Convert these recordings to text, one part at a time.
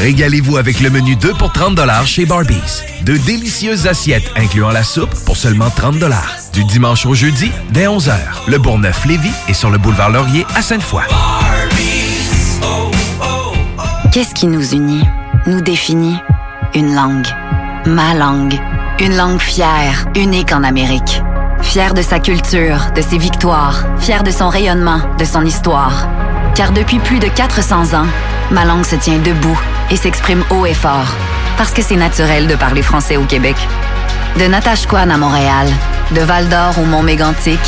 Régalez-vous avec le menu 2 pour 30 chez Barbies. De délicieuses assiettes incluant la soupe pour seulement 30 Du dimanche au jeudi, dès 11h. Le Bourgneuf-Lévis est sur le boulevard Laurier à Sainte-Foy. Qu'est-ce qui nous unit, nous définit? Une langue. Ma langue. Une langue fière, unique en Amérique. Fière de sa culture, de ses victoires, fière de son rayonnement, de son histoire. Car depuis plus de 400 ans, ma langue se tient debout et s'exprime haut et fort. Parce que c'est naturel de parler français au Québec. De Natashquan à Montréal, de Val d'Or au Mont Mégantic,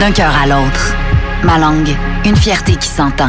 d'un cœur à l'autre. Ma langue, une fierté qui s'entend.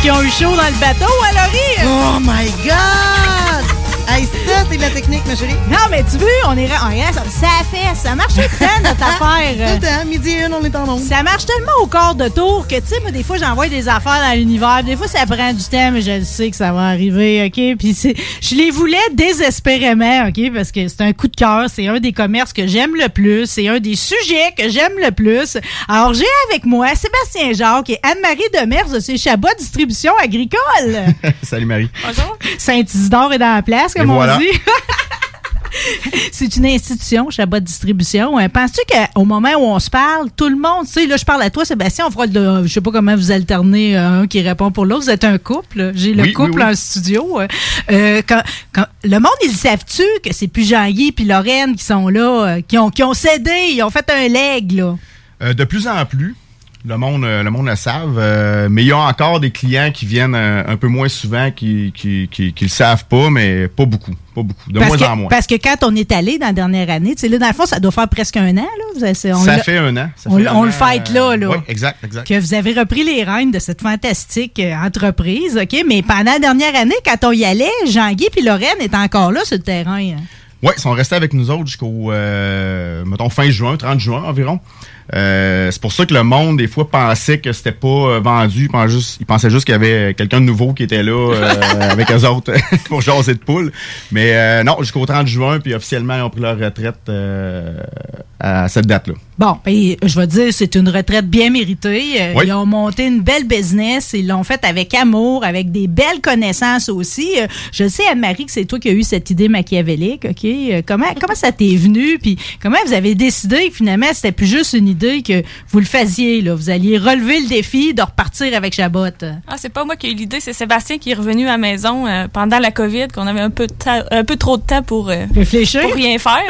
Qui ont eu chaud dans le bateau à Laurie. Oh my God! Ça, c'est de la technique, ma chérie. Non, mais tu veux, on est. Oh, yeah, ça, ça fait, ça marche tout le temps, notre affaire. Tout le temps, midi et une, on est en onde. Ça marche tellement au quart de tour que, tu sais, moi, des fois, j'envoie des affaires dans l'univers. Des fois, ça prend du temps, mais je le sais que ça va arriver, OK? Puis c'est- je les voulais désespérément, OK? Parce que c'est un coup de cœur. C'est un des commerces que j'aime le plus. C'est un des sujets que j'aime le plus. Alors, j'ai avec moi Sébastien Jacques et Anne-Marie Demers de chez Chabot Distribution Agricole. Salut Marie. Bonjour. Saint-Isidore est dans la place, comme Et on voilà. dit. C'est une institution, Chabot Distribution. Euh, Penses-tu qu'au moment où on se parle, tout le monde, tu sais, là, je parle à toi, Sébastien, on fera le, je sais pas comment vous alternez euh, un qui répond pour l'autre. Vous êtes un couple. J'ai le Oui, couple oui. en studio. Euh, quand, quand- le monde, ils savent-tu que c'est plus Jean-Guy puis Lorraine qui sont là, euh, qui, ont, qui ont cédé, ils ont fait un leg, là? De plus en plus, le monde, euh, le monde le savent, euh, mais il y a encore des clients qui viennent euh, un peu moins souvent, qui, qui, qui, qui le savent pas, mais pas beaucoup, pas beaucoup, de parce, moins que, en moins. parce que quand on est allé dans la dernière année, tu sais, là, dans le fond, ça doit faire presque un an, là. On ça fait un an. ça on, fait un on an, le fête là, là. Oui, exact, exact. que vous avez repris les rênes de cette fantastique entreprise, OK? Mais pendant la dernière année, quand on y allait, Jean-Guy puis Lorraine étaient encore là sur le terrain. hein. Oui, ils sont restés avec nous autres jusqu'au, euh, mettons, fin juin, 30 juin environ. Euh, c'est pour ça que le monde, des fois, pensait que c'était pas euh, vendu. Ils pensaient juste, ils pensaient juste qu'il y avait quelqu'un de nouveau qui était là euh, avec eux autres pour jaser de poule. Mais euh, non, jusqu'au 30 juin, puis officiellement, ils ont pris leur retraite euh, à cette date-là. Bon, ben, je vais dire, c'est une retraite bien méritée. Euh, Oui. Ils ont monté une belle business. Ils l'ont fait avec amour, avec des belles connaissances aussi. Euh, je sais, Anne-Marie, que c'est toi qui as eu cette idée machiavélique, OK? Euh, Comment, comment ça t'est venu? Puis comment vous avez décidé que finalement, c'était plus juste une idée que vous le faisiez, là? Vous alliez relever le défi de repartir avec Chabot. Ah, c'est pas moi qui ai eu l'idée, c'est Sébastien qui est revenu à la maison euh, pendant la COVID, qu'on avait un peu, un peu trop de temps pour, euh, Réfléchir. pour rien faire.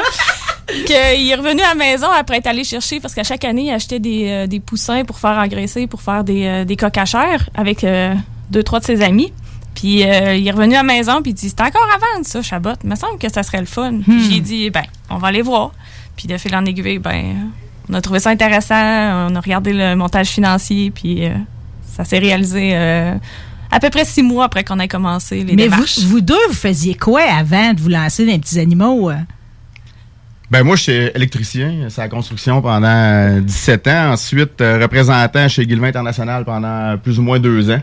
qu'il est revenu à la maison après être allé chercher, parce qu'à chaque année, il achetait des, euh, des poussins pour faire engraisser, pour faire des, euh, des chair avec euh, deux, trois de ses amis. Puis euh, il est revenu à la maison, puis il dit C'est encore à vendre, ça, Chabot. Il me semble que ça serait le fun. Puis j'ai dit Ben, on va aller voir. Puis de fil en aiguille, ben, on a trouvé ça intéressant. On a regardé le montage financier, puis ça s'est réalisé à peu près six mois après qu'on ait commencé les Mais vous, vous deux, vous faisiez quoi avant de vous lancer dans les petits animaux? Euh? Ben moi, j'étais électricien, c'est la construction pendant euh, 17 ans. Ensuite, euh, représentant chez Guillemot International pendant plus ou moins deux ans.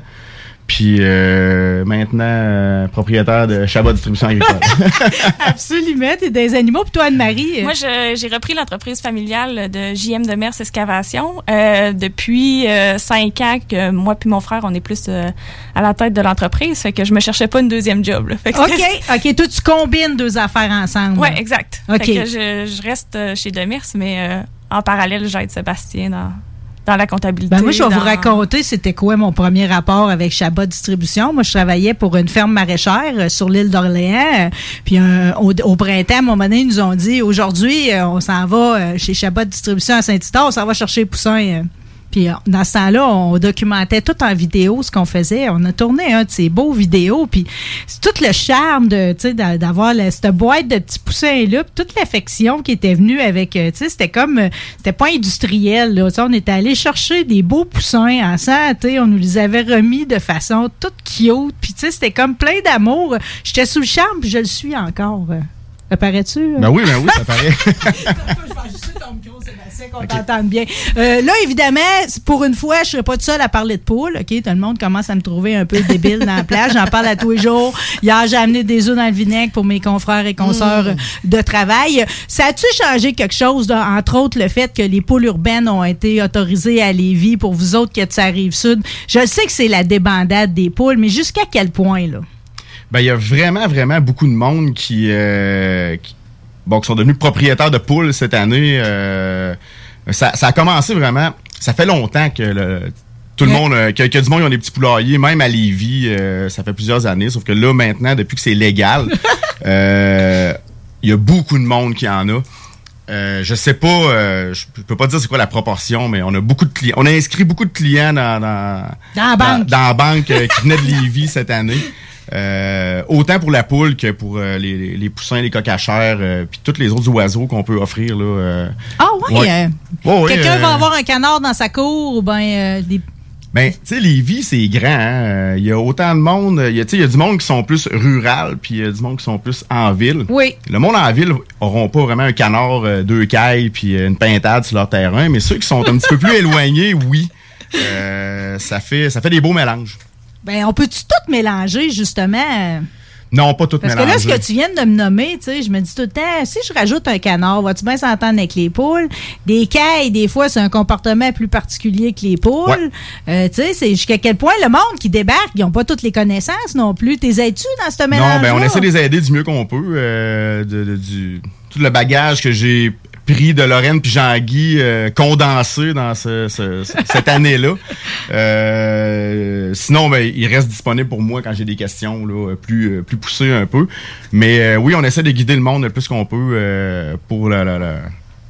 Puis euh, maintenant, euh, propriétaire de Chabot Distribution Agricole. Absolument, t'es des animaux. Puis toi, Anne-Marie? euh, Moi, j'ai repris l'entreprise familiale de JM de Mers Excavation. Euh, depuis euh, cinq ans que moi puis mon frère, on est plus euh, à la tête de l'entreprise. Fait que je me cherchais pas une deuxième job. là. Fait que OK, OK. Toi, tu combines deux affaires ensemble. Ouais, exact. OK. Fait que je, je reste chez Demers, mais euh, en parallèle, j'aide Sébastien dans, dans la comptabilité. Ben moi, je vais vous raconter c'était quoi mon premier rapport avec Chabot Distribution. Moi, je travaillais pour une ferme maraîchère euh, sur l'île d'Orléans. Euh, Puis euh, au, au printemps, à un moment donné, ils nous ont dit aujourd'hui, euh, on s'en va chez Chabot Distribution à Saint-Isidore, on s'en va chercher euh. Puis euh, dans ce temps-là, on documentait tout en vidéo ce qu'on faisait. On a tourné un de ces beaux vidéos. Puis c'est tout le charme de, d'avoir cette boîte de petits poussins-là, puis toute l'affection qui était venue avec, euh, c'était comme, euh, c'était pas industriel, là. On était allé chercher des beaux poussins en santé. On nous les avait remis de façon toute cute. Puis c'était comme plein d'amour. J'étais sous le charme, puis je le suis encore. Euh, Apparaît-tu? ben oui, ben oui, ça paraît. qu'on t'entende bien. Euh, là, évidemment, pour une fois, je serais pas toute seule à parler de poules. OK? Tout le monde commence à me trouver un peu débile dans la plage. J'en parle à tous les jours. Hier, j'ai amené des œufs dans le vinaigre pour mes confrères et consoeurs Mm. de travail. Ça a-tu changé quelque chose, là, entre autres, le fait que les poules urbaines ont été autorisées à Lévis pour vous autres qui êtes sur la rive sud? Je sais que c'est la débandade des poules, mais jusqu'à quel point, là? Ben, il y a vraiment, vraiment beaucoup de monde qui, euh, qui- bon, qui sont devenus propriétaires de poules cette année. euh, ça, ça a commencé vraiment. Ça fait longtemps que le- tout le Ouais. monde, euh, que, que du monde, ils ont des petits poulaillers, même à Lévis, euh, ça fait plusieurs années. Sauf que là, maintenant, depuis que c'est légal, il y a beaucoup de monde qui en a. Euh, je sais pas, euh, je peux pas dire c'est quoi la proportion, mais on a beaucoup de clients. On a inscrit beaucoup de clients dans, dans, Dans la banque. dans la banque euh, qui venait de Lévis cette année. Euh, autant pour la poule que pour euh, les, poussins, les coques à chair, euh, puis tous les autres oiseaux qu'on peut offrir. Là. Ah ouais? Ouais. Quelqu'un va avoir un canard dans sa cour ou euh, des Ben, tu sais, Lévis, c'est grand. hein. Il y a autant de monde. Il y a, tu sais, il y a du monde qui sont plus rural, puis il y a du monde qui sont plus en ville. Oui. Le monde en ville auront pas vraiment un canard, deux cailles, puis une pintade sur leur terrain, mais ceux qui sont un petit peu plus éloignés, oui. Ça fait ça fait des beaux mélanges. Ben, on peut-tu tout mélanger, justement? Non, pas tout Parce mélanger. que là, ce que tu viens de me nommer, tu sais, je me dis tout le temps, si je rajoute un canard, vas-tu bien s'entendre avec les poules? Des cailles, des fois, c'est un comportement plus particulier que les poules. Ouais. Euh, tu sais, c'est jusqu'à quel point le monde qui débarque, ils n'ont pas toutes les connaissances non plus. T'es aides-tu dans ce mélange Non, ben on essaie de les aider du mieux qu'on peut. euh, de, de- du, tout le bagage que j'ai pris de Lorraine puis Jean-Guy euh, condensé dans ce- ce- ce- cette année-là. Euh, sinon, ben, il reste disponible pour moi quand j'ai des questions là, plus, euh, plus poussées un peu. Mais euh, oui, on essaie de guider le monde le plus qu'on peut euh, pour la, la, la-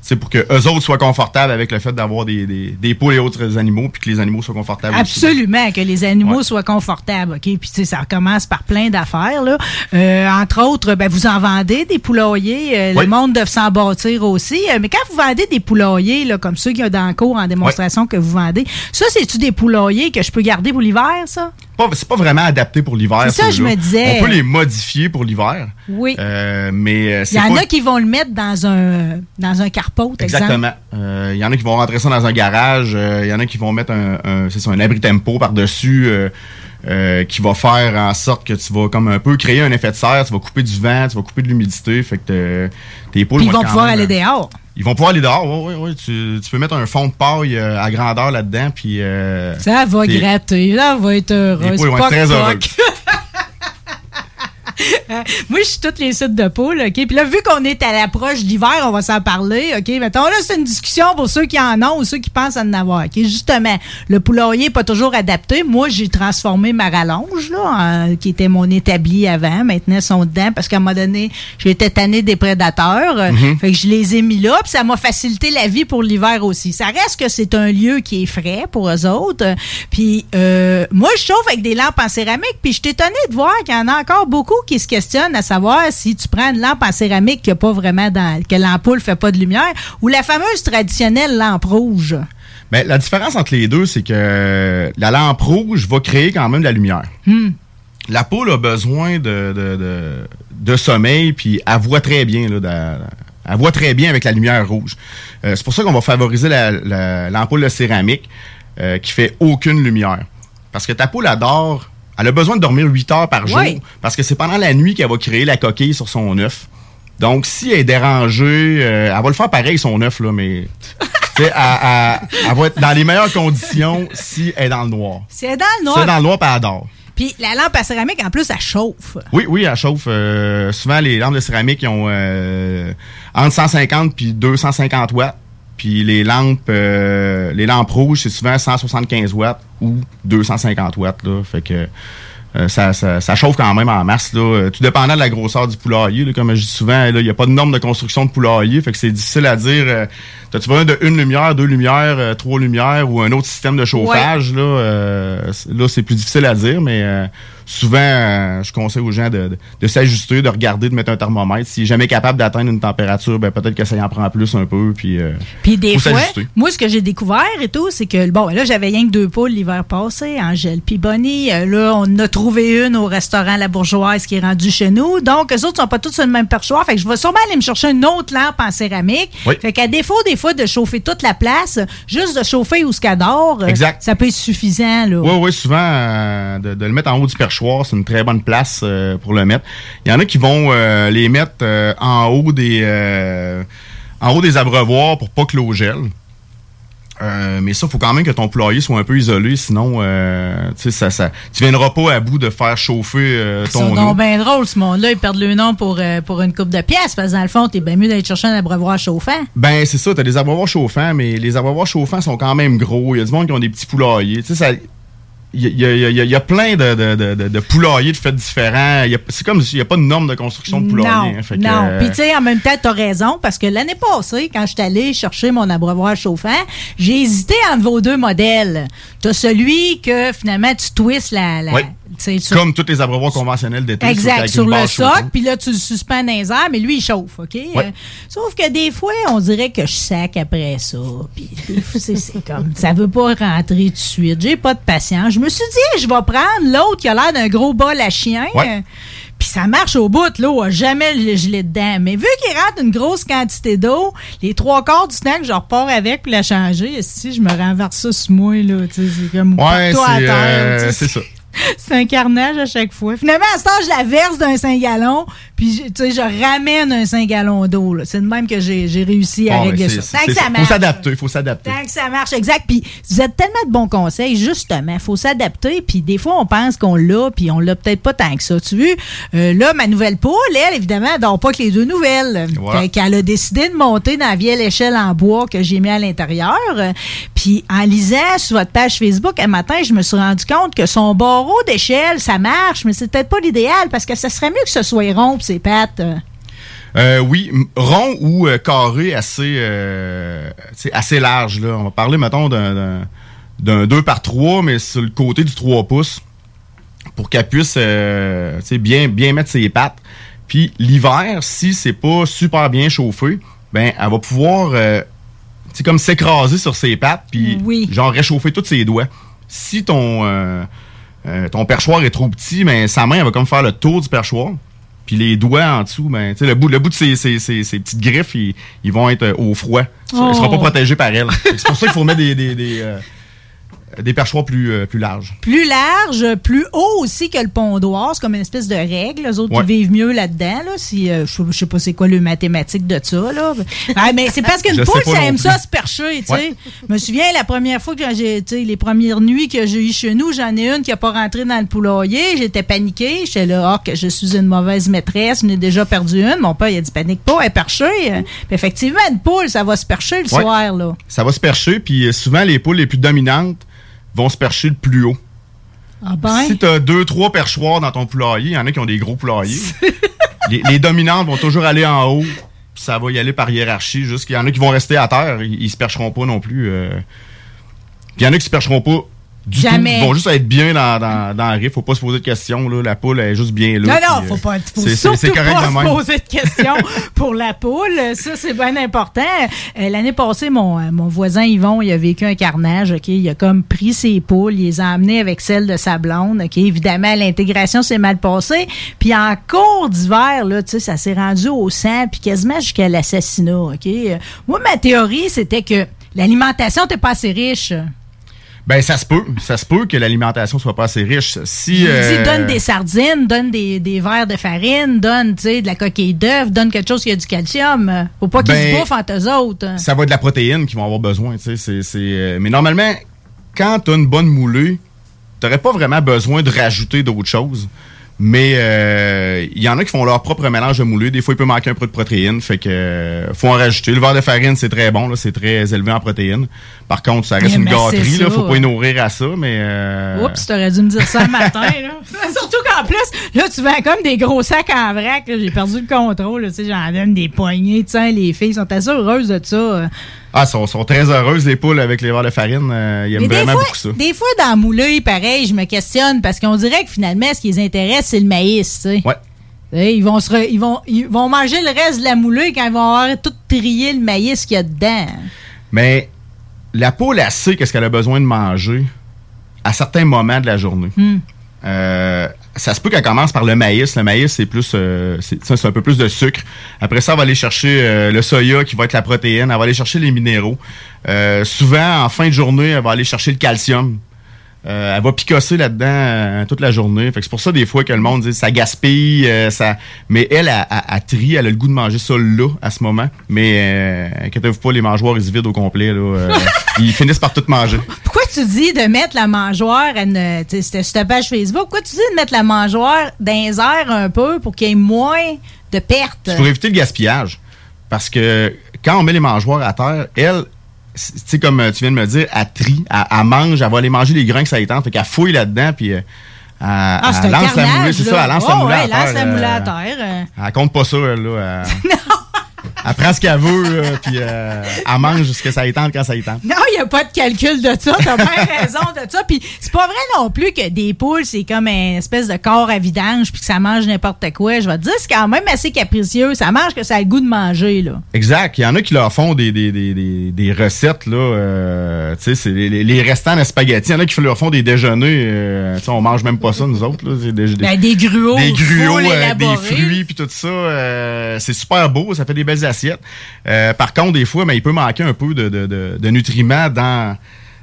c'est pour que eux autres soient confortables avec le fait d'avoir des, des, des poules et autres animaux, puis que les animaux soient confortables aussi. Absolument, que les animaux Ouais. soient confortables, OK? Puis, tu sais, ça commence par plein d'affaires, là. Euh, entre autres, ben, vous en vendez des poulaillers. euh, Oui. Le monde doit s'en bâtir aussi. Euh, mais quand vous vendez des poulaillers, là, comme ceux qu'il y a dans le cours en démonstration que vous vendez, ça, c'est-tu des poulaillers que je peux garder pour l'hiver, ça? C'est pas vraiment adapté pour l'hiver. C'est ça, je me disais. On peut les modifier pour l'hiver. Oui. Euh, mais euh, Il y en pas- a qui vont le mettre dans un, dans un carpot. Exactement. Euh, Il y en a qui vont rentrer ça dans un garage. euh, Il y en a qui vont mettre un, un, c'est ça, un abri tempo par-dessus qui va faire en sorte que tu vas comme un peu créer un effet de serre. Tu vas couper du vent, tu vas couper de l'humidité. Fait que tes poules Puis ils vont vont quand pouvoir même, aller dehors. Ils vont pouvoir aller dehors. Oui, oui, oui. Tu, tu peux mettre un fond de paille euh, à grandeur là-dedans. Puis euh, Ça va gratter, là, va être heureux. Les poules vont être très heureuses. Moi, je suis toutes les sites de poules, OK? Puis là, vu qu'on est à l'approche d'hiver, on va s'en parler, OK? Mettons, là, c'est une discussion pour ceux qui en ont ou ceux qui pensent en avoir, OK? Justement, le poulailler n'est pas toujours adapté. Moi, j'ai transformé ma rallonge, là, en- qui était mon établi avant. Maintenant, ils sont dedans parce qu'à un moment donné, j'étais tanné des prédateurs. Euh, Mhm. Fait que je les ai mis là, puis ça m'a facilité la vie pour l'hiver aussi. Ça reste que c'est un lieu qui est frais pour eux autres. Euh, Puis euh, moi, je chauffe avec des lampes en céramique, puis je suis étonnée de voir qu'il y en a encore beaucoup qui se questionnent à savoir si tu prends une lampe en céramique qui a pas vraiment dans que l'ampoule fait pas de lumière ou la fameuse traditionnelle lampe rouge. Ben, la différence entre les deux, c'est que la lampe rouge va créer quand même de la lumière. Hmm. La poule a besoin de, de, de- de sommeil, puis elle voit très bien. Là, de- elle voit très bien avec la lumière rouge. Euh, c'est pour ça qu'on va favoriser la- la- l'ampoule de céramique euh, qui fait aucune lumière. Parce que ta poule adore, elle a besoin de dormir 8 heures par jour, parce que c'est pendant la nuit qu'elle va créer la coquille sur son œuf. Donc, si elle est dérangée, euh, elle va le faire pareil, son œuf, là, mais... elle, elle- elle va être dans les meilleures conditions si elle est dans le noir. C'est dans le Si elle est dans noir. le noir, elle adore. Puis la lampe à céramique, en plus, elle chauffe. Oui, oui, elle chauffe. Euh, souvent, les lampes de céramique ils ont euh, entre 150 puis 250 watts. Puis les lampes, euh, les lampes rouges, c'est souvent 175 watts ou 250 watts. Là. Fait que euh, ça, ça, ça chauffe quand même en masse. Là. Euh, Tout dépendant de la grosseur du poulailler. Là, comme je dis souvent, il n'y a pas de norme de construction de poulailler. Fait que c'est difficile à dire. Euh, T'as-tu besoin de une lumière, deux lumières, euh, trois lumières ou un autre système de chauffage? Là, euh, c'est- là, c'est plus difficile à dire, mais euh, souvent, euh, je conseille aux gens de, de- de s'ajuster, de regarder, de mettre un thermomètre. Est jamais capable d'atteindre une température, ben peut-être que ça y en prend plus un peu. Puis, euh, Puis des fois, moi, ce que j'ai découvert et tout, c'est que, bon, là, j'avais rien que deux poules l'hiver passé, Angèle puis Bonnie. Euh, là, on en a trouvé une au restaurant La Bourgeoise qui est rendue chez nous. Donc, eux autres sont pas tous sur le même perchoir. Fait que je vais sûrement aller me chercher une autre lampe en céramique. Oui. Fait qu'à défaut, des fois, de chauffer toute la place, juste de chauffer où ce Exact. ça peut être suffisant, là. Oui, oui, souvent, euh, de, de le mettre en haut du perchoir, c'est une très bonne place euh, pour le mettre. Il y en a qui vont euh, les mettre euh, en haut des en haut des abreuvoirs pour pas que l'eau gèle. Euh, mais ça, faut quand même que ton poulailler soit un peu isolé, sinon, euh, tu ça, ça, tu viendras pas à bout de faire chauffer euh, ton donc bien drôles, ce monde-là. Ils perdent le nom pour, pour une coupe de pièces. Parce que dans le fond, t'es bien mieux d'aller chercher un abreuvoir chauffant. Ben, c'est ça, t'as des abreuvoirs chauffants, mais les abreuvoirs chauffants sont quand même gros. Il y a du monde qui ont des petits poulaillers. Tu sais, ça. Il y y y y a plein de, de, de, de- de poulaillers de faits différents. C'est comme s'il n'y a pas de norme de construction de poulailler. Non, hein. Non. euh, Puis tu sais, en même temps, t'as raison, parce que l'année passée, quand je suis allée chercher mon abreuvoir chauffant, j'ai hésité entre vos deux modèles. T'as celui que finalement tu twists la... la Oui. Comme tous les abreuvoirs conventionnels d'été. Exact, sur une le socle, puis là, tu le suspends dans les airs, mais lui, il chauffe, OK? Euh, sauf que des fois, on dirait que je sac après ça, puis c'est comme, ça veut pas rentrer tout de suite. J'ai pas de patience. Je me suis dit, je vais prendre l'autre qui a l'air d'un gros bol à chien. Ouais. euh, Puis ça marche au bout, l'eau a jamais le gelé dedans. Mais vu qu'il rentre une grosse quantité d'eau, les trois quarts du snack, je repars avec pour la changer. Si je me renverse ça sur moi, là, tu sais, c'est comme Ouais, à terre. euh, c'est ça. C'est un carnage à chaque fois. Finalement, à ce temps, je la verse d'un 5 gallons, puis je- tu sais, je ramène un 5 gallons d'eau. C'est de même que j'ai réussi à Bon, ben, régler ça. Tant que ça marche. Faut s'adapter, il faut s'adapter. Tant que ça marche, exact. Puis vous êtes tellement de bons conseils, justement. faut s'adapter. Puis des fois, on pense qu'on l'a, puis on l'a peut-être pas tant que ça. Tu vois, euh, là, ma nouvelle poule, elle, évidemment, elle dort pas que les deux nouvelles. Voilà. Fait qu'elle a décidé de monter dans la vieille échelle en bois que j'ai mis à l'intérieur. Puis en lisant sur votre page Facebook un matin, je me suis rendu compte que son barreau d'échelle, ça marche, mais c'est peut-être pas l'idéal parce que ça serait mieux que ce soit rond pour ses pattes. euh. Euh, oui, rond ou euh, carré assez, euh, assez large. Là. On va parler, mettons, d'un- d'un d'un 2 par 3, mais sur le côté du 3 pouces, pour qu'elle puisse bien, bien mettre ses pattes. Puis l'hiver, si c'est pas super bien chauffé, ben elle va pouvoir sais, comme s'écraser sur ses pattes, puis genre réchauffer tous ses doigts. Si ton, euh, ton perchoir est trop petit, ben, sa main elle va comme faire le tour du perchoir. Puis les doigts en dessous, ben, tu sais, le bout, le bout de ses, ses- ses- ses petites griffes, ils, ils vont être euh, au froid. Ils ne seront Oh. pas protégés par elle. C'est pour ça qu'il faut mettre des, des, des, euh, Des perchoirs plus, euh, plus larges. Plus large, plus haut aussi que le pondoir. C'est comme une espèce de règle. Les autres Ouais. qui vivent mieux là-dedans. Là, si, euh, je, je sais pas c'est quoi le mathématique de ça. Là. Ah, mais c'est parce qu'une Je poule, ça aime plus. ça se percher. Ouais. Je me souviens la première fois que j'ai, les premières nuits que j'ai eues chez nous, j'en ai une qui a pas rentré dans le poulailler. J'étais paniquée. J'étais là, ah, que je suis une mauvaise maîtresse. J'en ai déjà perdu une. Mon père, il a dit, panique pas, elle est perchée. Puis effectivement, une poule, ça va se percher le Ouais. soir. Là. Ça va se percher, puis euh, souvent, les poules les plus dominantes vont se percher le plus haut. Ah ben? Si tu as deux, trois perchoirs dans ton poulailler, il y en a qui ont des gros poulaillers. les, les dominantes vont toujours aller en haut, ça va y aller par hiérarchie. Juste qu'il y en a qui vont rester à terre, ils, ils se percheront pas non plus. euh. Puis il y en a qui se percheront pas du Jamais. tout. Ils vont juste être bien dans, dans, dans le riff. Faut pas se poser de questions. Là. La poule elle est juste bien là. Non, non, puis, faut euh, pas, faut surtout pas se poser de questions pour la poule. Ça, c'est bien important. Euh, L'année passée, mon, euh, mon voisin Yvon, il a vécu un carnage, OK? Il a comme pris ses poules, il les a emmenées avec celles de sa blonde, OK? Évidemment, l'intégration s'est mal passée. Puis en cours d'hiver, là, tu sais, ça s'est rendu au sang, puis quasiment jusqu'à l'assassinat, OK? Euh, Moi, ma théorie, c'était que l'alimentation n'était pas assez riche. Ben, ça se peut. Ça se peut que l'alimentation soit pas assez riche. Si, euh, donne des sardines, donne des, des verres de farine, donne, tu sais, de la coquille d'œuf, donne quelque chose qui a du calcium. Faut pas qu'ils Ben, se bouffent entre eux autres. ça va être de la protéine qu'ils vont avoir besoin. tu sais, c'est- c'est, euh, mais normalement, quand tu as une bonne moulée, tu n'aurais pas vraiment besoin de rajouter d'autres choses. Mais euh, il y en a qui font leur propre mélange de moulée. Des fois, il peut manquer un peu de protéines. Fait que euh, faut en rajouter. Le verre de farine, c'est très bon. C'est très élevé en protéines. Par contre, ça reste Mais- une gâterie. Là, faut pas y nourrir à ça. Mais euh, Oups, t'aurais dû me dire ça le matin. Là. Surtout qu'en plus, là, tu vends comme des gros sacs en vrac. J'ai perdu le contrôle. J'en donne des poignées. Les filles sont assez heureuses de ça. Ah, sont, sont très heureuses les poules avec les verres de farine. Euh, ils aiment vraiment fois, beaucoup ça. des fois, dans Moulin, pareil, je me questionne parce qu'on dirait que finalement, ce qui les intéresse, c'est le maïs. tu sais. Ouais. Tu sais, Ils vont, se re- ils, vont, ils vont manger le reste de la moulée quand ils vont avoir tout trié le maïs qu'il y a dedans. Mais la poule, elle sait qu'est-ce qu'elle a besoin de manger à certains moments de la journée. Hmm. Euh, ça se peut qu'elle commence par le maïs. Le maïs, c'est plus, euh, c'est un peu plus de sucre. Après ça, elle va aller chercher euh, le soya qui va être la protéine. Elle va aller chercher les minéraux. Euh, souvent, en fin de journée, elle va aller chercher le calcium. Euh, elle va picosser là-dedans euh, toute la journée. Fait que c'est pour ça des fois que le monde dit ça gaspille, euh, ça. Mais elle, elle, elle, elle trie, elle a le goût de manger ça là à ce moment. Mais inquiétez-vous pas, les mangeoires ils se vident au complet. Là, ils finissent par tout manger. Pourquoi tu dis de mettre la mangeoire, à une- c'était sur ta page Facebook, pourquoi tu dis de mettre la mangeoire dans les airs un peu pour qu'il y ait moins de pertes? C'est pour éviter le gaspillage. Parce que quand on met les mangeoires à terre, elle, tu sais, comme euh, tu viens de me dire, elle trie, elle, elle mange, elle va aller manger les grains que ça y tente, fait qu'elle fouille là-dedans, puis euh, elle, Ah, elle lance la carnage, moulée, c'est ça, elle lance la Oh, moulée ouais, à elle lance terre. la moulée à euh, terre. euh. Elle compte pas ça, elle, là. Elle, elle prend ce qu'elle veut, euh, puis euh, elle mange ce que ça y tente quand ça y tente. Non, il n'y a pas de calcul de ça. T'as bien raison de ça. Puis c'est pas vrai non plus que des poules, c'est comme une espèce de corps à vidange puis que ça mange n'importe quoi. Je vais te dire, c'est quand même assez capricieux. Ça mange que ça a le goût de manger, là. Exact. Il y en a qui leur font des, des, des, des, des recettes, là. euh, tu sais, c'est les, les- restants de spaghettis. Il y en a qui leur font des déjeuners. euh, tu sais, on mange même pas ça, nous autres, là. Des, Ben, des gruaux. Des gruaux, euh, des fruits, puis tout ça. euh, c'est super beau. Ça fait des belles assiettes. Euh, par contre, des fois, mais il peut manquer un peu de, de, de, de nutriments dans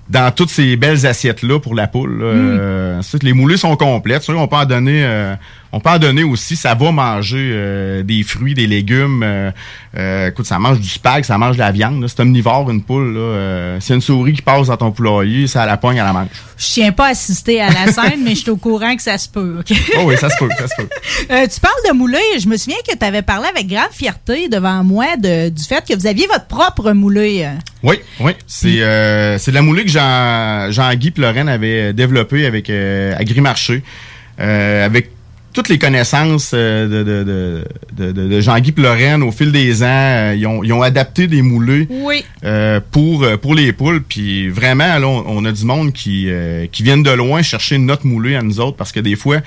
dans toutes ces belles assiettes-là pour la poule. là. Mm. Euh, ensuite, les moulées sont complètes. On peut en donner, euh, on peut en donner aussi. Ça va manger euh, des fruits, des légumes. Euh, euh, écoute, ça mange du spag, ça mange de la viande. C'est omnivore, une poule. Là. Euh, a une souris qui passe dans ton poulailler, ça la pogne, elle la mange. Je tiens pas à assister à la scène, mais je suis au courant que ça se peut. OK? Oh oui, ça se peut, ça se peut. Euh, tu parles de moulée. Je me souviens que tu avais parlé avec grande fierté devant moi de- du fait que vous aviez votre propre moulée. euh. Oui, oui. C'est euh, c'est de la moulée que Jean- Jean-Guy Plorène avait développée avec euh, Agrimarché, euh, avec toutes les connaissances euh, de, de, de, de- de- de Jean-Guy Plorène au fil des ans. euh, ils, ont, ils ont adapté des moulées Oui. euh, pour, pour les poules. Puis vraiment, là, on, on a du monde qui, euh, qui viennent de loin chercher notre moulée à nous autres parce que des fois,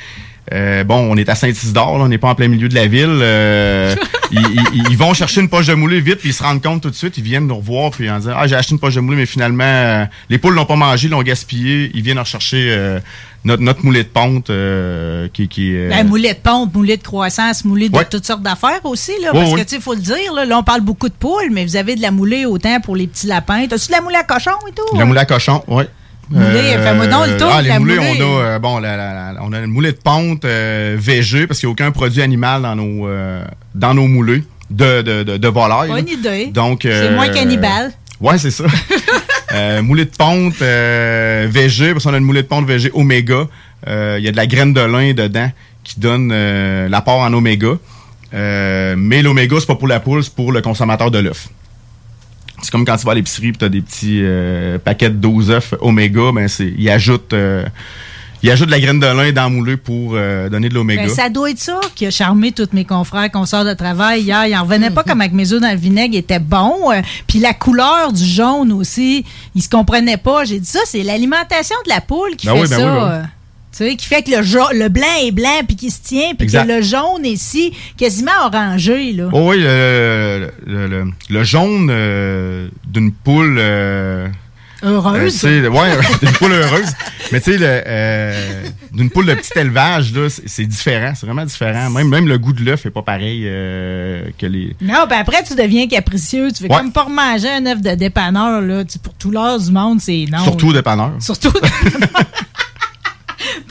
euh, bon, on est à Saint-Isidore, on n'est pas en plein milieu de la ville. euh, ils, ils- ils vont chercher une poche de moulée vite, puis ils se rendent compte tout de suite. Ils viennent nous revoir, puis en disant Ah, j'ai acheté une poche de moulée, mais finalement, euh, les poules l'ont pas mangé, l'ont gaspillé. Ils viennent rechercher notre, notre moulée de ponte euh, qui, qui euh, Ben, moulet de ponte, moulet de croissance, moulet de Ouais. toutes sortes d'affaires aussi. Là, parce que, tu faut le dire, là, là, on parle beaucoup de poules, mais vous avez de la moulée autant pour les petits lapins. T'as-tu de la moulée à cochon et tout? de la moulée à cochon, oui. Fais-moi donc le tour ah, les moulée. on a, euh, bon, la- la- la- on a une moulée de ponte euh, VG parce qu'il n'y a aucun produit animal dans nos, euh, dans nos de, de, de, de volaille. Bonne idée. Donc, C'est euh, moins cannibale. Ouais, c'est ça. euh, moulée de ponte euh, VG, parce qu'on a une moulée de ponte VG Oméga. Euh, Il y a de la graine de lin dedans qui donne euh, l'apport en oméga. Euh, mais l'oméga, c'est pas pour la poule, c'est pour le consommateur de l'œuf. C'est comme quand tu vas à l'épicerie et tu as des petits euh, paquets de 12 œufs oméga, ben c'est il ajoute euh, de la graine de lin dans la moulée pour euh, donner de l'oméga. Ben, ça doit être ça qui a charmé tous mes confrères qu'on sort de travail hier. Ils en revenaient pas comme avec mes œufs dans le vinaigre étaient bons. Puis la couleur du jaune aussi, ils se comprenaient pas. J'ai dit ça, c'est l'alimentation de la poule qui Ben fait oui, ben ça. oui, Tu sais, qui fait que le, ja- le blanc est blanc puis qui se tient, puis que le jaune est si quasiment orangé. Là. Oh oui, le, le, le- jaune euh, d'une poule. euh, Heureuse. euh, ouais, d'une poule heureuse. Mais tu sais, euh, d'une poule de petit élevage, là, c'est différent. C'est vraiment différent. Même, même le goût de l'œuf est pas pareil que les. Non, puis après, tu deviens capricieux. Tu fais Ouais. comme pas manger un œuf de dépanneur. Là. Tu- pour tout l'heure du monde, c'est non. Surtout au là. dépanneur. Surtout.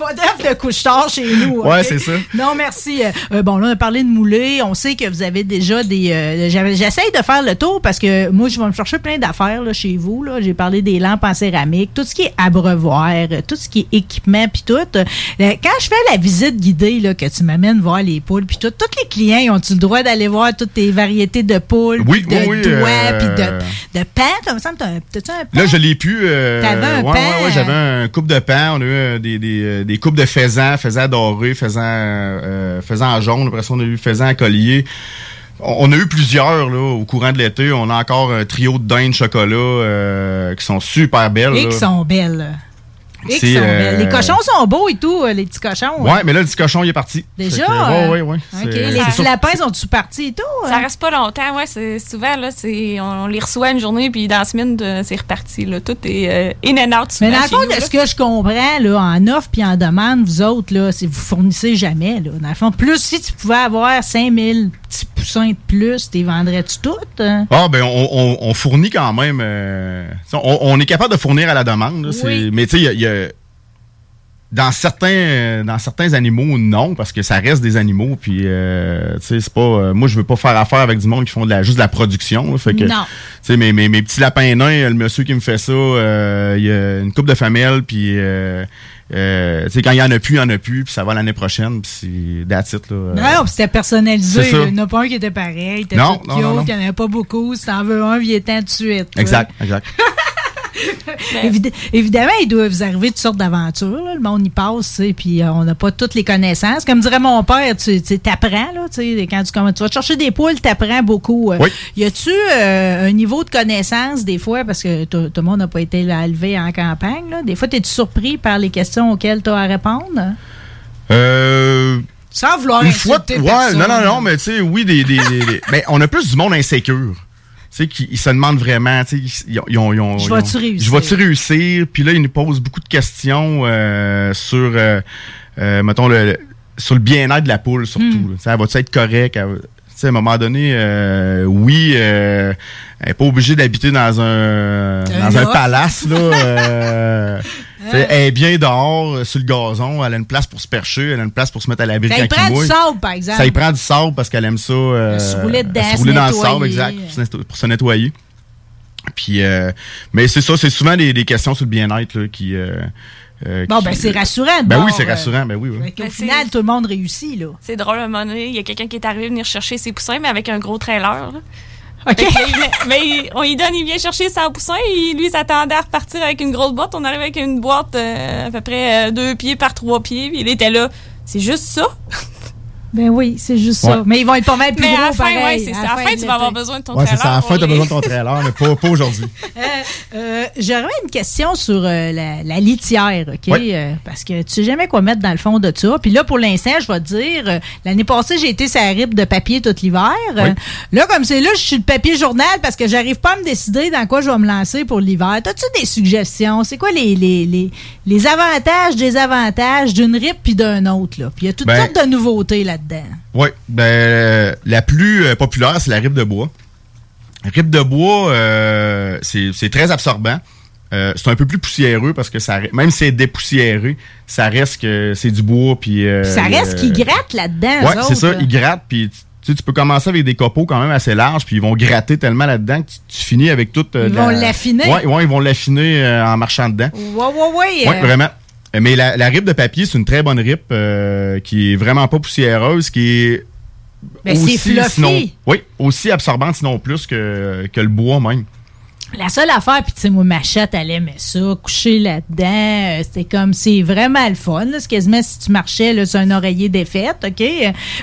Pas d'œuf de couche-tard chez nous. Ouais, c'est ça. Non, merci. Euh, bon, là, on a parlé de moulé. On sait que vous avez déjà des. euh, J'essaye de faire le tour parce que moi, je vais me chercher plein d'affaires là, chez vous. là. J'ai parlé des lampes en céramique, tout ce qui est abreuvoir, euh, tout ce qui est équipement, puis tout. Euh, quand je fais la visite guidée, là, que tu m'amènes voir les poules, puis tout, tous les clients, ils ont-tu le droit d'aller voir toutes tes variétés de poules, Oui, de oui, doigts, puis de, de pain? Comme ça, un, t'as-tu un pain? Là, je l'ai pu. Euh, T'avais un ouais, ouais, ouais, j'avais un coupe de pan. On a eu des, des, euh, des coupes de faisans, faisans dorés, faisans, euh, faisans jaune. Après ça, on a eu faisans à collier. On a eu plusieurs là, au courant de l'été. On a encore un trio de dindes chocolat euh, qui sont super belles. Et qui sont belles. Sont euh. Les cochons sont beaux et tout, euh, les petits cochons. Ouais, mais là, le petit cochon, il est parti. Déjà? Que, euh, ouais, ouais, ouais. Les petits lapins sont-ils partis et tout? Ça hein? reste pas longtemps, ouais. C'est souvent là, c'est on, on les reçoit une journée puis dans la semaine de- c'est reparti là. Tout est euh, in and out. Mais dans le fond, nous, ce que je comprends, là, en offre puis en demande, vous autres, là, c'est vous fournissez jamais. Là. Dans le fond, plus si tu pouvais avoir 5000 petits poussins de plus, t'es vendrais-tu toutes? hein? Ah, ben, on, on- on fournit quand même. euh, on, on est capable de fournir à la demande. là, c'est- Oui. Mais tu sais, il y a- il y a. Dans certains, dans certains animaux, non, parce que ça reste des animaux. Puis, euh, tu sais, c'est pas. euh, moi, je veux pas faire affaire avec du monde qui font de la, juste de la production. là, fait que, Non. Tu sais, mes, mes, mes petits lapins nains, le monsieur qui me fait ça, euh, il y a une coupe de femelles, puis. Euh, tu sais, quand il y en a plus, il y en a plus, puis ça va l'année prochaine, puis c'est that's it, là. Euh, Non, c'était personnalisé. Il n'y en a pas un qui était pareil. Non, non, non. Il n'y en avait pas beaucoup. Si t'en veux un, il est temps de suite. là. Exact, Évid- évidemment, il doit vous arriver toutes sortes d'aventures. Le monde y passe, sais, puis euh, on n'a pas toutes les connaissances. Comme dirait mon père, tu tu apprends. Là, quand tu, commences- tu vas te chercher des poules, tu apprends beaucoup. Euh, Oui. Y a-tu euh, un niveau de connaissance des fois, parce que tout le monde n'a pas été élevé en campagne, là, des fois, es-tu surpris par les questions auxquelles tu as à répondre? Euh, Sans vouloir une fois, ouais, personne. non, non, non, mais tu sais, oui, des, des, des- des- ben, on a plus du monde insécure. Tu sais, qui ils se demandent vraiment, tu sais, ils, ils ont, ils ont- Je vais-tu réussir? Je vais-tu réussir? Puis là, ils nous posent beaucoup de questions euh, sur, euh, euh, mettons, le, sur le bien-être de la poule, surtout. Sais, Elle va-tu être correcte? Elle va- tu sais, à un moment donné, euh, oui, euh, elle n'est pas obligée d'habiter dans un, dans un palace, là. euh, elle est bien dehors, euh, sur le gazon. Elle a une place pour se percher. Elle a une place pour se mettre à l'abri Ça quand y il prend du sable, par exemple. Ça y prend du sable parce qu'elle aime ça. euh, Se rouler dedans, se rouler se dans le sable, exact, pour se, netto- pour se nettoyer. Puis, euh, mais c'est ça, c'est souvent des, des questions sur le bien-être là, qui. euh, euh, Bon, qui- ben, c'est rassurant. de Ben oui, bord, c'est euh, rassurant. Ben oui, Ben, final, tout le monde réussit, là. C'est drôle, à un moment donné, il y a quelqu'un qui est arrivé venir chercher ses poussins, mais avec un gros trailer. là. OK. Mais on lui donne, il vient chercher sa poussin, et lui s'attendait à repartir avec une grosse boîte. On arrive avec une boîte euh, à peu près euh, deux pieds par trois pieds, puis il était là. C'est juste ça? Ben oui, c'est juste ça. Mais ils vont être pas mal plus Mais à gros, la fin, pareil, ouais, c'est à ça. la À la fin, de tu vas avoir besoin de ton Ouais, c'est trailer. ça. À la fin, t'as les- besoin de ton trailer, mais pas, pas aujourd'hui. Euh, euh, J'aurais une question sur euh, la, la litière, OK? Oui. Euh, parce que tu sais jamais quoi mettre dans le fond de ça. Puis là, pour l'instant, je vais te dire, euh, l'année passée, j'ai été sur la rip de papier tout l'hiver. Là, comme c'est là, je suis le papier journal parce que j'arrive pas à me décider dans quoi je vais me lancer pour l'hiver. T'as-tu des suggestions? C'est quoi les, les, les, les avantages, désavantages d'une rip puis d'un autre, là? Puis il y a toutes Ben- sortes de nouveautés là-dedans. Oui, ben euh, la plus euh, populaire, c'est la rib de bois. Rib de bois, euh, c'est très absorbant. C'est un peu plus poussiéreux parce que ça, même si c'est dépoussiéré, ça reste que c'est du bois. Puis, Ça reste qu'ils grattent là-dedans. Eux c'est ça. Ils grattent, puis tu, tu sais, tu peux commencer avec des copeaux quand même assez larges, puis ils vont gratter tellement là-dedans que tu, tu finis avec tout. euh, Ils vont la- l'affiner. Ouais, ouais, ils vont l'affiner euh, en marchant dedans. Ouais, ouais, ouais. Oui, euh, vraiment. Mais la, la rip de papier, c'est une très bonne rip euh, qui est vraiment pas poussiéreuse, qui est c'est aussi, fluffy. sinon, oui, aussi absorbante, sinon plus que, que le bois même. La seule affaire, puis tu sais, moi, ma chatte, elle aimait ça, coucher là-dedans. euh, C'était comme, c'est vraiment le fun. là. C'est quasiment si tu marchais là, sur un oreiller défaite, OK?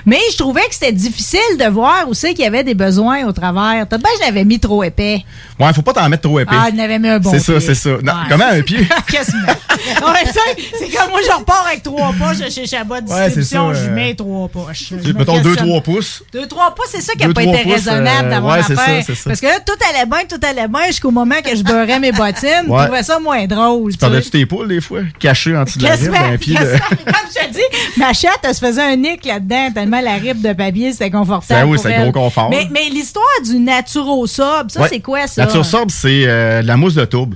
Mais je trouvais que c'était difficile de voir où c'est qu'il y avait des besoins au travers. Peut-être je l'avais mis trop épais. Ouais, faut pas t'en mettre trop épais. Ah, il en avait mis un bon C'est ça, c'est ça. Non, Ouais. Comment un pied? Quasiment. Ouais, c'est comme moi, je repars avec trois poches chez Chabot Ouais, Distribution, je euh, mets trois poches. Je me Mettons questionne. 2-3 pouces. Deux, trois pas, c'est ça qui n'a Deux, pas trois été pouces, raisonnable euh, mon ouais, affaire. ça. Parce que là, tout allait bien, tout allait bien jusqu'au moment que je beurrais mes bottines. Ouais. Je trouvais ça moins drôle. Tu tu sais. perdais-tu tes poules des fois? Cachées en dessous de la Quasiment, un pied de... Comme je te dis, ma chatte, elle se faisait un nick là-dedans, tellement la rip de papier, c'était confortable. Ben oui, elle. gros confort. Mais, mais l'histoire du naturosob, ça, Ouais. c'est quoi ça? La tursorbe, c'est euh, de la mousse de tourbe.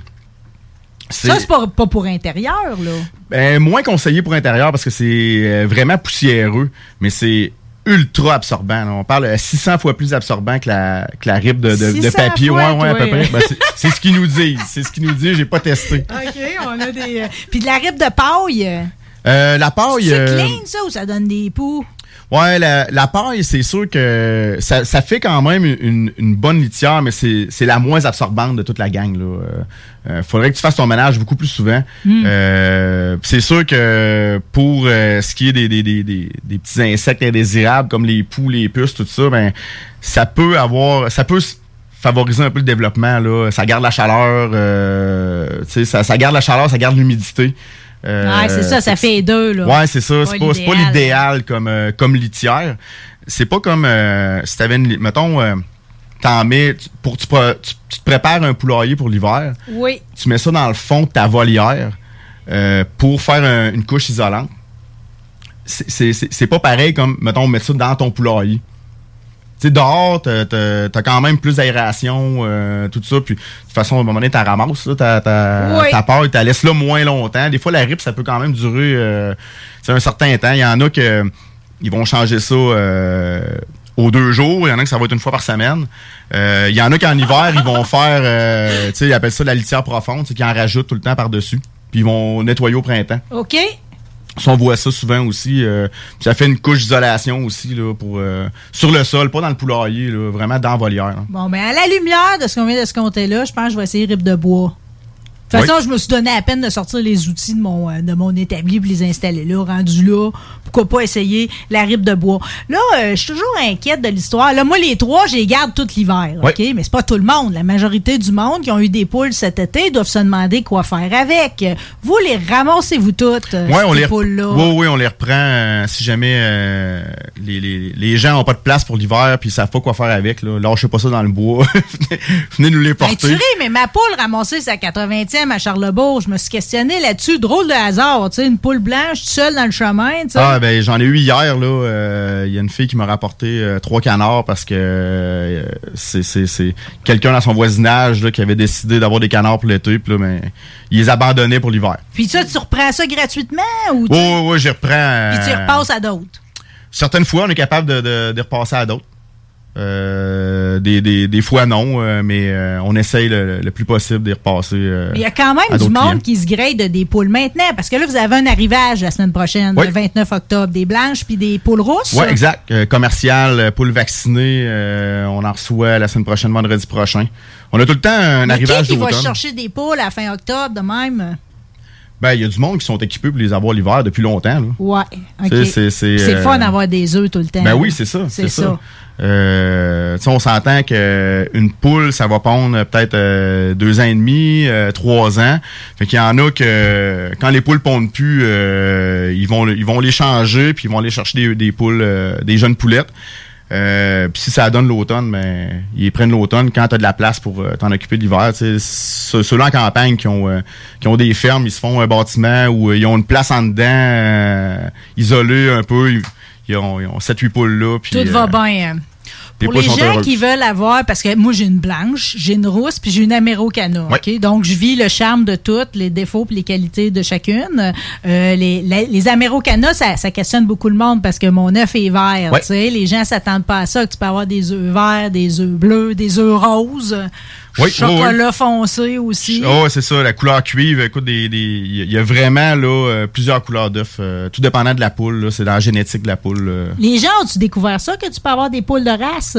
Ça, c'est pas, pas pour intérieur, là. Ben, moins conseillé pour intérieur parce que c'est euh, vraiment poussiéreux, mais c'est ultra absorbant. là. On parle euh, 600 fois plus absorbant que la, que la rib de, de- de 600 papier. fois, ouais, ouais, à peu près. Ben, c'est- ce qu'ils nous disent. C'est ce qu'ils nous disent. J'ai pas testé. OK, on a des. euh, Puis de la rip de paille. Euh, la paille. C'est euh, clean, ça, ou ça donne des poux? Ouais, la, la paille, c'est sûr que ça, ça fait quand même une, une bonne litière, mais c'est la moins absorbante de toute la gang. Là. Euh, euh, faudrait que tu fasses ton ménage beaucoup plus souvent. Hmm. Euh, c'est sûr que pour euh, ce qui est des, des, des, des, des petits insectes indésirables comme les poux, les puces, tout ça, ben ça peut avoir, ça peut favoriser un peu le développement. Là. Ça garde la chaleur, euh, ça garde la chaleur, ça garde l'humidité. Euh, ouais, c'est ça, ça fait deux, là. Ouais, c'est ça. C'est Pas pas, l'idéal. comme, euh, comme litière. C'est pas comme euh, si t'avais une. Mettons, t'en mets. tu- Pour, tu, tu- tu te prépares un poulailler pour l'hiver. Oui. Tu mets ça dans le fond de ta volière euh, pour faire un- une couche isolante. C'est pas pareil comme, mettons, mettre ça dans ton poulailler. Tu sais, dehors, t'as t'as- t'as quand même plus d'aération, euh, tout ça. Puis, de toute façon, à un moment donné, t'as ramasses, là, ta, ta, Oui. ta t'as laisses là moins longtemps. Des fois, la rip, ça peut quand même durer euh, un certain temps. Il y en a que ils vont changer ça euh, aux deux jours. Il y en a que ça va être une fois par semaine. Il y en a qu'en hiver, ils vont faire, tu sais, ils appellent ça la litière profonde, c'est qu'ils en rajoutent tout le temps par-dessus. Puis ils vont nettoyer au printemps. OK. Ça, on voit ça souvent aussi. euh, ça fait une couche d'isolation aussi là, pour euh, sur le sol, pas dans le poulailler, là, vraiment dans la volière. là. Bon, mais à la lumière de ce qu'on vient de se compter là, je pense que je vais essayer rip de bois. De toute façon, Oui. je me suis donné à peine de sortir les outils de mon, euh, de mon établi pour les installer là, rendu là. Pourquoi pas essayer la rip de bois? Là, euh, je suis toujours inquiète de l'histoire. Là, moi, les trois, je les garde tout l'hiver, Oui. OK? Mais c'est pas tout le monde. La majorité du monde qui ont eu des poules cet été doivent se demander quoi faire avec. Vous, les ramassez-vous toutes, euh, Ouais, ces on les, poules-là? oui, oui, on les reprend euh, si jamais euh, les, les, les gens n'ont pas de place pour l'hiver puis ils savent pas quoi faire avec. Là. Lâchez pas ça dans le bois. venez, venez nous les Ben, porter. tu ris, mais ma poule ramassée sa 80e à Charlebourg, je me suis questionné là-dessus. Drôle de hasard, tu sais, une poule blanche seule dans le chemin, tu sais. Ah ben j'en ai eu hier là. euh, Il y a une fille qui m'a rapporté euh, trois canards parce que euh, c'est c'est c'est quelqu'un dans son voisinage là, qui avait décidé d'avoir des canards pour l'été puis là ben ils les abandonnaient pour l'hiver. Puis ça, tu reprends ça gratuitement ou tu Oui, oui, oui, j'y reprends. puis tu y repasses à d'autres? Certaines fois, on est capable de, de, de repasser à d'autres. Euh, des, des, des fois non, euh, mais euh, on essaye le, le plus possible d'y repasser. euh, il y a quand même du monde clients. qui se grade de des poules maintenant, parce que là, vous avez un arrivage la semaine prochaine, Oui. le 29 octobre, des blanches puis des poules rousses. Ouais, exact. Euh, commercial, euh, poule vaccinée, euh, on en reçoit la semaine prochaine, vendredi prochain. On a tout le temps un Mais arrivage qui, qui va chercher des poules à fin octobre de même? Ben, il y a du monde qui sont équipés pour les avoir l'hiver depuis longtemps. Là. Ouais, OK. C'est- euh, fun d'avoir des œufs tout le temps. Ben oui, c'est ça. C'est ça. Euh, tu sais, on s'entend qu'une poule, ça va pondre peut-être euh, deux ans et demi, euh, trois ans. Fait qu'il y en a que quand les poules pondent plus, euh, ils vont ils vont les changer puis ils vont aller chercher des, des poules, euh, des jeunes poulettes. Euh, puis si ça donne l'automne, ben ils prennent l'automne quand tu as de la place pour euh, t'en occuper l'hiver. Sais, Ceux- Ceux-là en campagne qui ont euh, qui ont des fermes, ils se font un bâtiment où euh, ils ont une place en dedans, euh, isolée un peu. Ils, ils ont, ont 7-8 poules là. puis, Tout va bien. Pour les gens qui veulent avoir, parce que moi j'ai une blanche, j'ai une rousse, puis j'ai une amérocana. ok? Donc je vis le charme de toutes, les défauts et les qualités de chacune. Euh, les, les, les amérocanas, ça, ça questionne beaucoup le monde parce que mon œuf est vert. Sais? Les gens s'attendent pas à ça, que tu peux avoir des œufs verts, des œufs bleus, des œufs roses, Oui, chocolat foncé aussi. Oh, c'est ça, la couleur cuivre. Écoute, des, des- il y a- il vraiment là euh, plusieurs couleurs d'œufs, euh, tout dépendant de la poule. C'est dans la génétique de la poule. euh. Les gens ont-tu découvert ça, que tu peux avoir des poules de race?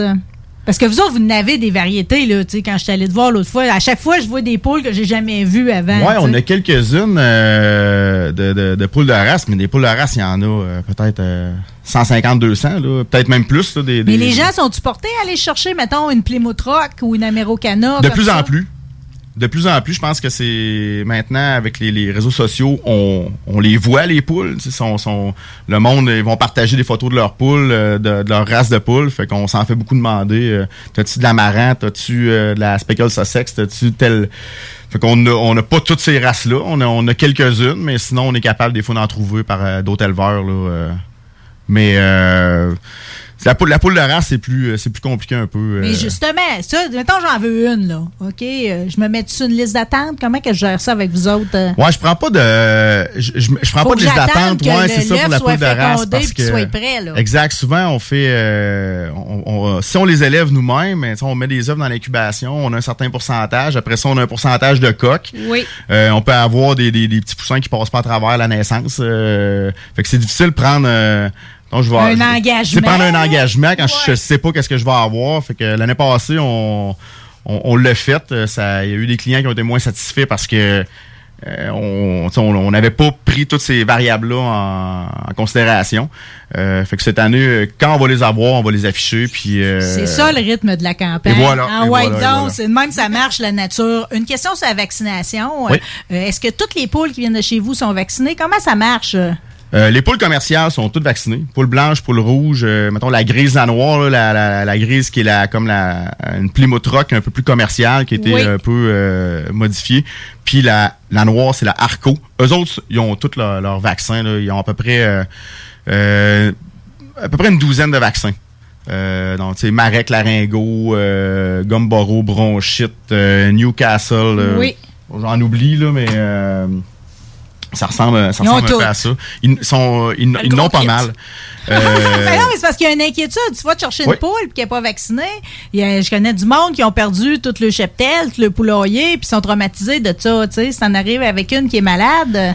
Parce que vous autres, vous n'avez des variétés, là, tu sais, quand je suis allée te voir l'autre fois. À chaque fois, je vois des poules que j'ai jamais vues avant. Ouais, tu on a quelques-unes euh, de, de- de poules de race, mais des poules de race, il y en a euh, peut-être euh, 150, 200, là, peut-être même plus. Là, des, Mais des- les gens sont-tu portés à aller chercher, mettons, une Plymouth Rock ou une Amerocana? De plus ça? en plus. De plus en plus, je pense que c'est maintenant avec les, les réseaux sociaux, on, on les voit les poules. le monde, ils vont partager des photos de leurs poules, euh, de, de leur race de poules. Fait qu'on s'en fait beaucoup demander. euh, T'as-tu de la marin, t'as-tu euh, de la speckled sussex, t'as-tu tel? Fait qu'on on a pas toutes ces races-là. On a, on a quelques-unes, mais sinon on est capable des fois d'en trouver par euh, d'autres éleveurs. Là, euh. mais la poule, la poule de race, c'est plus, euh, c'est plus compliqué un peu. Mais euh. justement, ça, mettons, j'en veux une, là. OK? euh, je me mets sur une liste d'attente? Comment que je gère ça avec vous autres? euh? Ouais, je prends pas de je, je, je prends Faut pas de liste d'attente. Ouais, c'est ça pour la poule de race parce que soit prêt, là. Exact, souvent on fait euh, on, on- si on les élève nous-mêmes, on met des œufs dans l'incubation, on a un certain pourcentage, après ça on a un pourcentage de coques. Oui. Euh, on peut avoir des, des, des petits poussins qui passent pas à travers la naissance. euh, fait que c'est difficile de prendre euh, donc je vais, Un je- engagement. C'est prendre un engagement quand je sais pas qu'est-ce que je vais avoir. Fait que l'année passée, on, on, on l'a fait. Euh, il y a eu des clients qui ont été moins satisfaits parce que euh, on n'avait pas pris toutes ces variables-là en, en considération. Euh, fait que cette année, quand on va les avoir, on va les afficher. Puis euh, C'est ça le rythme de la campagne. et voilà, En et white voilà, down, même ça marche la nature. Une question sur la vaccination. Oui. Est-ce que toutes les poules qui viennent de chez vous sont vaccinées? Comment ça marche? Euh, les poules commerciales sont toutes vaccinées. Poules blanches, poules rouges, euh, mettons la grise, noire, là, la, la, la grise qui est la, comme la, une Plymouth Rock un peu plus commerciale, qui a été Oui. un peu euh, modifiée. Puis la, la noire, c'est la Arco. Eux autres, ils ont tous leurs vaccins. Là. Ils ont à peu près à peu près une douzaine de vaccins. Euh, donc, tu sais, Marek, Laryngo, euh, Gumboro, Bronchite, euh, Newcastle. Oui. J'en oublie, là, mais ça ressemble, ça ressemble un peu à ça. Ils sont, ils, n'ont pas kit. mal. Ben Euh, non, mais c'est parce qu'il y a une inquiétude. Tu vas te chercher une Oui. poule qui n'est pas vaccinée. Il y a- je connais du monde qui ont perdu tout le cheptel, tout le poulailler, puis sont traumatisés de ça. Tu sais, si t'en arrives avec une qui est malade. euh,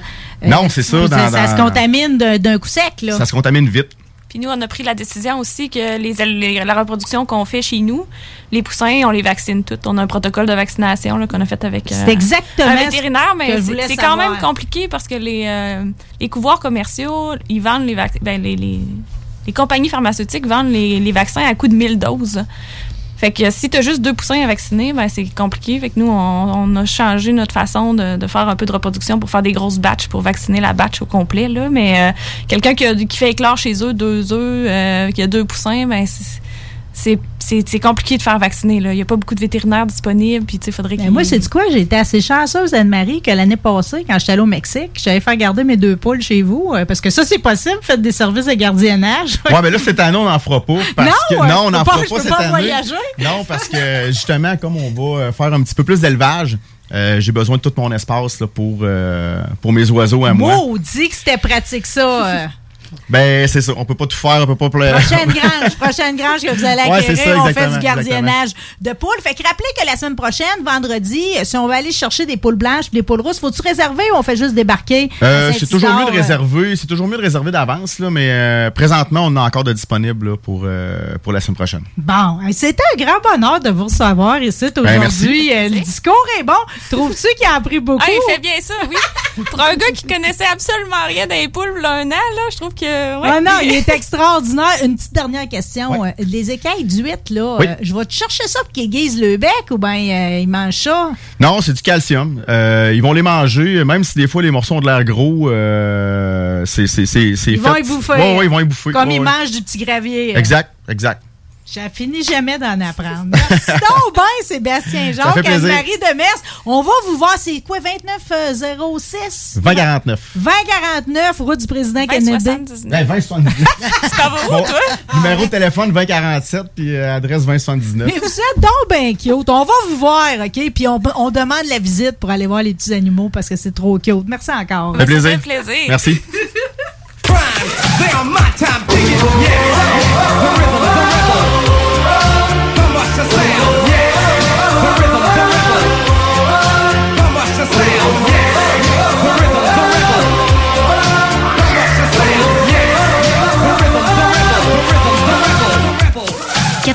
Non, c'est ça, Ça, dans- ça se contamine d'un d'un coup sec, là. ça se contamine vite. Puis nous, on a pris la décision aussi que les, les- la reproduction qu'on fait chez nous, les poussins, on les vaccine toutes. On a un protocole de vaccination qu'on a fait avec euh, exactement un vétérinaire, mais c'est- quand même compliqué parce que les, euh, les couvoirs commerciaux, ils vendent les vaccins. Ben, les, les, les compagnies pharmaceutiques vendent les, les vaccins à coût de 1000 doses. Fait que si tu juste deux poussins à vacciner, ben c'est compliqué. Fait que nous, on, on a changé notre façon de, faire un peu de reproduction pour faire des grosses batches, pour vacciner la batch au complet. Là. Mais euh, quelqu'un qui, qui fait éclore chez eux deux œufs, euh, qui a deux poussins, ben c'est- c'est c'est- c'est compliqué de faire vacciner. là. Il n'y a pas beaucoup de vétérinaires disponibles. Puis, faudrait Ben, moi, c'est du quoi? J'ai été assez chanceuse, Anne-Marie, que l'année passée, quand j'étais allée au Mexique, j'allais faire garder mes deux poules chez vous. euh, parce que ça, c'est possible. Faites des services de gardiennage. Ouais, mais là, cette année, on n'en fera pas. Parce Non, que, euh, non, on je n'en fera je pas peux cette pas année. voyager. Non, parce que justement, comme on va euh, faire un petit peu plus d'élevage, euh, j'ai besoin de tout mon espace là, pour, euh, pour mes oiseaux à moi. Maudit que c'était pratique, ça. Ben, c'est ça. On peut pas tout faire, on peut pas pleurer. Prochaine grange, prochaine grange que vous allez Ouais, acquérir, ça, on fait du gardiennage de poules. Fait que rappelez que la semaine prochaine, vendredi, si on va aller chercher des poules blanches et des poules rousses, faut-tu réserver ou on fait juste débarquer? Euh, c'est toujours mieux de euh? réserver. C'est toujours mieux de réserver d'avance, là, mais euh, présentement, on en a encore de disponible là, pour, euh, pour la semaine prochaine. Bon, c'était un grand bonheur de vous recevoir ici aujourd'hui. merci. Euh, le discours est bon. Trouves-tu qu'il a appris beaucoup? Ah, il fait bien ça, oui. Pour un gars qui connaissait absolument rien des poules il y a un an, là, je trouve que. ouais. Ah non, il est extraordinaire. Une petite dernière question. Euh, Les écailles d'huîtres, là, Oui. euh, je vais te chercher ça pour qu'ils aiguisent le bec ou bien euh, ils mangent ça? Non, c'est du calcium. Euh, ils vont les manger, même si des fois les morceaux ont de l'air gros. Euh, c'est c'est c'est c'est Ils vont y bouffer. Ouais, ils vont y bouffer. Comme Ouais, ils ouais. mangent du petit gravier. Exact, exact. Je finis jamais d'en apprendre. Merci donc bien, Sébastien plaisir. Anne-Marie Demers. On va vous voir, c'est quoi, 2906? 2049. 2049, route du président Kennedy. 20, 2079. Ça va où, Bon, toi? numéro de téléphone 2047 puis euh, adresse 2079. Mais vous êtes donc bien cute. On va vous voir, OK? Puis on, on demande la visite pour aller voir les petits animaux parce que c'est trop cute. Merci encore. Ça fait plaisir. fait plaisir. Merci.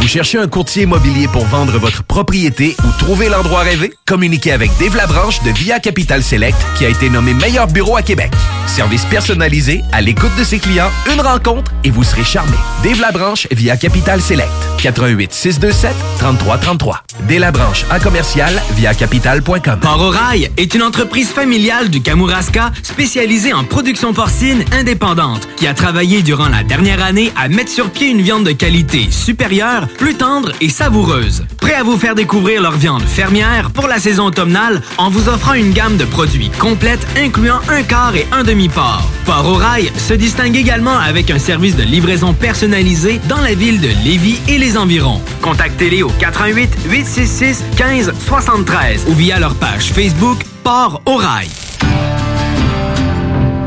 Vous cherchez un courtier immobilier pour vendre votre propriété ou trouver l'endroit rêvé? Communiquez avec Dave Labranche de Via Capital Select qui a été nommé meilleur bureau à Québec. Service personnalisé, à l'écoute de ses clients, une rencontre et vous serez charmé. Dave Labranche via Capital Select. 88 627 3333. Dave Labranche à commercial via capital.com. Port au Rail est une entreprise familiale du Kamouraska spécialisée en production porcine indépendante qui a travaillé durant la dernière année à mettre sur pied une viande de qualité supérieure, plus tendre et savoureuse. Prêt à vous faire découvrir leur viande fermière pour la saison automnale en vous offrant une gamme de produits complète incluant un quart et un demi-port. Port au Rail se distingue également avec un service de livraison personnalisé dans la ville de Lévis et les environs. Contactez-les au 88 866 15 73 ou via leur page Facebook Port au Rail.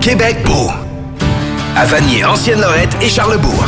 Québec beau. À Ancienne-Lorette et Charlebourg.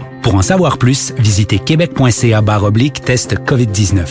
Pour en savoir plus, visitez québec.ca oblique test COVID-19.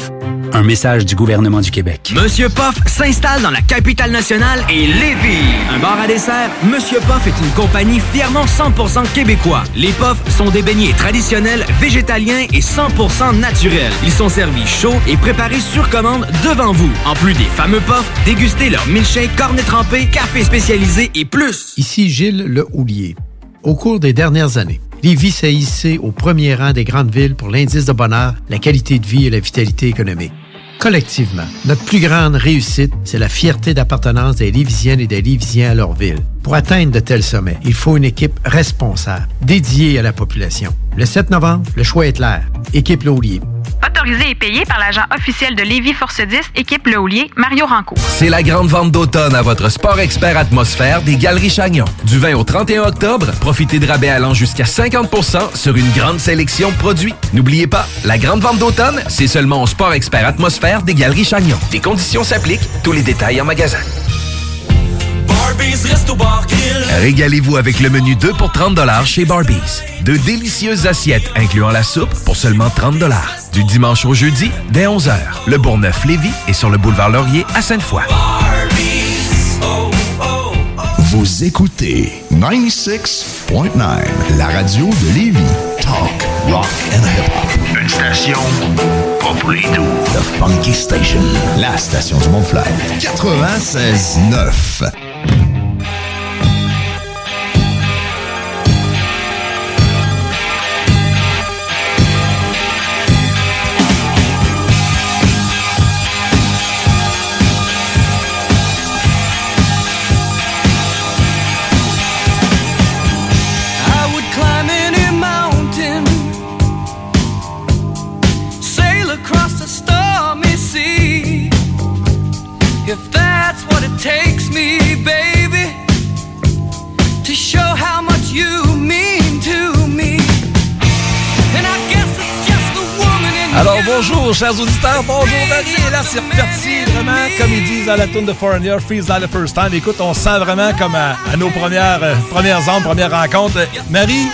Un message du gouvernement du Québec. Monsieur Poff s'installe dans la capitale nationale et Lévis. Un bar à dessert, Monsieur Poff est une compagnie fièrement 100% québécois. Les Poffs sont des beignets traditionnels, végétaliens et 100% naturels. Ils sont servis chauds et préparés sur commande devant vous. En plus des fameux Poffs, dégustez leur milkshake, cornet trempé, café spécialisé et plus. Ici Gilles Le Houlier. Au cours des dernières années, Lévis s'est hissé au premier rang des grandes villes pour l'indice de bonheur, la qualité de vie et la vitalité économique. Collectivement, notre plus grande réussite, c'est la fierté d'appartenance des Lévisiennes et des Lévisiens à leur ville. Pour atteindre de tels sommets, il faut une équipe responsable, dédiée à la population. Le 7 novembre, le choix est clair. Équipe Laulier. Autorisé et payé par l'agent officiel de Lévis Force 10, équipe Le Houlier, Mario Rancourt. C'est la grande vente d'automne à votre Sport Expert Atmosphère des Galeries Chagnon. Du 20 au 31 octobre, profitez de rabais allant jusqu'à 50% sur une grande sélection de produits. N'oubliez pas, la grande vente d'automne, c'est seulement au Sport Expert Atmosphère des Galeries Chagnon. Des conditions s'appliquent, tous les détails en magasin. Barbies, resto bar grill. Régalez-vous avec le menu 2 pour 30 chez Barbies. De délicieuses assiettes incluant la soupe pour seulement 30 Du dimanche au jeudi, dès 11h. Le Bourgneuf-Lévis est sur le boulevard Laurier à Sainte-Foy. Vous écoutez 96.9, la radio de Lévis. Talk, rock and hip-hop. Une station pas pour les doux. The Funky Station, la station du Mont-Fly. 96.9. chers auditeurs, bonjour Marie, et là c'est reparti vraiment comme ils disent dans la tune de Foreigner, Feels Like the First Time. Écoute, on se sent vraiment comme à, à nos premières, euh, premières ondes, premières rencontres. Marie,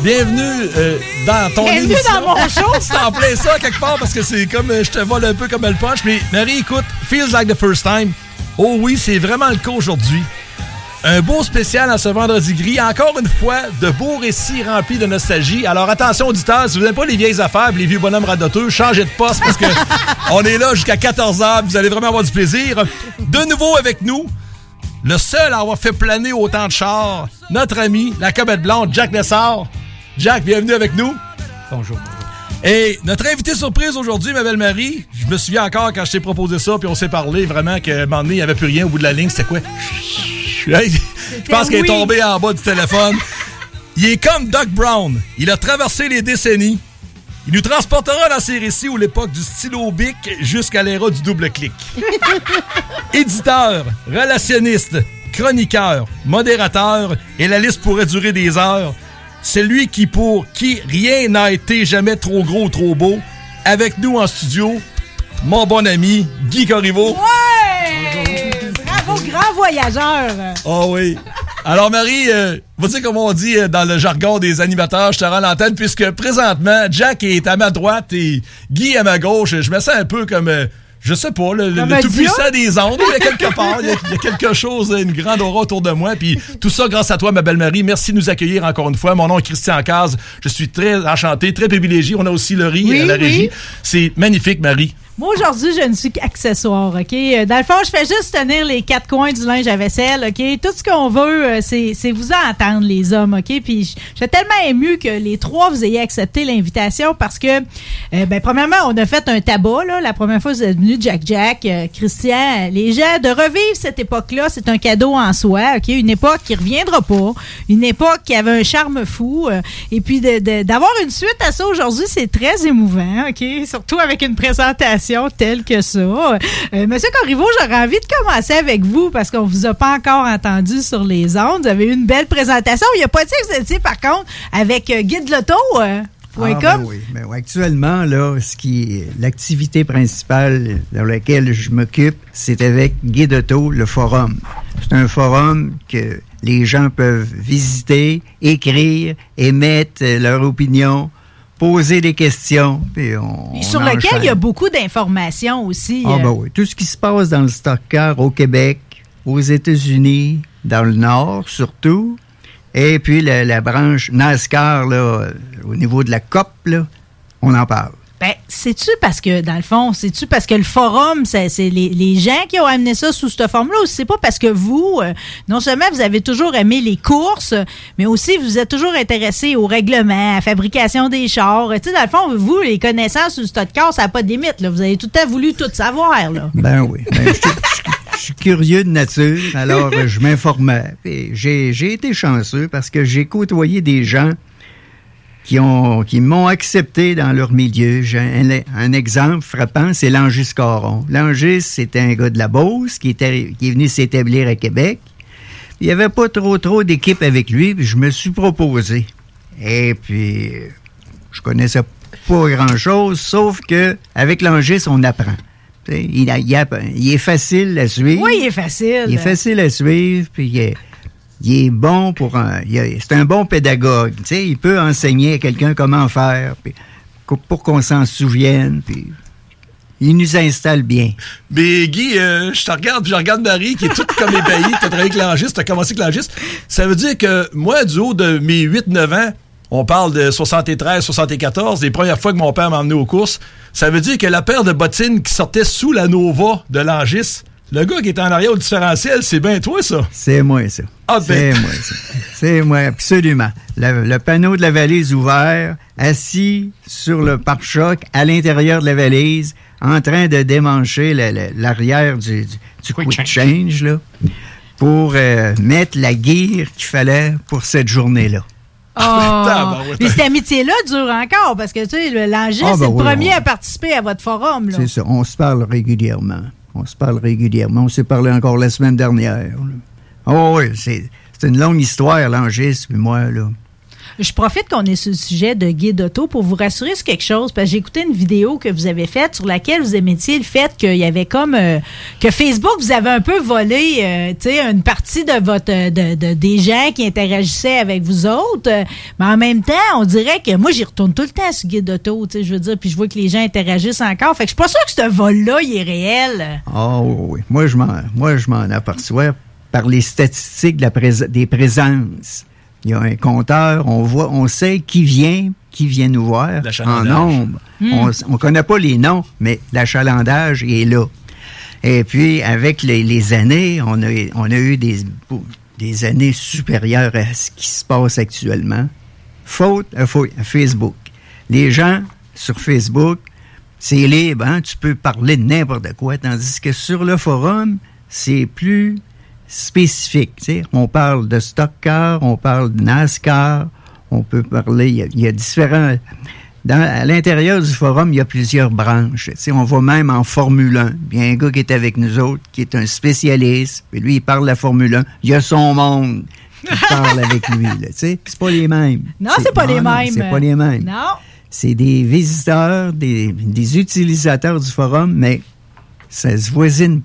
bienvenue euh, dans ton Bienvenue émission. dans mon show. c'est en plein ça quelque part parce que c'est comme, euh, je te vole un peu comme elle punch. Mais Marie, écoute, Feels Like the First Time. Oh oui, c'est vraiment le cas aujourd'hui. Un beau spécial en ce vendredi gris. Encore une fois, de beaux récits remplis de nostalgie. Alors attention auditeurs, si vous n'aimez pas les vieilles affaires, les vieux bonhommes radoteux, changez de poste parce que on est là jusqu'à 14h. Vous allez vraiment avoir du plaisir. De nouveau avec nous, le seul à avoir fait planer autant de chars, notre ami, la comète blonde, Jack Lessard. Jack, bienvenue avec nous. Bonjour. Et notre invité surprise aujourd'hui, ma belle Marie, je me souviens encore quand je t'ai proposé ça, puis on s'est parlé vraiment qu'à un moment donné, il n'y avait plus rien au bout de la ligne. C'était quoi? Je pense qu'elle est oui. tombée en bas du téléphone. Il est comme Doc Brown. Il a traversé les décennies. Il nous transportera dans ses récits où l'époque du stylo bic jusqu'à l'ère du double clic. Éditeur, relationniste, chroniqueur, modérateur, et la liste pourrait durer des heures. C'est lui qui, pour qui rien n'a été jamais trop gros ou trop beau, avec nous en studio, mon bon ami Guy Corriveau. Ouais! Bravo, grand voyageur. Oh oui. Alors Marie, euh, vous dire comment on dit euh, dans le jargon des animateurs, je te rends l'antenne, puisque présentement, Jack est à ma droite et Guy à ma gauche. Je me sens un peu comme, euh, je sais pas, le, le- tout-puissant dieu? des ondes. Il y a quelque part, il y a, il y a quelque chose, une grande aura autour de moi. Puis tout ça grâce à toi, ma belle Marie. Merci de nous accueillir encore une fois. Mon nom est Christian Caz. Je suis très enchanté, très privilégié. On a aussi le riz Oui, à la oui. régie. C'est magnifique, Marie. Moi, aujourd'hui, je ne suis qu'accessoire, OK? Euh, Dans le fond, je fais juste tenir les quatre coins du linge à vaisselle, OK? Tout ce qu'on veut, euh, c'est vous entendre, les hommes, OK? Puis, suis tellement ému que les trois, vous ayez accepté l'invitation parce que, euh, ben, premièrement, on a fait un tabac, là. La première fois, vous êtes Jack Jack, euh, Christian, les gens, de revivre cette époque-là, c'est un cadeau en soi, OK? Une époque qui reviendra pas. Une époque qui avait un charme fou. euh, et puis, de- de- d'avoir une suite à ça aujourd'hui, c'est très émouvant? Surtout avec une présentation telle que ça. Euh, Monsieur Corriveau, j'aurais envie de commencer avec vous parce qu'on vous a pas encore entendu sur les ondes. Vous avez eu une belle présentation. Il n'y a pas dit que vous par contre, avec Guide Loto. Ah, ben oui, ben oui. Actuellement, là, ce qui l'activité principale dans laquelle je m'occupe, c'est avec Guide Auto, le forum. C'est un forum que les gens peuvent visiter, écrire, émettre euh, leur opinion, poser des questions, puis on, Et on sur lequel enchaîne. il y a beaucoup d'informations aussi. Ah euh, ben oui, tout ce qui se passe dans le stock car au Québec, aux États-Unis, dans le Nord surtout, et puis la, la branche NASCAR, là, au niveau de la COP, là, on en parle. Ben, c'est-tu parce que, dans le fond, c'est-tu parce que le forum, c'est les, les gens qui ont amené ça sous cette forme-là, ou c'est pas parce que vous, euh, non seulement vous avez toujours aimé les courses, mais aussi vous êtes toujours intéressé au règlement, à la fabrication des chars. Tu sais, dans le fond, vous, les connaissances le stock car, ça n'a pas de limite. Là. Vous avez tout le temps voulu tout savoir. Là. Ben oui. Ben, je, je suis curieux de nature, alors euh, je m'informais. J'ai été chanceux parce que j'ai côtoyé des gens qui ont qui m'ont accepté dans leur milieu. Un, exemple frappant, c'est Langis Caron. Langis, c'était un gars de la Beauce qui, est venu s'établir à Québec. Il n'y avait pas trop trop d'équipe avec lui, puis je me suis proposé. Et puis, je connaissais pas grand-chose, sauf que avec Langis, on apprend. Il, a- il a- il est facile à suivre. Oui, il est facile. Il est facile à suivre, puis il est, il est bon pour un. il est- C'est un bon pédagogue. Tu sais, il peut enseigner à quelqu'un comment faire, puis pour qu'on s'en souvienne, puis il nous installe bien. Mais Guy, euh, je te regarde, puis je regarde Marie, qui est toute comme ébahie. Tu as travaillé avec l'angiste, tu as commencé avec l'angiste. Ça veut dire que moi, du haut de mes 8-9 ans, on parle de 73, 74, les premières fois que mon père m'a emmené aux courses, ça veut dire que la paire de bottines qui sortait sous la Nova de l'angiste, le gars qui était en arrière au différentiel, c'est bien toi, ça. C'est moi, ça. Ah, C'est ben. moi, ça. C'est moi, absolument. Le, le panneau de la valise ouvert, assis sur le pare-choc à l'intérieur de la valise, en train de démancher l'arrière du, du, du quick change, là, pour euh, mettre la gear qu'il fallait pour cette journée-là. Oh. Tabarouette. Puis cette amitié-là dure encore parce que, tu sais, le- l'Angis, Ah, ben c'est le oui, premier on- à participer à votre forum. C'est ça. On se parle régulièrement. On se parle régulièrement. On s'est parlé encore la semaine dernière. là. Oh oui, c'est c'est une longue histoire, l'Angis, puis moi, là. Je profite qu'on est sur le sujet de guide auto pour vous rassurer sur quelque chose, parce que j'ai écouté une vidéo que vous avez faite sur laquelle vous émettiez le fait qu'il y avait comme euh, que Facebook vous avait un peu volé, euh, tu sais, une partie de votre de, de- des gens qui interagissaient avec vous autres, mais en même temps, on dirait que moi j'y retourne tout le temps sur guide auto, tu sais, je veux dire, puis je vois que les gens interagissent encore, fait que je suis pas sûre que ce vol-là il est réel. Ah oui, oui. Moi, je m'en, moi, je m'en aperçois par les statistiques de la des présences. Il y a un compteur, on voit, on sait qui vient, qui vient nous voir en nombre. Hmm. On ne connaît pas les noms, mais l'achalandage est là. Et puis, avec les, les années, on a, on a eu des, des années supérieures à ce qui se passe actuellement. Faute à, fa- à Facebook. Les gens sur Facebook, c'est libre, hein? tu peux parler de n'importe quoi, tandis que sur le forum, c'est plus spécifique. tu sais. On parle de stock car, on parle de NASCAR, on peut parler, il y a, il y a différents... Dans, à l'intérieur du forum, il y a plusieurs branches. On va même en Formule 1. Il y a un gars qui est avec nous autres, qui est un spécialiste, puis lui, il parle de la Formule 1. Il y a son monde qui parle avec lui. sais. C'est pas les mêmes. Non, c'est pas les non, mêmes. C'est pas les mêmes. Non. C'est des visiteurs, des, des utilisateurs du forum, mais ça se voisine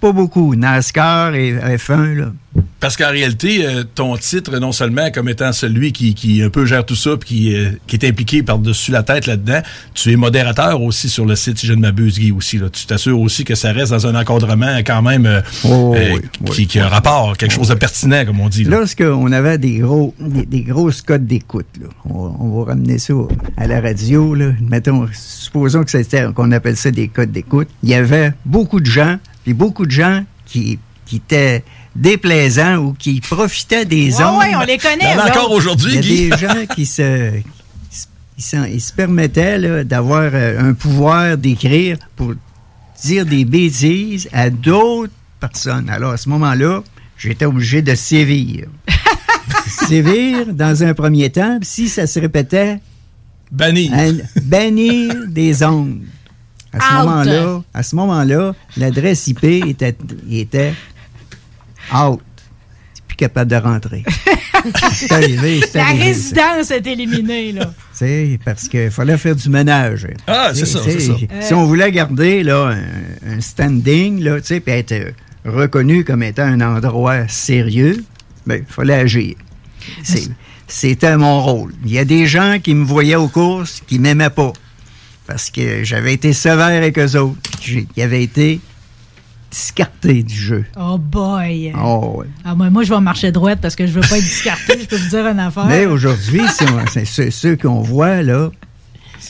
pas beaucoup. NASCAR et F1, là. Parce qu'en réalité, euh, ton titre, non seulement comme étant celui qui, qui un peu gère tout ça, puis qui, euh, qui est impliqué par-dessus la tête là-dedans, tu es modérateur aussi sur le site, si je ne m'abuse, Guy, aussi. Là. Tu t'assures aussi que ça reste dans un encadrement quand même euh, euh, qui, qui a un rapport, quelque chose de pertinent, comme on dit. Là. Lorsqu'on avait des gros, des, des grosses codes d'écoute, là, on, on va ramener ça à la radio, là. Mettons, supposons que c'était, qu'on appelle ça des codes d'écoute. Il y avait beaucoup de gens, puis beaucoup de gens qui, qui étaient déplaisants ou qui profitaient des Ouais, ondes. ouais, on les connaît, Il y en a eux encore aujourd'hui, Il Guy. y a des gens qui se, qui se- ils se permettaient d'avoir euh, un pouvoir d'écrire pour dire des bêtises à d'autres personnes. Alors, à ce moment-là, j'étais obligé de sévir. sévir dans un premier temps, puis si ça se répétait, bannir, bannir des ondes. À ce moment-là, à ce moment-là, l'adresse IP était, était out. C'est plus capable de rentrer. c'est arrivé, c'est La arrivé, ça. résidence est éliminée, là. C'est parce qu'il fallait faire du ménage. Ah, c'est ça, c'est ça. Si on voulait garder là, un, un standing, là, tu sais, puis être euh, reconnu comme étant un endroit sérieux, ben, il fallait agir. C'est- C'était mon rôle. Il y a des gens qui me voyaient aux courses qui m'aimaient pas. Parce que j'avais été sévère avec eux autres. Avaient été discartés du jeu. Oh boy. Oh, ouais. Ah, moi, moi, je vais marcher droite parce que je veux pas être discarté. je peux vous dire une affaire. Mais aujourd'hui, c'est ceux, ceux qu'on voit, là,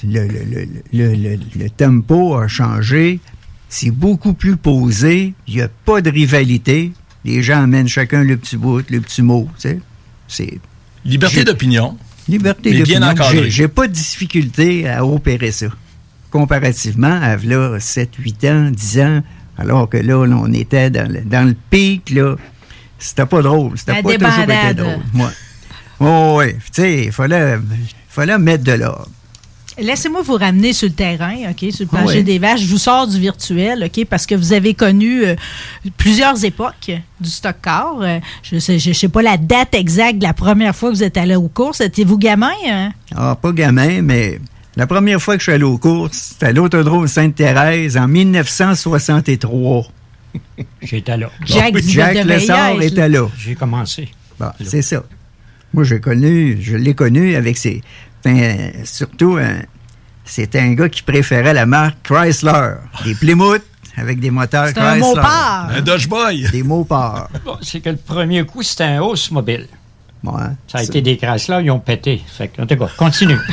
le, le- le- le- le- le tempo a changé. C'est beaucoup plus posé. Il n'y a pas de rivalité. Les gens amènent chacun le petit bout, le petit mot. tu sais. C'est Liberté d'opinion. liberté d'opinion. J'ai pas de difficulté à opérer ça. Comparativement à là, 7, 8 ans, 10 ans, alors que là, là, on était dans le, dans le pic, là. C'était pas drôle. C'était pas toujours été drôle. Oh, ouais. Tu sais, il fallait, fallait mettre de l'ordre. Laissez-moi vous ramener sur le terrain, OK, sur le plancher des vaches. Je vous sors du virtuel, OK, parce que vous avez connu euh, plusieurs époques du stock car. Euh, je sais, je sais pas la date exacte de la première fois que vous êtes allé aux courses. Étiez-vous gamin? hein? Ah, pas gamin, mais La première fois que je suis allé aux courses, c'était à l'autodrome Sainte-Thérèse en 1963. J'étais là. Jacques Jacques Lessard était là. J'ai commencé. Bon, c'est ça. Moi, j'ai connu, je l'ai connu avec ses. ben, surtout, c'était un gars qui préférait la marque Chrysler. Des Plymouth avec des moteurs Chrysler. un Mopar. Un Dodge Boy. Des Mopar. Bon, c'est que le premier coup, c'était un hausse mobile. Ouais. Ça a été des Chrysler, ils ont pété. Fait que, en tout cas, continue.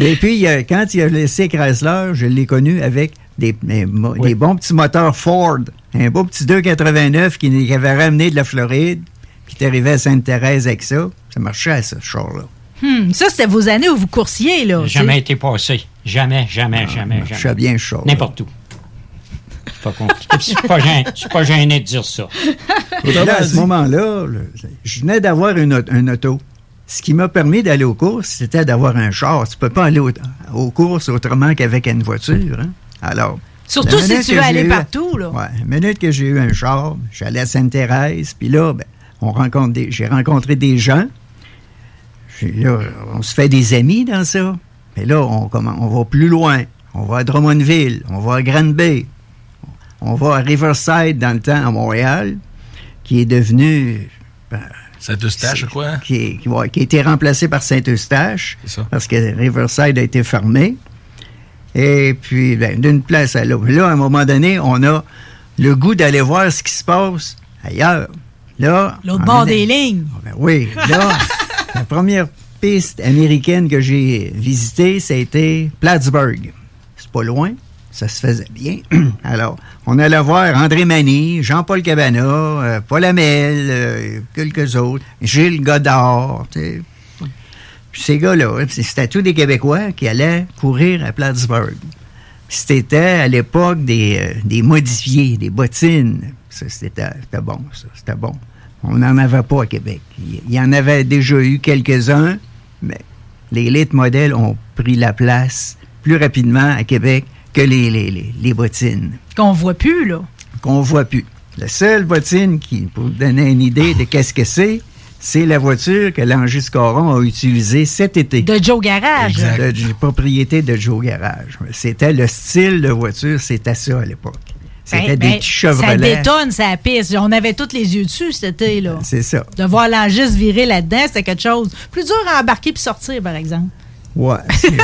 Et puis, quand il a laissé Chrysler, je l'ai connu avec des, des mo- des bons petits moteurs Ford. Un beau petit 289 qui, avait ramené de la Floride, qui est arrivé à Sainte-Thérèse avec ça. Ça marchait, ça, ce char-là. Hmm, ça, c'était vos années où vous coursiez, là. J'ai jamais été passé. Jamais, jamais, jamais, marchait jamais. bien, ce char. N'importe où. C'est pas compliqué. Puis C'est pas, gêné, c'est pas gêné de dire ça. Et là, à ce moment-là, je venais d'avoir une, auto- un auto. Ce qui m'a permis d'aller aux courses, c'était d'avoir un char. Tu peux pas aller au- aux courses autrement qu'avec une voiture. hein. Alors. Surtout si tu veux aller partout, là. Ouais, la minute que j'ai eu un char, j'allais à Sainte-Thérèse, puis là, ben, on rencontre des, j'ai rencontré des gens. Là, on se fait des amis dans ça. Mais là, on, comment- on va plus loin. On va à Drummondville, on va à Granby, on va à Riverside dans le temps à Montréal, qui est devenu ben, Saint-Eustache, quoi? qui, qui, ouais, qui a été remplacé par Saint-Eustache, parce que Riverside a été fermé. Et puis, ben, d'une place à l'autre. Là, à un moment donné, on a le goût d'aller voir ce qui se passe ailleurs. Là, L'autre bord des lignes. ben oui, là, la première piste américaine que j'ai visitée, c'était Plattsburgh. C'est pas loin, ça se faisait bien. Alors, on allait voir André Mani, Jean-Paul Cabana, euh, Paul Hamel, euh, quelques autres, Gilles Godard, ces gars-là, c'était tous des Québécois qui allaient courir à Plattsburgh. C'était à l'époque des, euh, des modifiés, des bottines. C'était bon, ça. C'était bon. On n'en avait pas à Québec. Il y en avait déjà eu quelques-uns, mais les late modèles ont pris la place plus rapidement à Québec que les, les, les, les bottines Qu'on voit plus, là. qu'on voit plus. La seule bottine qui, pour vous donner une idée de qu'est-ce que c'est, c'est la voiture que l'Angis Coron a utilisée cet été. De Joe Garage. De, de propriété de Joe Garage. C'était le style de voiture, c'était ça à l'époque. C'était Ben, des ben, petits Ça détonne, ça pisse. On avait tous les yeux dessus cet été, là. C'est ça. De voir l'angiste virer là-dedans, c'était quelque chose. Plus dur à embarquer puis sortir, par exemple. Ouais.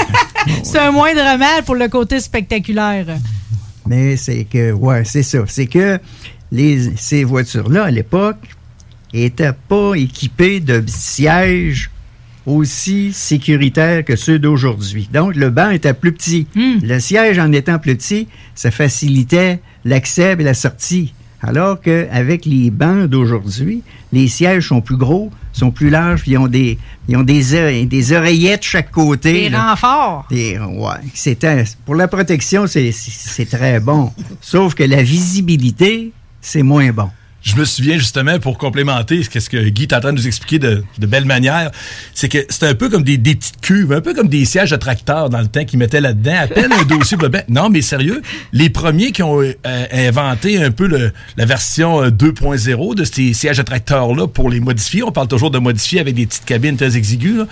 C'est un moindre mal pour le côté spectaculaire. Mais c'est que, ouais, c'est ça. C'est que les, ces voitures-là, à l'époque, n'étaient pas équipées de sièges aussi sécuritaires que ceux d'aujourd'hui. Donc, le banc était plus petit. Le siège, en étant plus petit, ça facilitait l'accès et la sortie. Alors qu'avec les bancs d'aujourd'hui, les sièges sont plus gros, sont plus larges, puis ils ont des, ils ont des, des oreillettes de chaque côté. Des là. renforts. Des- ouais, pour la protection, c'est très bon. Sauf que la visibilité, c'est moins bon. Je me souviens justement, pour complémenter ce que, ce que Guy est en train de nous expliquer de, de belle manière, c'est que c'était un peu comme des, des petites cuves, un peu comme des sièges de tracteur dans le temps qu'ils mettaient là-dedans, à peine un dossier. bleu. Non, mais sérieux, les premiers qui ont euh, inventé un peu le- la version euh, 2.0 de ces sièges de tracteur-là pour les modifier, on parle toujours de modifier avec des petites cabines très exiguës, là.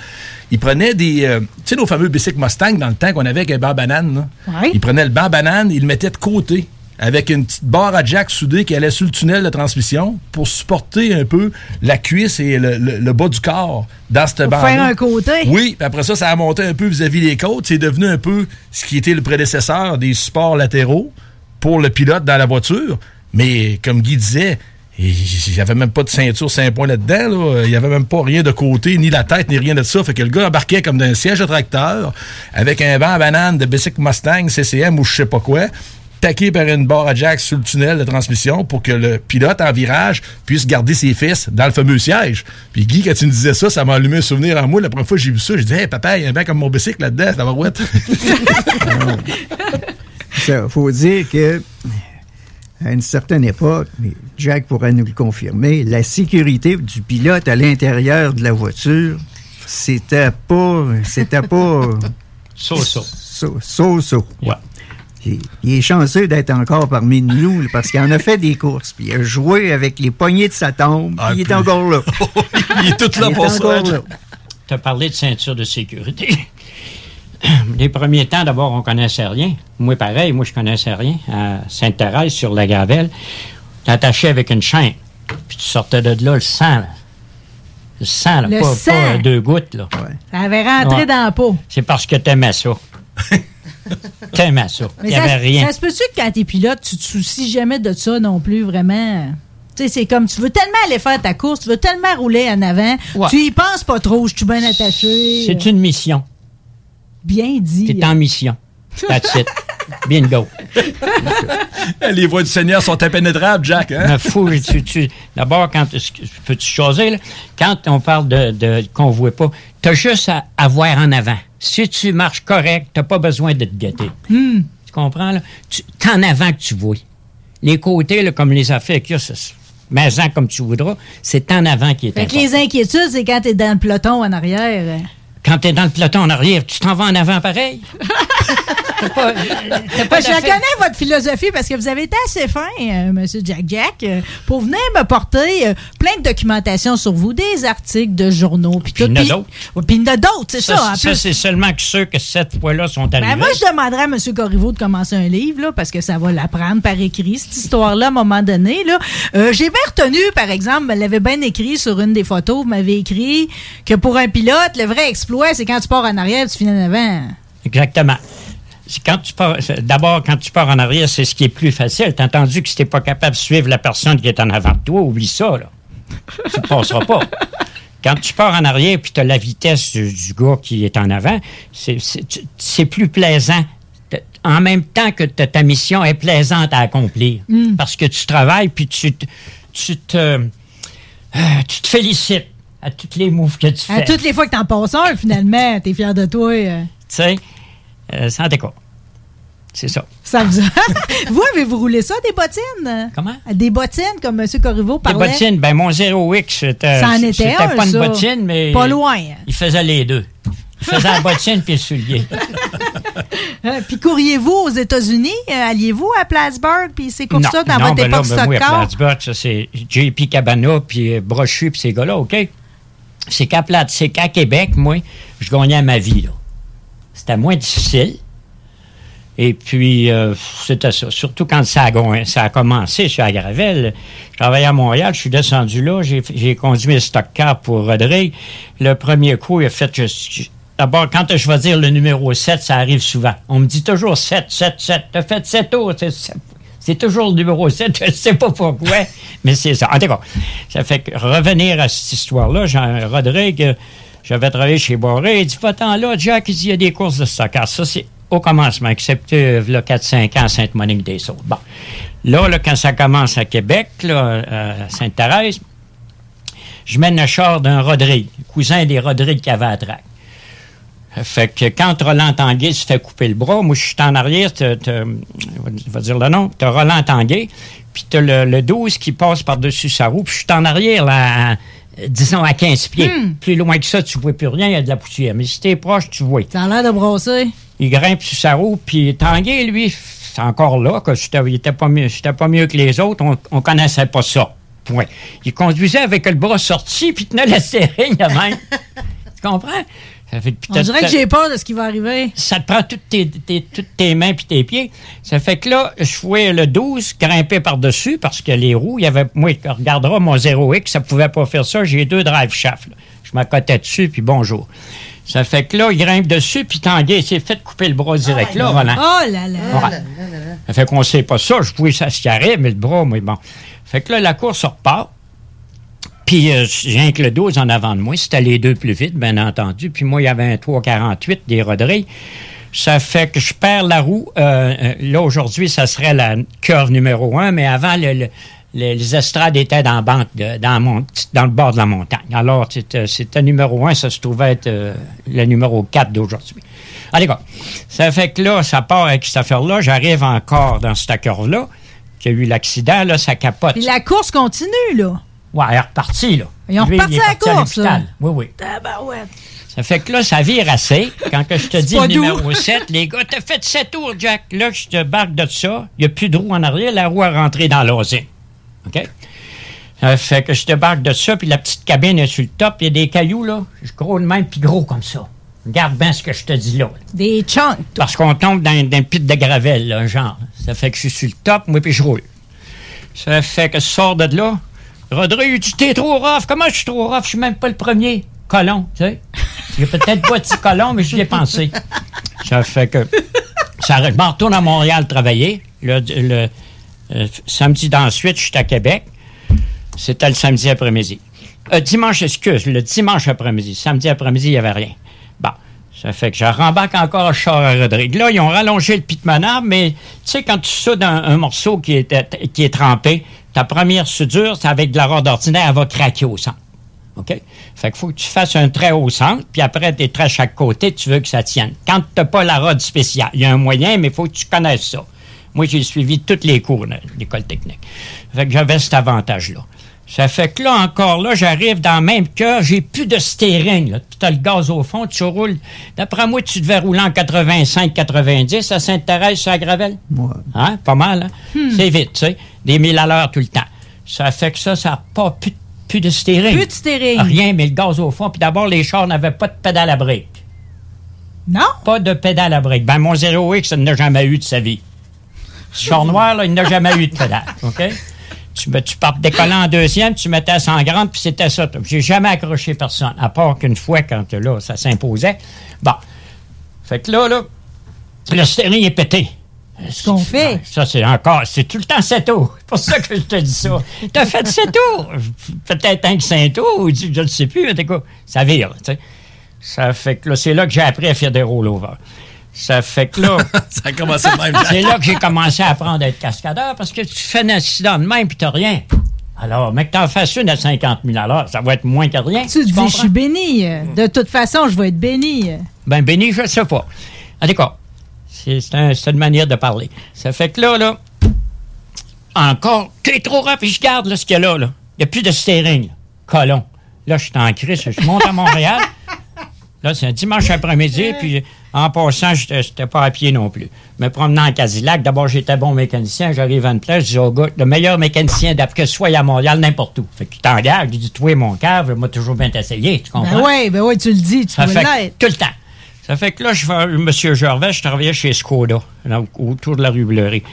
ils prenaient des... euh, tu sais, nos fameux bicycles Mustang dans le temps qu'on avait avec un banc banane, là. Ouais. Ils prenaient le banc banane, ils le mettaient de côté avec une petite barre à jack soudée qui allait sur le tunnel de transmission pour supporter un peu la cuisse et le, le- le bas du corps dans cette bande. faire un côté. Oui, puis après ça, ça a monté un peu vis-à-vis des côtes. C'est devenu un peu ce qui était le prédécesseur des supports latéraux pour le pilote dans la voiture. Mais comme Guy disait, il n'y avait même pas de ceinture 5 points là-dedans. là. Il n'y avait même pas rien de côté, ni la tête, ni rien de ça. Fait que le gars embarquait comme d'un siège de tracteur avec un banc à banane de Bicycle Mustang, CCM ou je sais pas quoi taqué par une barre à jack sur le tunnel de transmission pour que le pilote en virage puisse garder ses fils dans le fameux siège. Puis Guy, quand tu me disais ça, ça m'a allumé un souvenir en moi. La première fois que j'ai vu ça, j'ai dit Hey papa, il y a un banc comme mon bicycle là-dedans, ça va ouais. Ça, faut dire que à une certaine époque, mais Jack pourra nous le confirmer, la sécurité du pilote à l'intérieur de la voiture, c'était pas, c'était pas So-so. so so, so. Il, il est chanceux d'être encore parmi nous parce qu'il en a fait des courses. Puis il a joué avec les poignées de sa tombe. puis il est puis- encore là. il est tout là Il pour ça. Tu as parlé de ceinture de sécurité. les premiers temps, d'abord, on connaissait rien. Moi, pareil, moi, je connaissais rien. À Sainte-Thérèse, sur la Gravelle, t'attachais avec une chaîne. Puis tu sortais de là, le sang, là. Le sang, là, Le pas, sang. pas deux gouttes, là. Ça avait rentré Ouais. dans la peau. C'est parce que t'aimais ça. t'aimais ça. Il n'y avait rien. ça se peut-tu que quand t'es pilote, tu te soucies jamais de ça non plus, vraiment? Tu sais, c'est comme, tu veux tellement aller faire ta course, tu veux tellement rouler en avant, Ouais. tu y penses pas trop, je suis bien attaché. C'est une mission. Bien dit. T'es en mission. That's it. Bingo. Les voies du Seigneur sont impénétrables, Jack. Hein? Mais fou, tu- tu- D'abord, quand peux-tu choisir, là, quand on parle de, de qu'on voit pas, t'as juste à, à voir en avant. Si tu marches correct, t'as pas besoin de te guetter. Hmm. Tu comprends, là? Tu- C'est en avant que tu vois. Les côtés, là, comme les affaires qu'il y a, comme tu voudras, c'est en avant qui est Fait que important. les inquiétudes, c'est quand t'es dans le peloton en arrière. Quand t'es dans le peloton en arrière, tu t'en vas en avant pareil? T'as pas- t'as pas je d'affaire- connais votre philosophie parce que vous avez été assez fin, euh, Monsieur Jack Jack, euh, pour venir me porter euh, plein de documentation sur vous, des articles de journaux, puis tout. il y en a Puis- d'autres. Ouais, Puis il y en a d'autres, c'est ça, ça, c'est seulement que ceux que cette fois-là sont arrivés. Ben, moi, je demanderais à M. Corriveau de commencer un livre, là, parce que ça va l'apprendre par écrit, cette histoire-là, à un moment donné. Là. Euh, J'ai bien retenu, par exemple, elle l'avait bien écrit sur une des photos, vous m'avez écrit que pour un pilote, le vrai exploit, c'est quand tu pars en arrière, tu finis en avant. Exactement. Quand tu pars, d'abord, quand tu pars en arrière, c'est ce qui est plus facile. T'as entendu que si t'es pas capable de suivre la personne qui est en avant de toi, oublie ça, là. Tu ne passeras pas. Quand tu pars en arrière puis tu as la vitesse du, du gars qui est en avant, c'est- plus plaisant. En même temps que ta mission est plaisante à accomplir. Mm. Parce que tu travailles puis tu, te- tu te, euh, tu te félicites à toutes les moves que tu fais. À toutes les fois que t'en passes un, finalement, t'es fier de toi. euh. Tu sais, euh, sans décor. C'est ça. Ça vous, vous avez-vous roulé ça, des bottines? Comment? Des bottines, comme M. Corriveau parlait. bottines, ben mon 0X, c'était Ça en était c'était un, pas une ça. bottine, mais. Pas loin. Il faisait les deux. Il faisait la bottine puis le soulier. Euh, puis courriez-vous aux États-Unis? Euh, Alliez-vous à Plattsburgh? Puis ces courses-là dans non, votre ben là, époque ben moi, à? Plattsburgh, ça, c'est JP Cabana puis Brochu puis ces gars-là, OK? C'est qu'à Platt, c'est qu'à Québec, moi, je gagnais ma vie, là. C'était moins difficile. Et puis, euh, c'était ça. Surtout quand ça a, ça a commencé sur la Gravelle. Je travaillais à Montréal, je suis descendu là, j'ai conduit mes stock cars pour Rodrigue. Le premier coup, il a fait... D'abord, quand je vais dire le numéro 7, ça arrive souvent. On me dit toujours 7, 7, 7. T'as fait 7 tours. c'est- c'est- C'est toujours le numéro 7, je ne sais pas pourquoi, mais c'est ça. En tout cas, ça fait que revenir à cette histoire-là, Jean Rodrigue, euh, j'avais travaillé chez Boré, il dit, va-t'en là, Jack, il y a des courses de soccer. Ça, c'est au commencement, excepté euh, là, 4-5 ans à Sainte-Monique-des-Saules. Bon. Là, là, quand ça commence à Québec, là, à Sainte-Thérèse, je mène le char d'un Rodrigue, cousin des Rodrigues qui. Fait que quand Roland Tanguay se fait couper le bras, moi je suis en arrière, t'as- t'as- je vais dire le nom, t'as Roland Tanguay, puis t'as le, le 12 qui passe par-dessus sa roue, puis je suis en arrière, là, à, disons à 15 pieds. Plus loin que ça, tu vois plus rien, il y a de la poussière. Mais si t'es proche, tu vois. A l'air de brosser. Il grimpe sur sa roue, puis Tanguay, lui, c'est encore là, que c'était il était pas mieux, pas mieux que les autres, on, on connaissait pas ça. Point. Il conduisait avec le bras sorti, puis tenait la sérine de même. tu comprends? Ça fait, puis On dirait que j'ai peur de ce qui va arriver. ça te prend toutes tes, tes- toutes tes mains puis tes pieds. Ça fait que là, je fouais le 12 grimper par-dessus parce que les roues, il y avait. Moi, tu regarderas mon 0X, ça pouvait pas faire ça. J'ai deux drive shafts. là. Je m'accotais dessus, puis bonjour. Ça fait que là, il grimpe dessus, puis Tanguay s'est fait couper le bras direct là, Roland. Oh là là. Ouais. Ça fait qu'on sait pas ça. Je pouvais ça se carrer, mais le bras, moi, bon. Fait que là, la course repart. Puis j'ai un que le 12 en avant de moi. C'était les deux plus vite, bien entendu. Puis moi, il y avait un 348 des Rodrigues. Ça fait que je perds la roue. Euh, euh, là, aujourd'hui, ça serait la curve numéro un, mais avant, le- le- le- les estrades étaient dans, le bord de la montagne. Alors, c'était numéro un, ça se trouvait être euh, le numéro 4 d'aujourd'hui. Allez, quoi. Ça fait que là, ça part avec cette affaire-là. J'arrive encore dans cette curve-là, a eu l'accident, là, ça capote. La course continue, là. Ouais, elle est repartie, là. Ils ont reparti est la à course, là. Oui, oui. Tabarouette. Ça fait que là, ça vire assez. Quand que je te dis le numéro 7, les gars, t'as fait 7 tours, Jack. Là, je te barque de ça. Il n'y a plus de roue en arrière. La roue est rentrée dans l'osine. OK? Ça fait que je te barque de ça, puis la petite cabine est sur le top. Il y a des cailloux, là. Je gros de même, puis gros comme ça. Regarde bien ce que je te dis là. Des chunks. Parce qu'on tombe dans, dans un pit de gravelle, là, genre. Ça fait que je suis sur le top, moi, puis je roule. Ça fait que je sors de là. Rodrigue, tu t'es trop rough. Comment je suis trop rough? Je suis même pas le premier colon, tu sais. J'ai peut-être pas dit colon, mais j'y ai pensé. Ça fait que. Ça, je m'en retourne à Montréal travailler. Le, le, euh, samedi d'ensuite, je suis à Québec. C'était le samedi après-midi. Euh, dimanche, excuse, le dimanche après-midi. Samedi après-midi, il n'y avait rien. Bon, ça fait que je rembarque encore à char à Rodrigue. Là, ils ont rallongé le pitmanard, mais tu sais, quand tu soudes un, morceau qui est trempé, ta première soudure, c'est avec de la rode ordinaire, elle va craquer au centre. OK? Fait qu'il faut que tu fasses un trait au centre, puis après, des traits chaque côté, tu veux que ça tienne. Quand tu n'as pas la rode spéciale, il y a un moyen, mais il faut que tu connaisses ça. Moi, j'ai suivi tous les cours de l'école technique. Fait que j'avais cet avantage-là. Ça fait que là, encore là, j'arrive dans le même cœur, j'ai plus de steering. Là. Tu as le gaz au fond, tu roules. D'après moi, tu devais rouler en 85-90 à Sainte-Thérèse, sur la Gravelle. Hein? Pas mal, hein? C'est vite, tu sais. Des mille à l'heure tout le temps. Ça fait que ça, ça n'a pas plus, plus de steering. Plus de steering. Rien, mais le gaz au fond. Puis d'abord, les chars n'avaient pas de pédale à brique. Non? Pas de pédale à brique. Ben, mon 0X, il n'a jamais eu de sa vie. Ce char noir, là, il n'a jamais eu de pédale. OK? Tu, tu pars décollant en deuxième, tu mettais à 100 grandes, puis c'était ça. J'ai jamais accroché personne, à part qu'une fois, quand là, ça s'imposait. Bon. Fait que là, là, le stéréo est pété. Ce qu'on fait. Ça, c'est encore, c'est tout le temps 7 tours. C'est pour ça que je te dis ça. T'as fait 7 tours. Peut-être un que 5 tours, ou je ne sais plus, mais t'es quoi? Ça vire, tu sais. Ça fait que là, c'est là que j'ai appris à faire des rollovers. Ça fait que là. Ça a commencé de même. C'est là que j'ai commencé à apprendre à être cascadeur parce que tu fais un accident de même puis t'as rien. Alors, mec, t'en fasses une à 50 000 à l'heure, ça va être moins que rien. Tu dis, comprends? je suis béni. De toute façon, je vais être béni. Ben, béni, je ne sais pas. En tout cas, c'est c'est un- c'est une manière de parler. Ça fait que là, là, encore, t'es trop rapide, je garde là, ce qu'il y a là. là. Il n'y a plus de steering. là. Colon. Là, je suis en crise, je monte à Montréal. Là, c'est un dimanche après-midi, puis en passant, je n'étais pas à pied non plus. Me promenant en Cadillac, d'abord, j'étais bon mécanicien, j'arrive à une place, je dis au gars, le meilleur mécanicien d'après soit à Montréal, n'importe où. Fait que tu t'engages, je dis, toi, mon cave, moi, toujours bien t'essayer, tu comprends? Ben oui, ben oui, tu le dis, tu l'être. tout le temps. Ça fait que là, je vais, M. Gervais, je travaillais chez Skoda, donc, autour de la rue Bleury.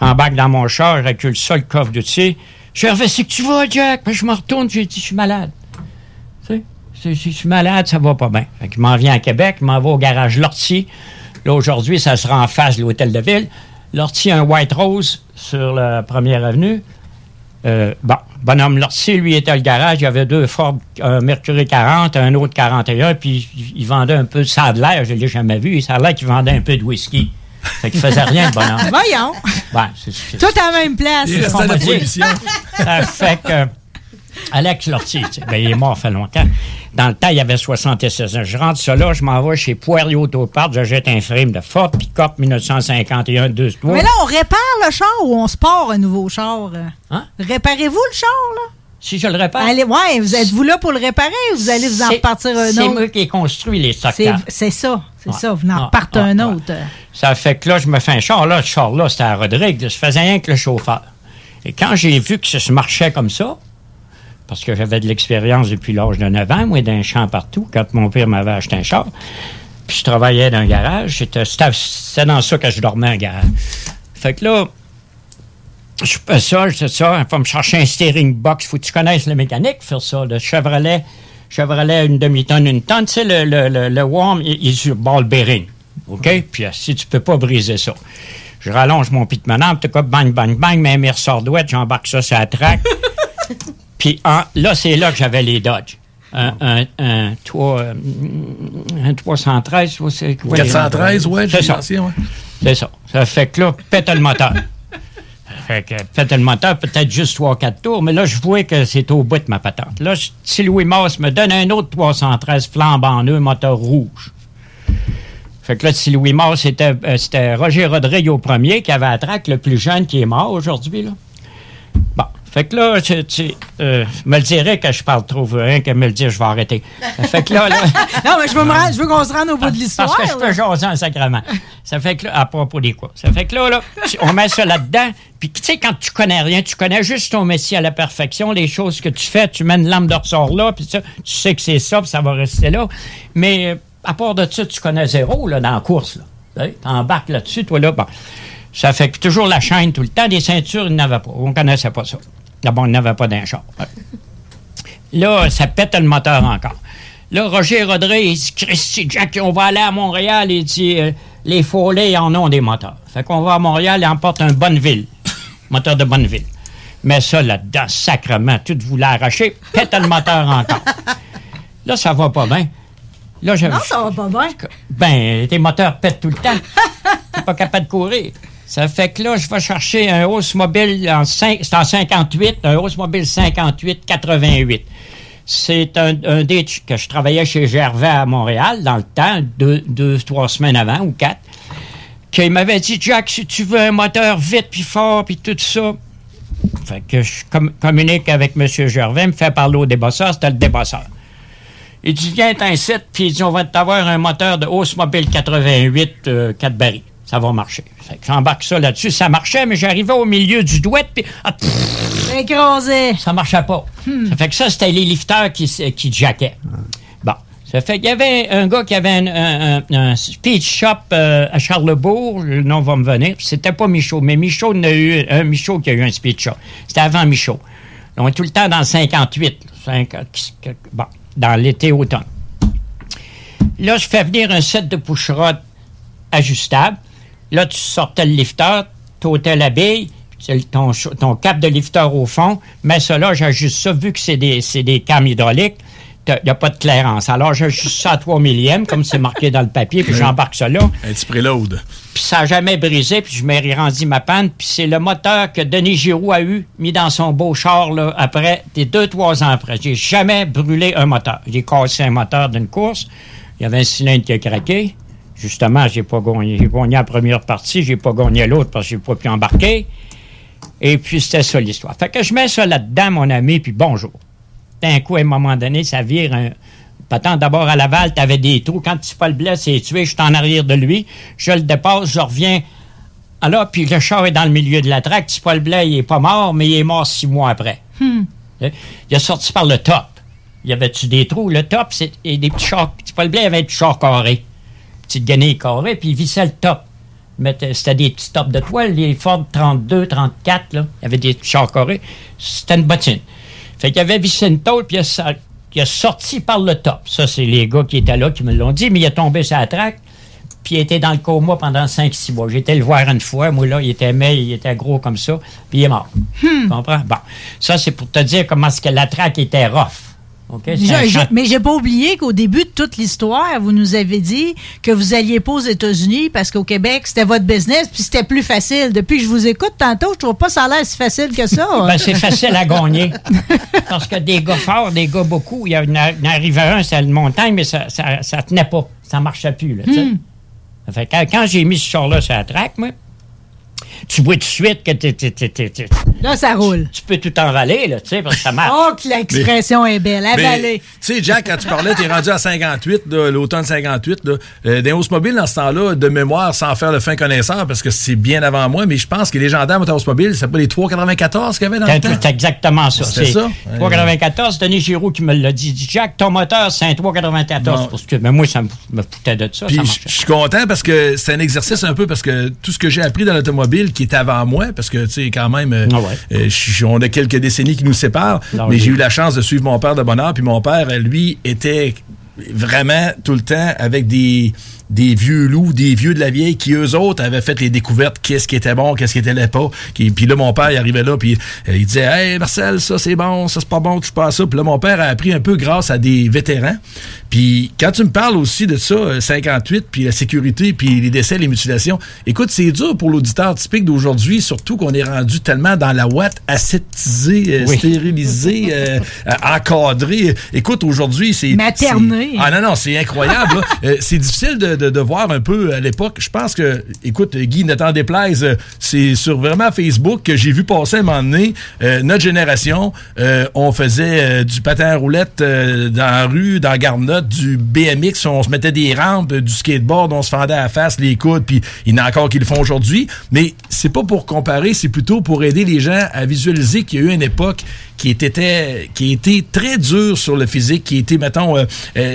J'embarque dans mon char, je recule ça, le coffre de dessus. Gervais, c'est que tu vas, Jack? Puis je me retourne, j'ai dit, je suis malade. C'est- je suis malade, ça va pas bien. Fait que je m'en viens à Québec, je m'en vais au garage Lortier. Là, aujourd'hui, ça sera en face de l'hôtel de ville. Lortier, un White Rose sur la première avenue. Euh, bon, bonhomme Lortier, lui, était au garage. Il y avait deux Ford, un Mercury 40, un autre 41, puis il il vendait un peu de ça de l'air, je ne l'ai jamais vu. Ça a l'air qu'il vendait un peu de whisky. Fait qu'il faisait rien, le bonhomme. Voyons. Ouais, c'est- c'est- Tout à la même place. m'a dit. Ça fait que Alex sais, ben, il est mort fait longtemps. Dans le temps, il avait 76 ans. Je rentre ça là, je m'en vais chez Poirier Autopart, je jette un frame de Ford Pick-up 1951 2 Mais là, on répare le char ou on se part un nouveau char? Hein? Réparez-vous le char, là? Si je le répare. Allez, ouais, vous êtes-vous là pour le réparer ou vous allez vous en C'est- repartir un C'est autre? moi qui ai construit les C'est stockers. c'est ça, c'est Ouais. ça. Vous en Ah, repartez ah, un ouais. autre. Ça fait que là, je me fais un char. Là, ce char-là, c'était à Rodrigue. Je faisais rien que le chauffeur. Et quand j'ai vu que ça se marchait comme ça, parce que j'avais de l'expérience depuis l'âge de 9 ans, moi, d'un champ partout, quand mon père m'avait acheté un char, puis je travaillais dans un garage, c'était dans ça que je dormais, un garage. Fait que là, je fais ça, je fais ça, il faut me chercher un steering box, faut que tu connaisses la mécanique, faire ça, le Chevrolet, Chevrolet, une demi-tonne, une tonne, tu sais, le, le, le, le worm, il, est sur ball bearing, OK? Puis euh, si tu peux pas briser ça. Je rallonge mon pit manable, tout cas, bang, bang, bang, mais mes ressorts douettes, j'embarque ça sur la traque. Puis en- là, c'est là que j'avais les Dodge. Un, un, un, trois, euh, un 313, ou c'est quoi? les- 413, ouais, C'est ça. ouais. C'est ça. Ça fait que là, pète le moteur. Fait que pète le moteur, peut-être juste 3-4 tours, mais là, je vois que c'est au bout de ma patente. Là, je- si Louis Masse me donne un autre 313 flambe en eux, moteur rouge. Fait que là, si Louis Masse, c'était, euh, c'était Roger Rodrigue au premier qui avait la traque, le plus jeune qui est mort aujourd'hui, là. Bon. Fait que là, tu, tu euh, me le dirais que je parle trop, rien que me le dire, je vais arrêter. Fait que là, là non, mais je veux, me je veux qu'on se rende au bout de l'histoire. parce que je peux jaser un sacrement. Ça fait que là, à propos des quoi? Ça fait que là, là, on met ça là-dedans. Puis, tu sais, quand tu connais rien, tu connais juste ton métier à la perfection, les choses que tu fais, tu mets une lampe de ressort là, puis ça, tu sais que c'est ça, puis ça va rester là. Mais, euh, à part de ça, tu connais zéro là, dans la course. Là. Tu embarques là-dessus, toi là. Bon. Ça fait que toujours la chaîne tout le temps. Des ceintures, il n'avait pas. On ne connaissait pas ça. D'abord, il n'avait pas d'un char. Là, ça pète le moteur encore. Là, Roger Rodré, il dit Christy Jack, on va aller à Montréal. Il dit euh, Les Follets en ont des moteurs. Fait qu'on va à Montréal et emporte un Bonneville. Moteur de Bonneville. Mais ça, là-dedans, sacrement, tout vous l'arracher, pète le moteur encore. Là, ça va pas bien. Là, Non, ça va pas bien. ben, tes moteurs pètent tout le temps. T'es pas capable de courir. Ça fait que là, je vais chercher un hausse mobile en, c'est en 58, un hausse mobile 58-88. C'est un, un des que je travaillais chez Gervais à Montréal dans le temps, deux, deux, trois semaines avant ou quatre, qu'il m'avait dit, Jack, si tu veux un moteur vite puis fort puis tout ça, fait que je com- communique avec M. Gervais, me fait parler au débosseur, c'était le débosseur. Il dit, viens t'en site, puis il dit, on va t'avoir un moteur de hausse mobile 88, euh, 4 barils. Ça va marcher. J'embarque ça là-dessus. Ça marchait, mais j'arrivais au milieu du douette, puis ah, pff, Écrasé. ça marchait pas. Ça fait que ça, c'était les lifteurs qui, qui jackaient. Bon. Ça fait qu'il y avait un gars qui avait un, un- un- un speed shop euh, à Charlebourg, le nom va me venir. C'était pas Michaud, mais Michaud en a eu un Michaud qui a eu un speed shop. C'était avant Michaud. On est tout le temps dans le 58. cinq- bon, dans l'été-automne. Là, je fais venir un set de push-rod ajustable. Là, tu sortais le lifter, tu ôtais la bille, ton, ton cap de lifter au fond, mais ça là, j'ajuste ça, vu que c'est des, c'est des cams hydrauliques, il n'y a pas de clairance. Alors, j'ajuste ça à 3 millièmes, comme c'est marqué dans le papier, puis j'embarque ça là. Un petit préload. Puis ça n'a jamais brisé, puis je m'ai rendu ma panne. Puis c'est le moteur que Denis Giroux a eu, mis dans son beau char, là, après, des deux, trois ans après. J'ai jamais brûlé un moteur. J'ai cassé un moteur d'une course. Il y avait un cylindre qui a craqué. Justement, j'ai pas gagné. J'ai gagné la première partie, j'ai pas gagné l'autre parce que j'ai pas pu embarquer. Et puis, c'était ça l'histoire. Fait que je mets ça là-dedans, mon ami, puis bonjour. D'un coup, à un moment donné, ça vire un. D'abord à Laval, tu avais des trous. Quand Paul Blais s'est tué, je suis en arrière de lui. Je le dépasse, je reviens. Alors, puis le char est dans le milieu de la traque. Paul Blais, il est pas mort, mais il est mort six mois après. Hmm. Il est sorti par le top. Il y avait-tu des trous? Le top, c'est des petits chars. Paul Blais avait un petit char carré. Petite guenille carrée, puis il vissait le top. C'était des petits tops de toile, les Ford 32, 34, là. Il y avait des chars carrés. C'était une bottine. Fait qu'il avait vissé une tôle, puis il a, sa- il a sorti par le top. Ça, c'est les gars qui étaient là qui me l'ont dit, mais il est tombé sur la traque, puis il était dans le coma pendant 5-6 mois. J'ai été le voir une fois, moi, là, il était maigre, il était gros comme ça, puis il est mort. Tu comprends? Bon. Ça, c'est pour te dire comment est-ce que la traque était rough. OK? C'est un Je- je- mais j'ai pas oublié qu'au début de toute l'histoire, vous nous avez dit que vous alliez pas aux États-Unis parce qu'au Québec, c'était votre business puis c'était plus facile. Depuis que je vous écoute tantôt, je trouve pas ça a l'air si facile que ça. Ben, c'est facile à gagner. Parce que des gars forts, des gars beaucoup, il y en arrivait un, c'est une montagne, mais ça, ça, ça tenait pas. Ça marchait plus, là. Hmm. Fait quand, quand j'ai mis ce char-là sur la traque, moi, tu vois tout de suite que t'es- t'es- t'es- t'es- t'es- Là, ça roule. tu peux tout envaler, là, tu sais, parce que ça marche. Oh, que l'expression est belle. Avalée. Tu sais, Jack, quand tu parlais, t'es rendu à 58, là, l'automne 58. Là, euh, des hausses mobiles, dans ce temps-là, de mémoire, sans faire le fin connaisseur, parce que c'est bien avant moi, mais je pense que les gendarmes de hausse mobile, c'est pas les 3,94 qu'il y avait dans le temps? C'est exactement ça. C'est ça? 3,94. Denis Giroux qui me l'a dit. Jack, ton moteur, c'est un 3,94. Bon. Parce que, mais moi, ça me, me foutait de ça. Puis je suis content parce que c'est un exercice un peu parce que tout ce que j'ai appris dans l'automobile qui était avant moi, parce que tu sais quand même, euh, euh, je- on a quelques décennies qui nous séparent, Non, mais oui. j'ai eu la chance de suivre mon père de bonheur, puis mon père, euh, lui, était vraiment tout le temps avec des des vieux loups, des vieux de la vieille qui eux autres avaient fait les découvertes qu'est-ce qui était bon, qu'est-ce qui était pas. Qui- Puis là mon père il arrivait là puis euh, il disait "Hey Marcel, ça c'est bon, ça c'est pas bon, tu pas à ça." Puis là mon père a appris un peu grâce à des vétérans. Puis quand tu me parles aussi de ça euh, 58 puis la sécurité puis les décès, les mutilations, écoute, c'est dur pour l'auditeur typique d'aujourd'hui, surtout qu'on est rendu tellement dans la ouate aseptisée, euh, Oui. euh, euh, encadrée. Écoute, aujourd'hui, c'est Materné. Ah non non, c'est incroyable. là. Euh, c'est difficile de, de- voir un peu à l'époque. Je pense que, écoute, Guy, ne t'en déplaise, c'est sur vraiment Facebook que j'ai vu passer à un moment donné, euh, notre génération, euh, on faisait euh, du patin à roulette dans la rue, dans la garnotte, du BMX, on se mettait des rampes, du skateboard, on se fendait à la face, les coudes, puis il y en a encore qui le font aujourd'hui. Mais c'est pas pour comparer, c'est plutôt pour aider les gens à visualiser qu'il y a eu une époque qui était, qui très dure sur le physique, qui était, mettons,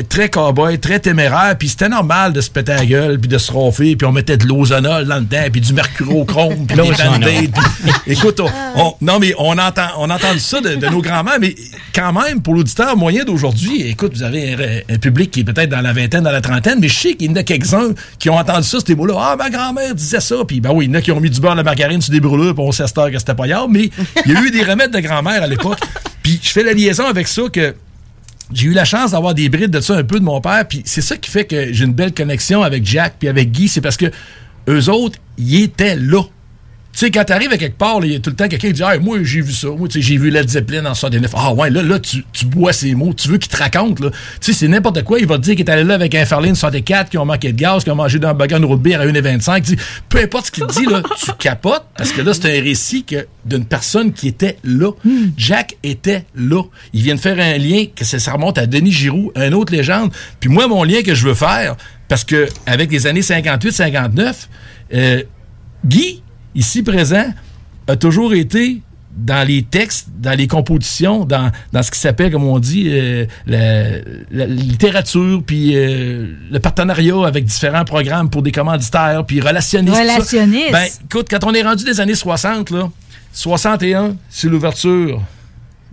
très cowboy, très téméraire, puis c'était normal de se péter la gueule, puis de se ronfler, puis on mettait de l'ozonol là dedans, puis du mercurochrome, puis des Écoute, on, on- non, mais on entend, on entend ça de, de nos grands-mères, mais quand même, pour l'auditeur moyen d'aujourd'hui, écoute, vous avez un, un public qui est peut-être dans la vingtaine, dans la trentaine, mais je sais qu'il y en a quelques-uns qui ont entendu ça, ces mots-là. Ah, ma grand-mère disait ça, puis ben oui, il y en a qui ont mis du beurre de la margarine sur des brûlures, puis on heure que c'était pas grave, mais il y a eu des remèdes de grand-mère à l'époque. Puis je fais la liaison avec ça que j'ai eu la chance d'avoir des brides de ça un peu de mon père, puis c'est ça qui fait que j'ai une belle connexion avec Jack puis avec Guy, c'est parce que eux autres, ils étaient là. Tu sais, quand t'arrives à quelque part, il y a tout le temps quelqu'un qui dit hey, Moi, j'ai vu ça. Moi, j'ai vu Led Zeppelin en 69. Ah, ouais, là, là tu, tu bois ces mots. Tu veux qu'il te raconte, là. Tu sais, c'est n'importe quoi. Il va te dire qu'il est allé là avec un Farlane 64, qui ont manqué de gaz, qui ont mangé d'un bagan de route bière à 1,25. Tu sais, Peu importe ce qu'il te dit, là, tu capotes, parce que là, c'est un récit que, d'une personne qui était là. Jack était là. Il vient de faire un lien, que ça, ça remonte à Denis Giroux, une autre légende. Puis moi, mon lien que je veux faire, parce que avec les années 58-59, euh, Guy, ici présent, a toujours été dans les textes, dans les compositions, dans, dans ce qui s'appelle, comme on dit, euh, la, la littérature, puis euh, le partenariat avec différents programmes pour des commanditaires, puis relationnistes. tout ça. Relationniste. Ben, écoute, quand on est rendu des années 60, là, 61, c'est l'ouverture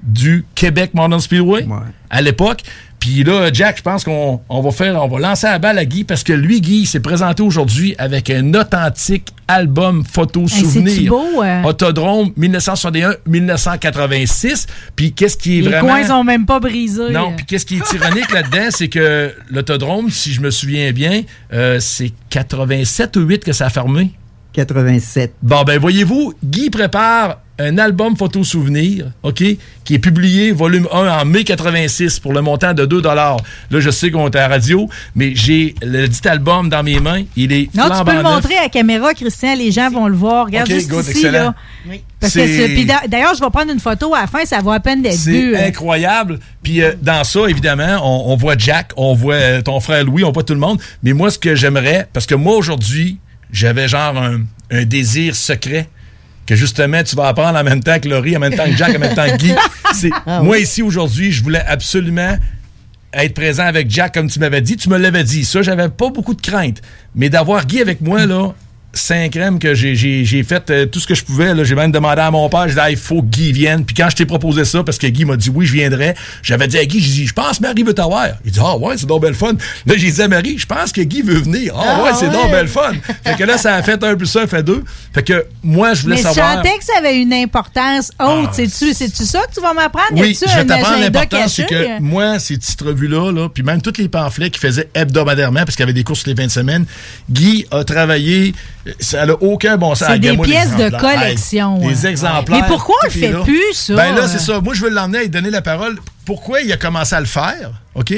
du Québec Modern Speedway à l'époque. Puis là, Jack, je pense qu'on on va faire, on va lancer la balle à Guy parce que lui, Guy, s'est présenté aujourd'hui avec un authentique album photo Hey, souvenir. beau, euh? Autodrome 1961-1986. Puis qu'est-ce qui est Les vraiment coins sont même pas brisés. non, puis qu'est-ce qui est ironique là-dedans, c'est que l'autodrome, si je me souviens bien, euh, c'est 87 ou 8 que ça a fermé. 87. Bon, ben voyez-vous, Guy prépare un album photo souvenir, OK, qui est publié volume 1 en mai 86 pour le montant de 2 Là, je sais qu'on est à la radio, mais j'ai le dit album dans mes mains. Il est Non, tu peux le neuf. montrer à la caméra, Christian. Les gens vont le voir. Regarde OK, juste good, ici, excellent. là. Parce que C'est- c'est- puis d'a- D'ailleurs, je vais prendre une photo à la fin. Ça vaut à peine d'être C'est vu. euh. incroyable. Puis euh, dans ça, évidemment, on, on voit Jack, on voit euh, ton frère Louis, on voit tout le monde. Mais moi, ce que j'aimerais, parce que moi, aujourd'hui, j'avais genre un, un désir secret que justement, tu vas apprendre en même temps que Laurie, en même temps que Jack, en même temps que Guy. C'est- Ah moi, oui. ici, aujourd'hui, je voulais absolument être présent avec Jack, comme tu m'avais dit. Tu me l'avais dit. Ça, j'avais pas beaucoup de crainte. Mais d'avoir Guy avec moi, là, cinq crèmes que j'ai- j'ai j'ai fait euh, tout ce que je pouvais. là. J'ai même demandé à mon père, j'ai dit, Ah, il faut que Guy vienne. Puis quand je t'ai proposé ça, parce que Guy m'a dit oui, je viendrais, j'avais dit à Guy, j'ai dit, je pense Marie veut t'avoir. Il dit, ah ouais, c'est donc belle fun. Là, j'ai dit à Marie, je pense que Guy veut venir. Ah, Ah ouais, c'est ouais. donc belle fun. fait que là, ça a fait un plus un, fait deux. Fait que moi, je voulais Mais savoir. sentais que ça avait une importance haute. C'est-tu c'est-tu ça que tu vas m'apprendre? Oui, je vais t'apprendre l'importance, c'est que moi, ces petites revues-là, là, puis même tous les pamphlets qu'il faisait hebdomadairement, parce qu'il y avait des courses les 20 semaines, Guy a travaillé, ça n'a aucun bon sens. C'est des pièces de collection, Hey, hein. des exemplaires. Mais pourquoi on le fait là. plus, ça? Ben là, c'est ça. Moi, je veux l'emmener et lui donner la parole. Pourquoi il a commencé à le faire, OK?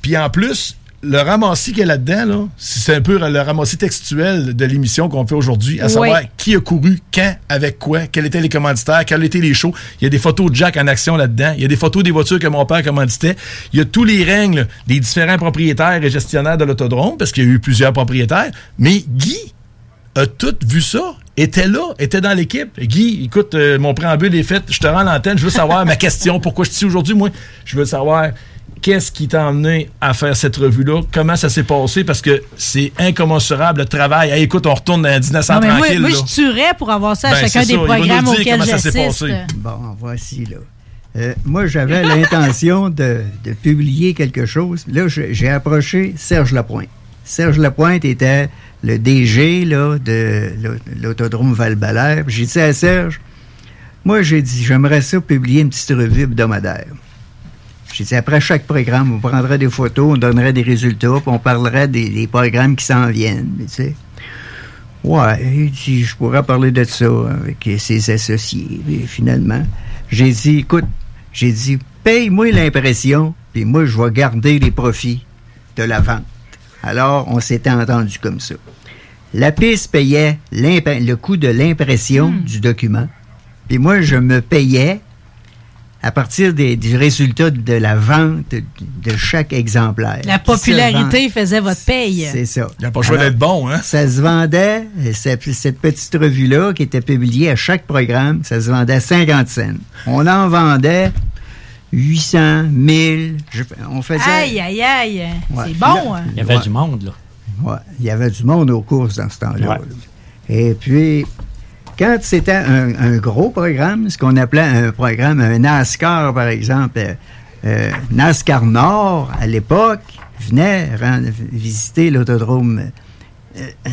Puis en plus, le ramassis qu'il y a là-dedans, là, c'est un peu le ramassis textuel de l'émission qu'on fait aujourd'hui, à Oui. savoir qui a couru, quand, avec quoi, quels étaient les commanditaires, quels étaient les shows. Il y a des photos de Jack en action là-dedans. Il y a des photos des voitures que mon père commanditait. Il y a tous les règles des différents propriétaires et gestionnaires de l'autodrome, parce qu'il y a eu plusieurs propriétaires. Mais Guy a tout vu ça, était là, était dans l'équipe. Guy, écoute, euh, mon préambule est fait, je te rends à l'antenne, je veux savoir ma question, pourquoi je suis ici aujourd'hui, moi, je veux savoir qu'est-ce qui t'a amené à faire cette revue-là, comment ça s'est passé, parce que c'est incommensurable le travail. Hey, écoute, on retourne dans 1900 Non, mais moi, tranquille. moi, là. je tuerais pour avoir ça à Ben, chacun des ça, programmes auxquels comment ça s'est j'assiste. passé. Bon, voici là. Euh, moi, j'avais l'intention de, de publier quelque chose. Là, j'ai approché Serge Lapointe. Serge Lapointe était le DG là, de l'au- l'autodrome val J'ai dit à Serge, moi, j'ai dit, j'aimerais ça publier une petite revue hebdomadaire. J'ai dit, après chaque programme, on prendrait des photos, on donnerait des résultats, puis on parlerait des, des programmes qui s'en viennent, tu sais. Ouais, il dit, je pourrais parler de ça avec ses associés. Et finalement, j'ai dit, écoute, j'ai dit, paye-moi l'impression, puis moi, je vais garder les profits de la vente. Alors, on s'était entendu comme ça. La piste payait le coût de l'impression du document, puis moi, je me payais à partir des, du résultat de la vente de, chaque exemplaire. La popularité vend. faisait votre paye. C'est ça. Il n'a pas choix d'être bon, hein? Ça se vendait, cette, cette petite revue-là, qui était publiée à chaque programme, ça se vendait à 50 cents. On en vendait 800, 1000. je- on faisait. Aïe, aïe, aïe. Ouais. C'est bon. hein? Il y avait Ouais. du monde, là. Ouais, il y avait du monde aux courses dans ce temps-là. Ouais. Et puis, quand c'était un, un gros programme, ce qu'on appelait un programme, un NASCAR, par exemple, euh, euh, NASCAR Nord, à l'époque, venait visiter l'autodrome euh, euh,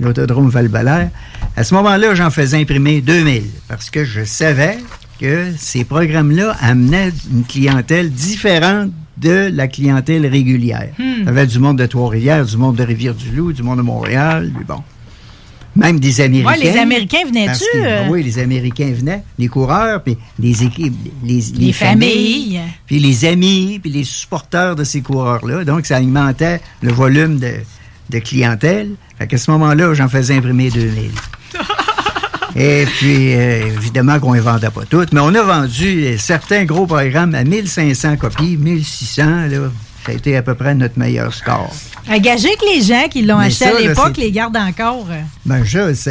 l'autodrome val À ce moment-là, j'en faisais imprimer 2000 parce que je savais que ces programmes-là amenaient une clientèle différente de la clientèle régulière. Hmm. Il y avait du monde de Trois-Rivières, du monde de Rivière-du-Loup, du monde de Montréal, puis bon. Même des Américains. Ouais, les Américains venaient-tu, euh? Oui, les Américains venaient, les coureurs, puis les équipes, les, Les familles. puis les amis, puis les supporters de ces coureurs-là. Donc, ça alimentait le volume de, de clientèle. Fait qu'à ce moment-là, j'en faisais imprimer 2000. Et puis, euh, évidemment qu'on ne vendait pas toutes, mais on a vendu euh, certains gros programmes à 1500 copies, 1600, là. Ça a été à peu près notre meilleur score. Engagez que les gens qui l'ont acheté ça, à l'époque les gardent encore. Ben, ça, ça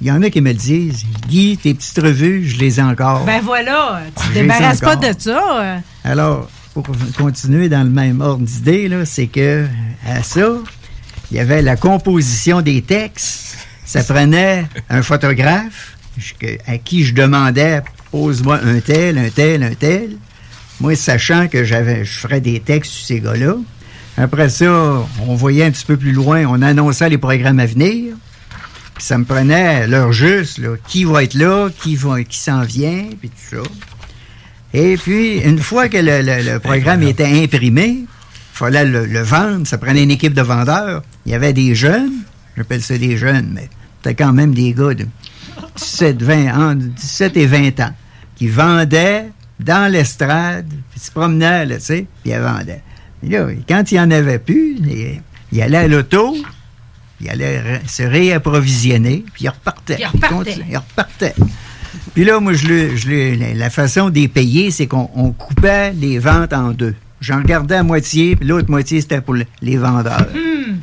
il y en a qui me le disent. Guy, tes petites revues, je les ai encore. Ben voilà, tu te Je les ai débarrasses pas de ça. euh. Alors, pour continuer dans le même ordre d'idée, c'est que à ça, il y avait la composition des textes. Ça prenait un photographe à qui je demandais pose-moi un tel, un tel, un tel. Moi, sachant que j'avais, je ferais des textes sur ces gars-là. Après ça, on voyait un petit peu plus loin, on annonçait les programmes à venir. Puis ça me prenait l'heure juste, là, qui va être là, qui, va, qui s'en vient, puis tout ça. Et puis, une fois que le, le- le programme était imprimé, il fallait le, le vendre. Ça prenait une équipe de vendeurs. Il y avait des jeunes, j'appelle ça des jeunes, mais c'était quand même des gars de 17, 20 ans, 17 et 20 ans, qui vendaient dans l'estrade, puis ils se promenaient, là, tu sais, puis ils vendaient. Et là, quand il n'y en avait plus, il, il allait à l'auto, il allait re- se réapprovisionner, puis il repartait. Il repartait. continue- il repartait. Puis là, moi, je le, je le- la- façon de les payer, c'est qu'on on coupait les ventes en deux. J'en gardais à moitié, puis l'autre moitié, c'était pour le- les vendeurs. Hmm.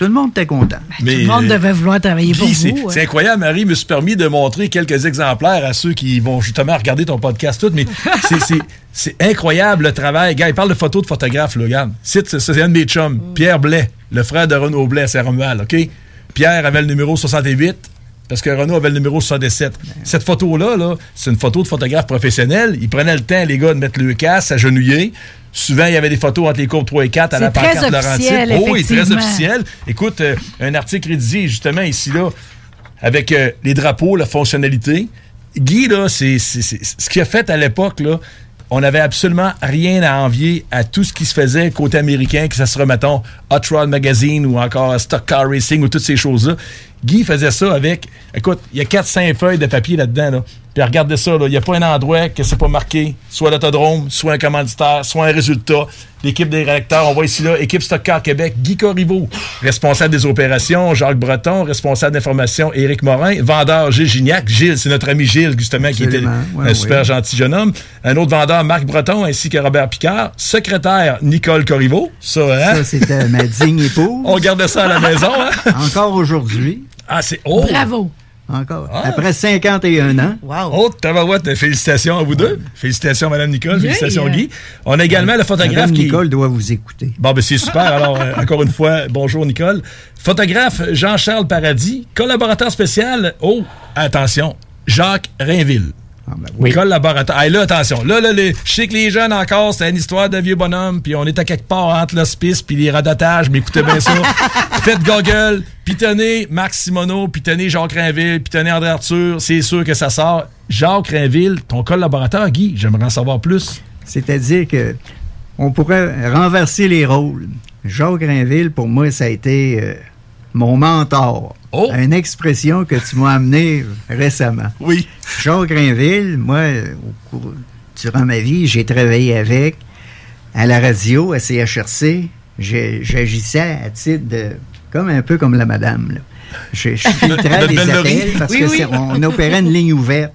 Tout le monde était content. Tout le monde devait vouloir travailler pour Guy, c'est vous. c'est hein. incroyable, Marie me suis permis de montrer quelques exemplaires à ceux qui vont justement regarder ton podcast tout, mais c'est- c'est- c'est incroyable le travail. Gars, il parle de photos de photographes, là, regarde. C'est c'est un de mes chums, Pierre Blais, le frère de Renaud Blais à Saint-Romuald, OK? Pierre avait le numéro 68, parce que Renaud avait le numéro 67. Cette photo-là, là, c'est une photo de photographe professionnel. Il prenait le temps, les gars, de mettre le casque, s'agenouiller. Souvent, il y avait des photos entre les courbes 3 et 4 à la pancarte Laurentide. Oh oui, très officiel. Écoute, euh, un article rédigé justement ici, là, avec euh, les drapeaux, la fonctionnalité. Guy, là, c'est ce qu'il a fait à l'époque, là, on n'avait absolument rien à envier à tout ce qui se faisait côté américain, que ça se mettons, Hot Rod Magazine ou encore Stock Car Racing ou toutes ces choses-là. Guy faisait ça avec, écoute, il y a 4-5 feuilles de papier là-dedans, là. Puis regardez ça, il n'y a pas un endroit que c'est pas marqué, soit l'autodrome, soit un commanditaire, soit un résultat. L'équipe des rédacteurs, on voit ici là, équipe Stock Car Québec, Guy Corriveau, responsable des opérations, Jacques Breton, responsable d'information, Éric Morin, vendeur Gilles Gignac. Gilles, c'est notre ami Gilles, justement, qui était un ouais, super ouais. gentil jeune homme. Un autre vendeur, Marc Breton, ainsi que Robert Picard. Secrétaire, Nicole Corriveau. Ça, hein? Ça, c'était ma digne épouse. On gardait ça à la maison, hein? Encore aujourd'hui. Ah, c'est... Oh! Bravo. Encore? Après 51 ans. Oh, tabarouette, félicitations à vous deux. Félicitations, Madame Nicole. Yeah. Félicitations, Guy. On a également le photographe Madame qui... Nicole doit vous écouter. Bon, ben c'est super. Alors, euh, encore une fois, bonjour Nicole. Photographe Jean-Charles Paradis, collaborateur spécial, oh, attention, Jacques Rainville. Collaborateur. Ah, là, attention. Là, là, les- je sais que les jeunes encore, c'est une histoire de vieux bonhomme, puis on est à quelque part entre l'hospice puis les radotages, mais écoutez bien ça. Faites Google, puis tenez Marc Simoneau, puis tenez Jacques Rainville, puis tenez André Arthur, c'est sûr que ça sort. Jacques Rainville, ton collaborateur, Guy, j'aimerais en savoir plus. C'est-à-dire que on pourrait renverser les rôles. Jacques Rainville, pour moi, ça a été euh, mon mentor. Oh! Une expression que tu m'as amenée récemment. Oui. Jacques Rainville, moi, au cours- durant ma vie, j'ai travaillé avec à la radio, à CHRC. J'agissais à titre de. comme un peu comme la madame. là. Je, je filtrais les appels parce Oui, que oui. c'est- on opérait une ligne ouverte.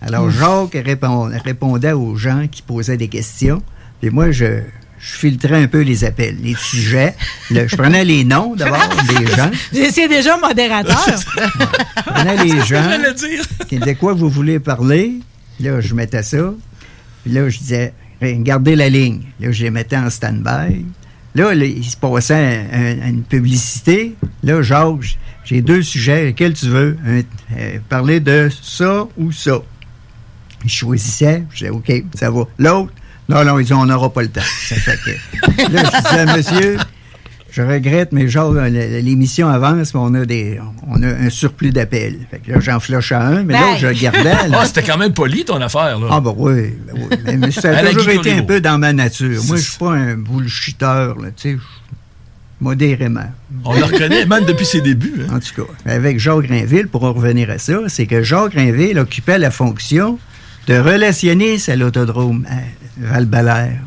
Alors, Mm. Jacques répond- répondait aux gens qui posaient des questions. Et moi, je, je filtrais un peu les appels, les sujets. Le- je prenais les noms d'abord des gens. C'est déjà modérateur. Je prenais les gens. Qui de quoi vous voulez parler? Là, je mettais ça. Puis là, je disais, gardez la ligne. Là, je les mettais en stand-by. Là, là, il se passait un- un- une publicité. Là, j- j'ai deux sujets. Lequel tu veux? Un- euh, parler de ça ou ça? Je choisissais. Je disais, OK, ça va. L'autre? Non, non, ils disent, on n'aura pas le temps. Ça fait que... Là, je disais, monsieur, je regrette, mais genre, euh, l'émission avance, mais on a, des, on a un surplus d'appels. Fait que là, j'en flochais un, mais là, je le gardais. Ah, c'était quand même poli ton affaire, là. Ah, ben oui, ben oui. Mais, mais ça À a toujours été un peu dans ma nature. Moi, je suis pas un bullshitter, là, tu sais. je- Modérément. On le reconnaît, même depuis ses débuts. hein. En tout cas, avec Jacques Grinville, pour en revenir à ça, c'est que Jacques Grinville occupait la fonction de relationniste à l'autodrome à Val-Balaire.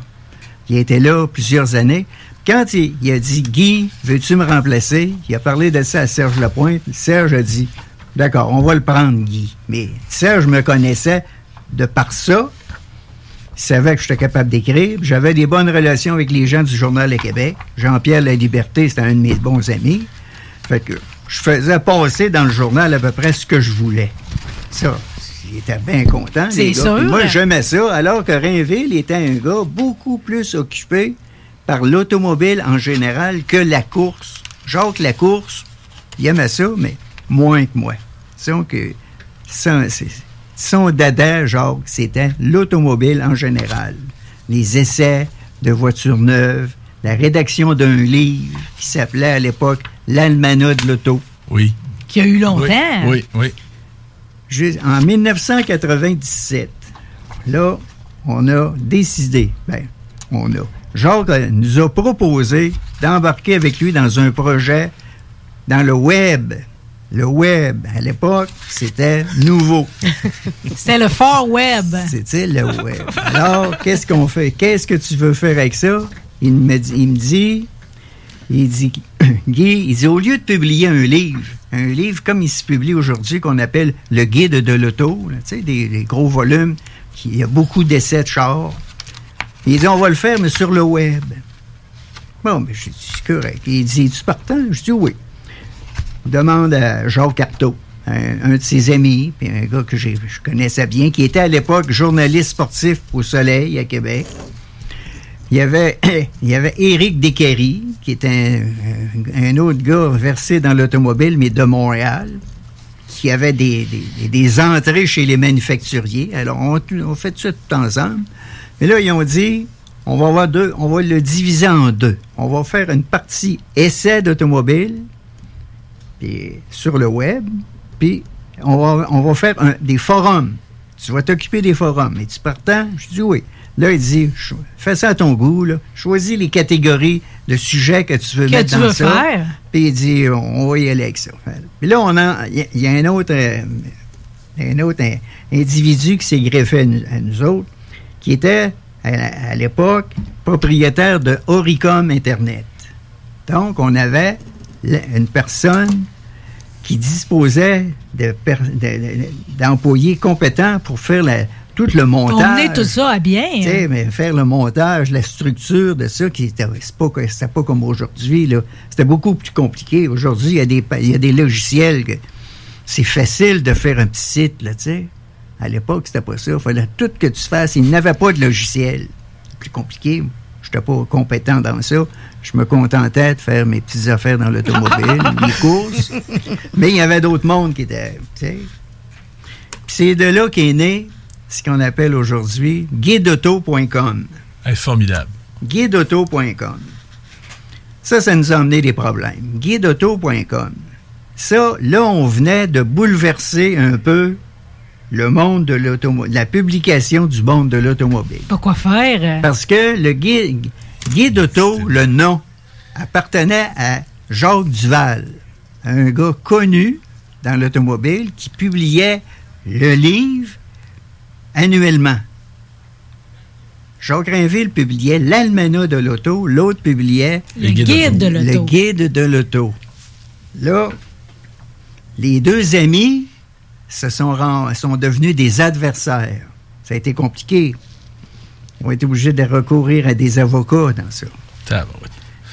Il était là plusieurs années. Quand il, il a dit Guy, veux-tu me remplacer Il a parlé de ça à Serge Lapointe. Serge a dit D'accord, on va le prendre, Guy. Mais Serge me connaissait de par ça. Il savait que j'étais capable d'écrire. J'avais des bonnes relations avec les gens du Journal de Québec. Jean-Pierre La Liberté, c'était un de mes bons amis. Fait que je faisais passer dans le journal à peu près ce que je voulais. Ça, il était bien content. C'est les gars. sûr. Puis Moi, j'aimais ça, alors que Rainville était un gars beaucoup plus occupé par l'automobile en général que la course. Jacques, la course, il aimait ça, mais moins que moi. Disons que son, dada, Jacques, c'était l'automobile en général. Les essais de voitures neuves, la rédaction d'un livre qui s'appelait à l'époque L'Almanach de l'auto. Oui. Qui a eu longtemps. Oui, oui. Jus- En 1997, là, on a décidé, ben, on a, Jacques euh, nous a proposé d'embarquer avec lui dans un projet dans le web. Le web, à l'époque, c'était nouveau. C'était le Far Web. C'était le web. Alors, qu'est-ce qu'on fait? Qu'est-ce que tu veux faire avec ça? Il me dit, il me dit, il dit, Guy, il dit, au lieu de publier un livre, un livre comme il se publie aujourd'hui, qu'on appelle le guide de l'auto, tu sais, des, gros volumes, qui- il y a beaucoup d'essais de chars. Il dit, on va le faire, mais sur le web. Bon, mais j'ai dit, c'est correct. Il dit, tu partant? Je dis, oui. Demande à Jacques Artaud, un, un de ses amis, puis un gars que je connaissais bien, qui était à l'époque journaliste sportif au Soleil à Québec. Il y avait, il y avait Éric Descaries, qui était un, un autre gars versé dans l'automobile, mais de Montréal, qui avait des, des- des entrées chez les manufacturiers. Alors, on, on fait ça tout ensemble. Mais là, ils ont dit, on va, avoir deux, on va le diviser en deux. On va faire une partie essai d'automobile sur le web, puis on va, on va faire des forums. Tu vas t'occuper des forums. Et tu partant? Je dis oui. Là, il dit, fais ça à ton goût. Là. Choisis les catégories de sujets que tu veux Que mettre tu dans veux ça. faire. Puis il dit, on va y aller avec ça. Puis là, on a, il y a- il y, a un autre, euh, un autre euh, individu qui s'est greffé à nous, à nous autres, qui était, à, à l'époque, propriétaire de Oricom Internet. Donc, on avait une personne qui disposait de per- de- de- d'employés compétents pour faire la- tout le montage. Emmener tout ça à bien. Tu sais, mais faire le montage, la structure de ça, qui était, pas, pas comme aujourd'hui. C'était beaucoup plus compliqué. Aujourd'hui, il y, a des y a des logiciels que c'est facile de faire un petit site, là, tu sais. À l'époque, c'était pas ça. Il fallait tout que tu fasses. Il n'avait pas de logiciel. C'est plus compliqué. Je n'étais pas compétent dans ça. Je me contentais de faire mes petites affaires dans l'automobile, mes courses. Mais il y avait d'autres mondes qui étaient, tu sais. Puis c'est de là qu'est né ce qu'on appelle aujourd'hui guideauto.com. formidable. Guideauto.com. Ça, ça nous a amené des problèmes. Guideauto.com. Ça, là, on venait de bouleverser un peu le monde de l'automobile, la publication du monde de l'automobile. Pourquoi faire? Parce que le guide, guide auto, le nom, appartenait à Jacques Duval, un gars connu dans l'automobile qui publiait le livre annuellement. Jacques Rainville publiait l'Almanach de l'auto, l'autre publiait Le guide de l'auto. Le guide de l'auto. Là, les deux amis se sont, sont devenus des adversaires. Ça a été compliqué. Ils ont été obligés de recourir à des avocats dans ça.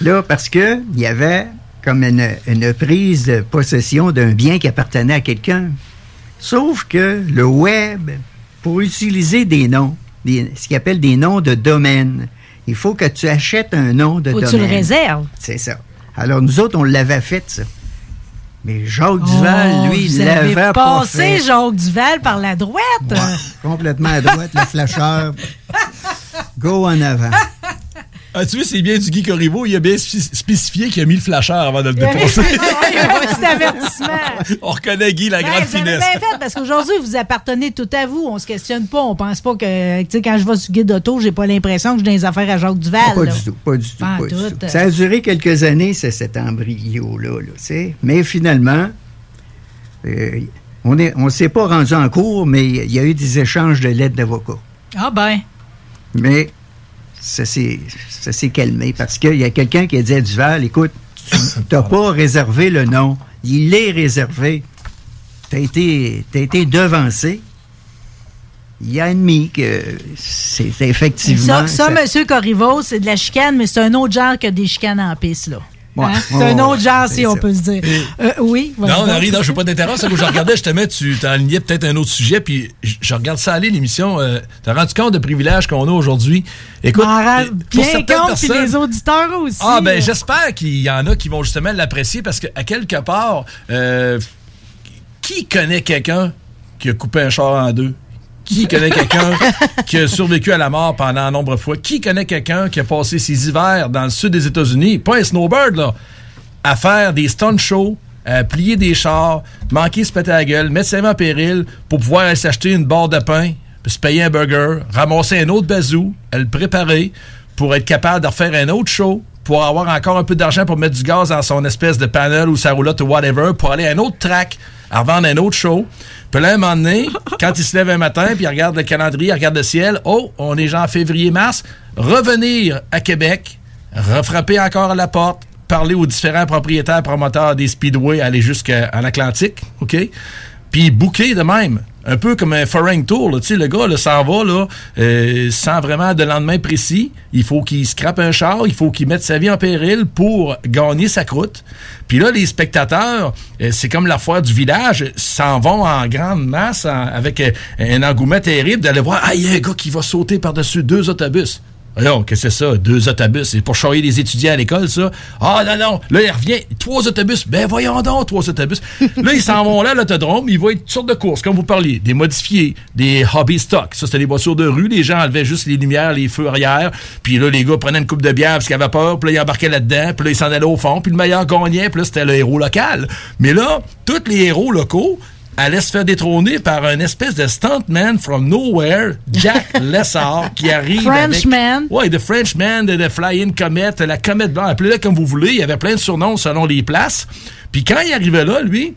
Là, parce que il y avait comme une, une prise de possession d'un bien qui appartenait à quelqu'un. Sauf que le web, pour utiliser des noms, des- ce qu'ils appellent des noms de domaine, il faut que tu achètes un nom de Faut que domaine. tu le réserves. C'est ça. Alors, nous autres, on l'avait fait, ça. Mais Jacques Duval, Oh, lui, vous il l'avait pas passé fait. Jacques Duval par la droite? Complètement à droite, le flasheur. Go en avant. Ah, tu vois, c'est bien du Guy Corriveau. Il a bien spé- spécifié qu'il a mis le flasheur avant de le dépasser. il y avait un petit avertissement. On reconnaît Guy, la Ben, grande finesse. bien fait parce qu'aujourd'hui, vous appartenez tout à vous. On se questionne pas. On pense pas que, tu sais, quand je vais sur guide d'auto, j'ai pas l'impression que j'ai des affaires à Jacques Duval. Pas là. du tout, pas du tout. Pas pas du tout. tout. Ça a duré quelques années, c'est cet embryo-là. là, tu sais. mais finalement, euh, on ne on s'est pas rendu en cours, mais il y a eu des échanges de lettres d'avocats. Ah ben. Mais ça s'est ça s'est calmé parce qu'il y a quelqu'un qui a dit à Duval, écoute, tu n'as pas réservé le nom. Il est réservé. Tu as été, t'as été devancé. Il a admis que c'est effectivement... Ça, ça, Monsieur Corriveau, c'est de la chicane, mais c'est un autre genre que des chicanes en piste, là. Ouais. Hein? C'est un autre genre, si on peut se dire. Euh, oui. Non. Henri, non, je veux pas t'interrompre. C'est que je regardais, justement, tu t'enlignais peut-être un autre sujet, puis je je regarde ça aller, l'émission. Euh, T'as rendu compte de privilèges qu'on a aujourd'hui? Écoute, pour certaines compte, puis personnes- les auditeurs aussi. Ah, ben, j'espère qu'il y en a qui vont justement l'apprécier parce qu'à quelque part, euh, qui connaît quelqu'un qui a coupé un char en deux? Qui connaît quelqu'un qui a survécu à la mort pendant un nombre de fois? Qui connaît quelqu'un qui a passé ses hivers dans le sud des États-Unis, pas un snowbird, là, à faire des stunt shows, à plier des chars, manquer se péter la gueule, mettre sa vie en péril pour pouvoir aller s'acheter une barre de pain, puis se payer un burger, ramasser un autre bazou, à le préparer pour être capable de refaire un autre show, pour avoir encore un peu d'argent pour mettre du gaz dans son espèce de panel ou sa roulotte ou whatever, pour aller à un autre track, à revendre un autre show. Puis là, un moment donné, quand il se lève un matin, puis il regarde le calendrier, il regarde le ciel, oh, on est genre février-mars, revenir à Québec, refrapper encore à la porte, parler aux différents propriétaires, promoteurs des speedways, aller jusqu'en Atlantique, OK? Puis boucler de même. Un peu comme un foreign tour, là. Le gars, là, s'en va, là, euh, sans vraiment de lendemain précis. Il faut qu'il scrape un char, il faut qu'il mette sa vie en péril pour gagner sa croûte. Puis là, les spectateurs, euh, c'est comme la foire du village, s'en vont en grande masse avec euh, un engouement terrible d'aller voir, ah, il y a un gars qui va sauter par-dessus deux autobus. Qu'est-ce que c'est ça? Deux autobus. C'est pour charrier les étudiants à l'école, ça? Ah, non, non. Là, il revient. Trois autobus. Ben, voyons donc, trois autobus. là, ils s'en vont là, l'autodrome. Ils voient toutes sortes de courses, comme vous parliez. Des modifiés, des hobby stock. Ça, c'était des voitures de rue. Les gens enlevaient juste les lumières, les feux arrière. Puis là, les gars prenaient une coupe de bière parce qu'ils avaient peur. Puis là, ils embarquaient là-dedans. Puis là, ils s'en allaient au fond. Puis le meilleur gagnait. Puis là, c'était le héros local. Mais là, tous les héros locaux, allait se faire détrôner par un espèce de stuntman from nowhere, Jack Lessard, qui arrive Frenchman. avec... Ouais, The Frenchman, The Flying Comet, la comète blanche, appelez-le comme vous voulez. Il y avait plein de surnoms selon les places. Puis quand il arrivait là, lui,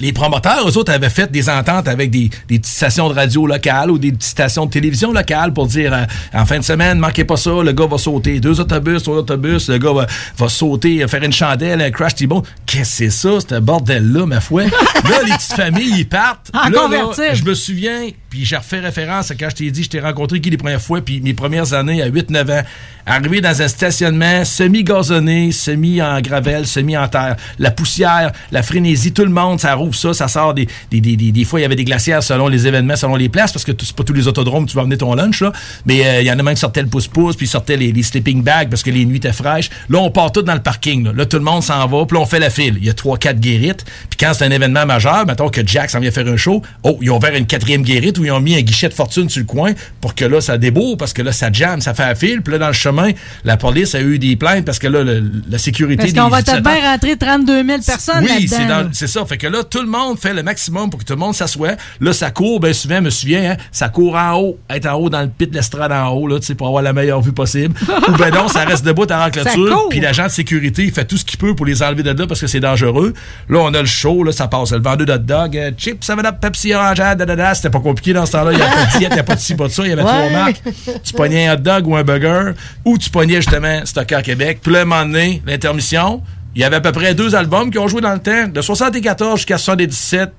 les promoteurs, eux autres, avaient fait des ententes avec des, des petites stations de radio locales ou des petites stations de télévision locales pour dire euh, en fin de semaine, manquez pas ça, le gars va sauter deux autobus, trois autobus, le gars va, va sauter, euh, faire une chandelle, un crash T-bone. Qu'est-ce que c'est ça, ce bordel-là, ma foi? là, les petites familles, ils partent. En Là, là, je me souviens, puis j'ai refait référence à quand je t'ai dit, je t'ai rencontré qui les premières fois, puis mes premières années à 8-9 ans, arrivé dans un stationnement semi-gazonné, semi en gravelle, semi en terre, la poussière, la frénésie, tout le monde, ça rouvre ça, ça sort des, des, des, des, fois, il y avait des glacières selon les événements, selon les places, parce que c'est pas tous les autodromes, tu vas amener ton lunch, là, mais euh, il y en a même qui sortaient le pouce-pouce, puis sortaient les, sleeping bags, parce que les nuits étaient fraîches. Là, on part tout dans le parking, là, Là, tout le monde s'en va, puis on fait la file. Il y a trois, quatre guérites, puis quand c'est un événement majeur, mettons que Jack s'en vient faire un show, oh, ils ont ouvert une quatrième guérite où ils ont mis un guichet de fortune sur le coin pour que là, ça débourre, parce que là, ça jamme, ça fait la file, puis là, dans le chemin, la police a eu des plaintes parce que là, le- la sécurité Parce des qu'on va utilisateurs- bien rentrer 32 000 personnes oui, c'est dans- c'est ça. Fait que là, tout le monde fait le maximum pour que tout le monde s'assoie. Là, ça court, bien souvent, je me souviens, hein, ça court en haut, être en haut dans le pit de l'estrade en haut, là, tu sais, pour avoir la meilleure vue possible. Ou ben non, ça reste debout Ça clôture, puis l'agent de sécurité, il fait tout ce qu'il peut pour les enlever de là parce que c'est dangereux. Là, on a le show, là, ça passe. Le vendeur de hot dog, euh, chips, ça va up, Pepsi orangeade, da, da, da. C'était pas compliqué dans ce temps-là. Il n'y avait pas de diète, il n'y avait pas de ci, pas de ça. Il y avait Ouais. trois marques. Tu pognais un hot dog ou un burger, ou tu pognais justement Stocker Québec. Puis là, un moment donné, l'intermission, il y avait à peu près deux albums qui ont joué dans le temps, de 74 jusqu'à 77.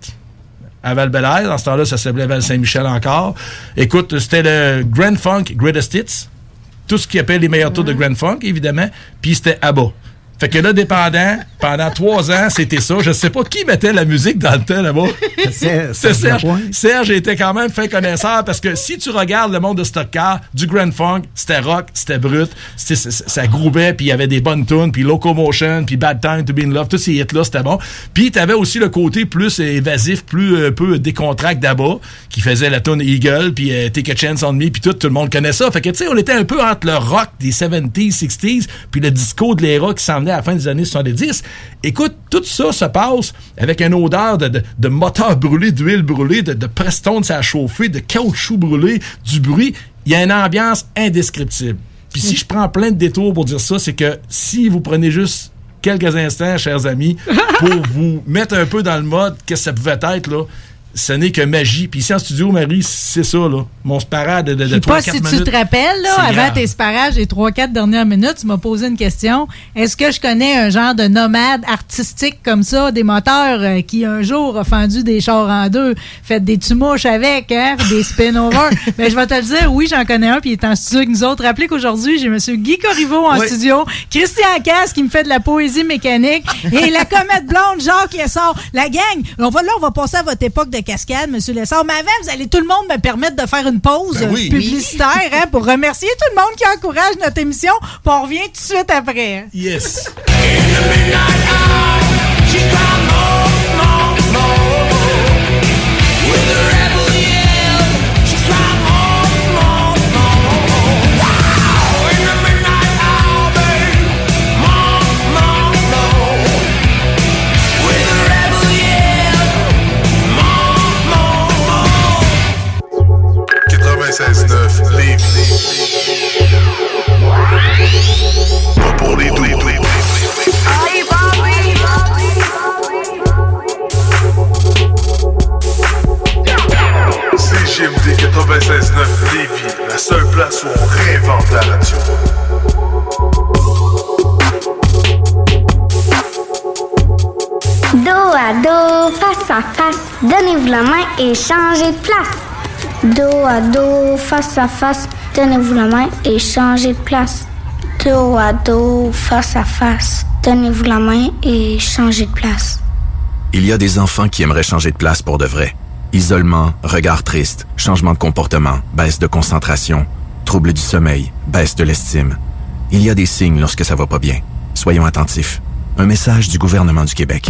à val Dans ce temps-là, ça s'appelait Val-Saint-Michel encore. Écoute, c'était le Grand Funk Greatest Hits. Tout ce qui appelle les meilleurs tours de Grand Funk, évidemment. Puis c'était ABBA. Fait que là, dépendant, pendant trois ans, c'était ça. Je sais pas qui mettait la musique dans le temps là-bas. Serge C'est Serge. Serge était quand même fin connaisseur parce que si tu regardes le monde de stock car, du Grand Funk, c'était rock, c'était brut, ça, ça groovait, puis il y avait des bonnes tunes, puis Locomotion, puis Bad Time to Be in Love, tous ces hits-là, c'était bon. Puis t'avais aussi le côté plus évasif, plus euh, un peu décontracté d'Abba, qui faisait la tune Eagle, puis euh, Take a Chance on Me, puis tout, tout le monde connaît ça. Fait que tu sais, on était un peu entre le rock des 70s, 60s, puis le disco de l'era qui s'en venait à la fin des années 70. Écoute, tout ça se passe avec une odeur de, de, de moteur brûlé, d'huile brûlée, de, de Prestone ça a chauffé, de caoutchouc brûlé, du bruit. Il y a une ambiance indescriptible. Puis si je prends plein de détours pour dire ça, c'est que si vous prenez juste quelques instants, chers amis, pour vous mettre un peu dans le mode que ça pouvait être, là, ce n'est que magie. Puis ici en studio, Marie, c'est ça, là. Mon sparade de, de, Je de sais pas 3-4 si tu minutes. te rappelles, là, avant grave. tes sparages les 3-4 dernières minutes, tu m'as posé une question. Est-ce que je connais un genre de nomade artistique comme ça, des moteurs euh, qui un jour a fendu des chars en deux, fait des tumouches avec, hein, des spin-overs? Mais je vais te le dire, oui, j'en connais un, puis il est en studio avec nous autres. Rappelez qu'aujourd'hui, j'ai M. Guy Corriveau en Oui. studio, Christian Casse qui me fait de la poésie mécanique, et la comète blonde, Jacques Lessard. La gang, on va, là, on va passer à votre époque de cascade, M. Lessard. Mais avant, vous allez tout le monde me permettre de faire une pause Ben oui. euh, publicitaire hein, pour remercier tout le monde qui encourage notre émission. Puis on revient tout de suite après. Yes. CGMD 96.9 Lévis, la seule place où on réinvente la radio. Dos à dos, face à face, donnez-vous la main et changez de place. Dos à dos, face à face, donnez-vous la main et changez de place. Dos à dos, face à face, donnez-vous la main et changez de place. Il y a des enfants qui aimeraient changer de place pour de vrai. Isolement, regard triste, changement de comportement, baisse de concentration, trouble du sommeil, baisse de l'estime. Il y a des signes lorsque ça va pas bien. Soyons attentifs. Un message du gouvernement du Québec.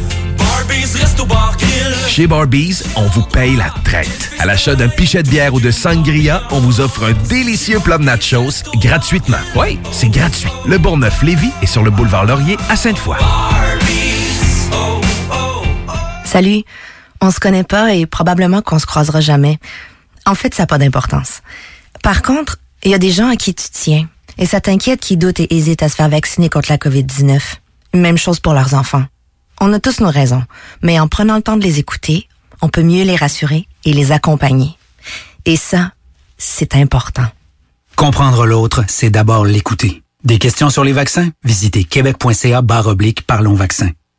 Chez Barbies, on vous paye la traite. À l'achat d'un pichet de bière ou de sangria, on vous offre un délicieux plat de nachos gratuitement. Oui, c'est gratuit. Le Bourgneuf-Lévis est sur le boulevard Laurier à Sainte-Foy. Salut, on se connaît pas et probablement qu'on se croisera jamais. En fait, ça n'a pas d'importance. Par contre, il y a des gens à qui tu tiens et ça t'inquiète qui doutent et hésitent à se faire vacciner contre la COVID-19. Même chose pour leurs enfants. On a tous nos raisons, mais en prenant le temps de les écouter, on peut mieux les rassurer et les accompagner. Et ça, c'est important. Comprendre l'autre, c'est d'abord l'écouter. Des questions sur les vaccins? Visitez québec.ca barre oblique Parlons vaccins.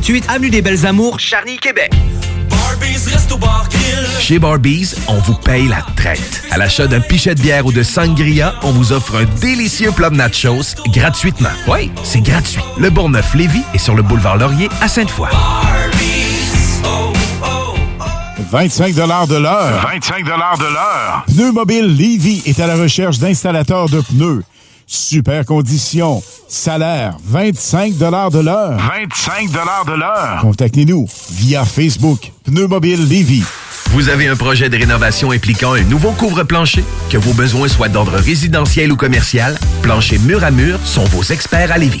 3648 Avenue des Belles Amours, Charny, Québec. Chez Barbies, on vous paye la traite. À l'achat d'un pichet de bière ou de sangria, on vous offre un délicieux plat de nachos gratuitement. Oui, c'est gratuit. Le Bourgneuf-Lévis est sur le boulevard Laurier à Sainte-Foy. 25 de l'heure. 25 de l'heure. Pneu Mobile Levy est à la recherche d'installateurs de pneus. Super conditions. Salaire 25 de l'heure. 25 de l'heure. Contactez-nous via Facebook. Pneu Mobile Levy. Vous avez un projet de rénovation impliquant un nouveau couvre-plancher? Que vos besoins soient d'ordre résidentiel ou commercial, Plancher Mur à Mur sont vos experts à Lévis.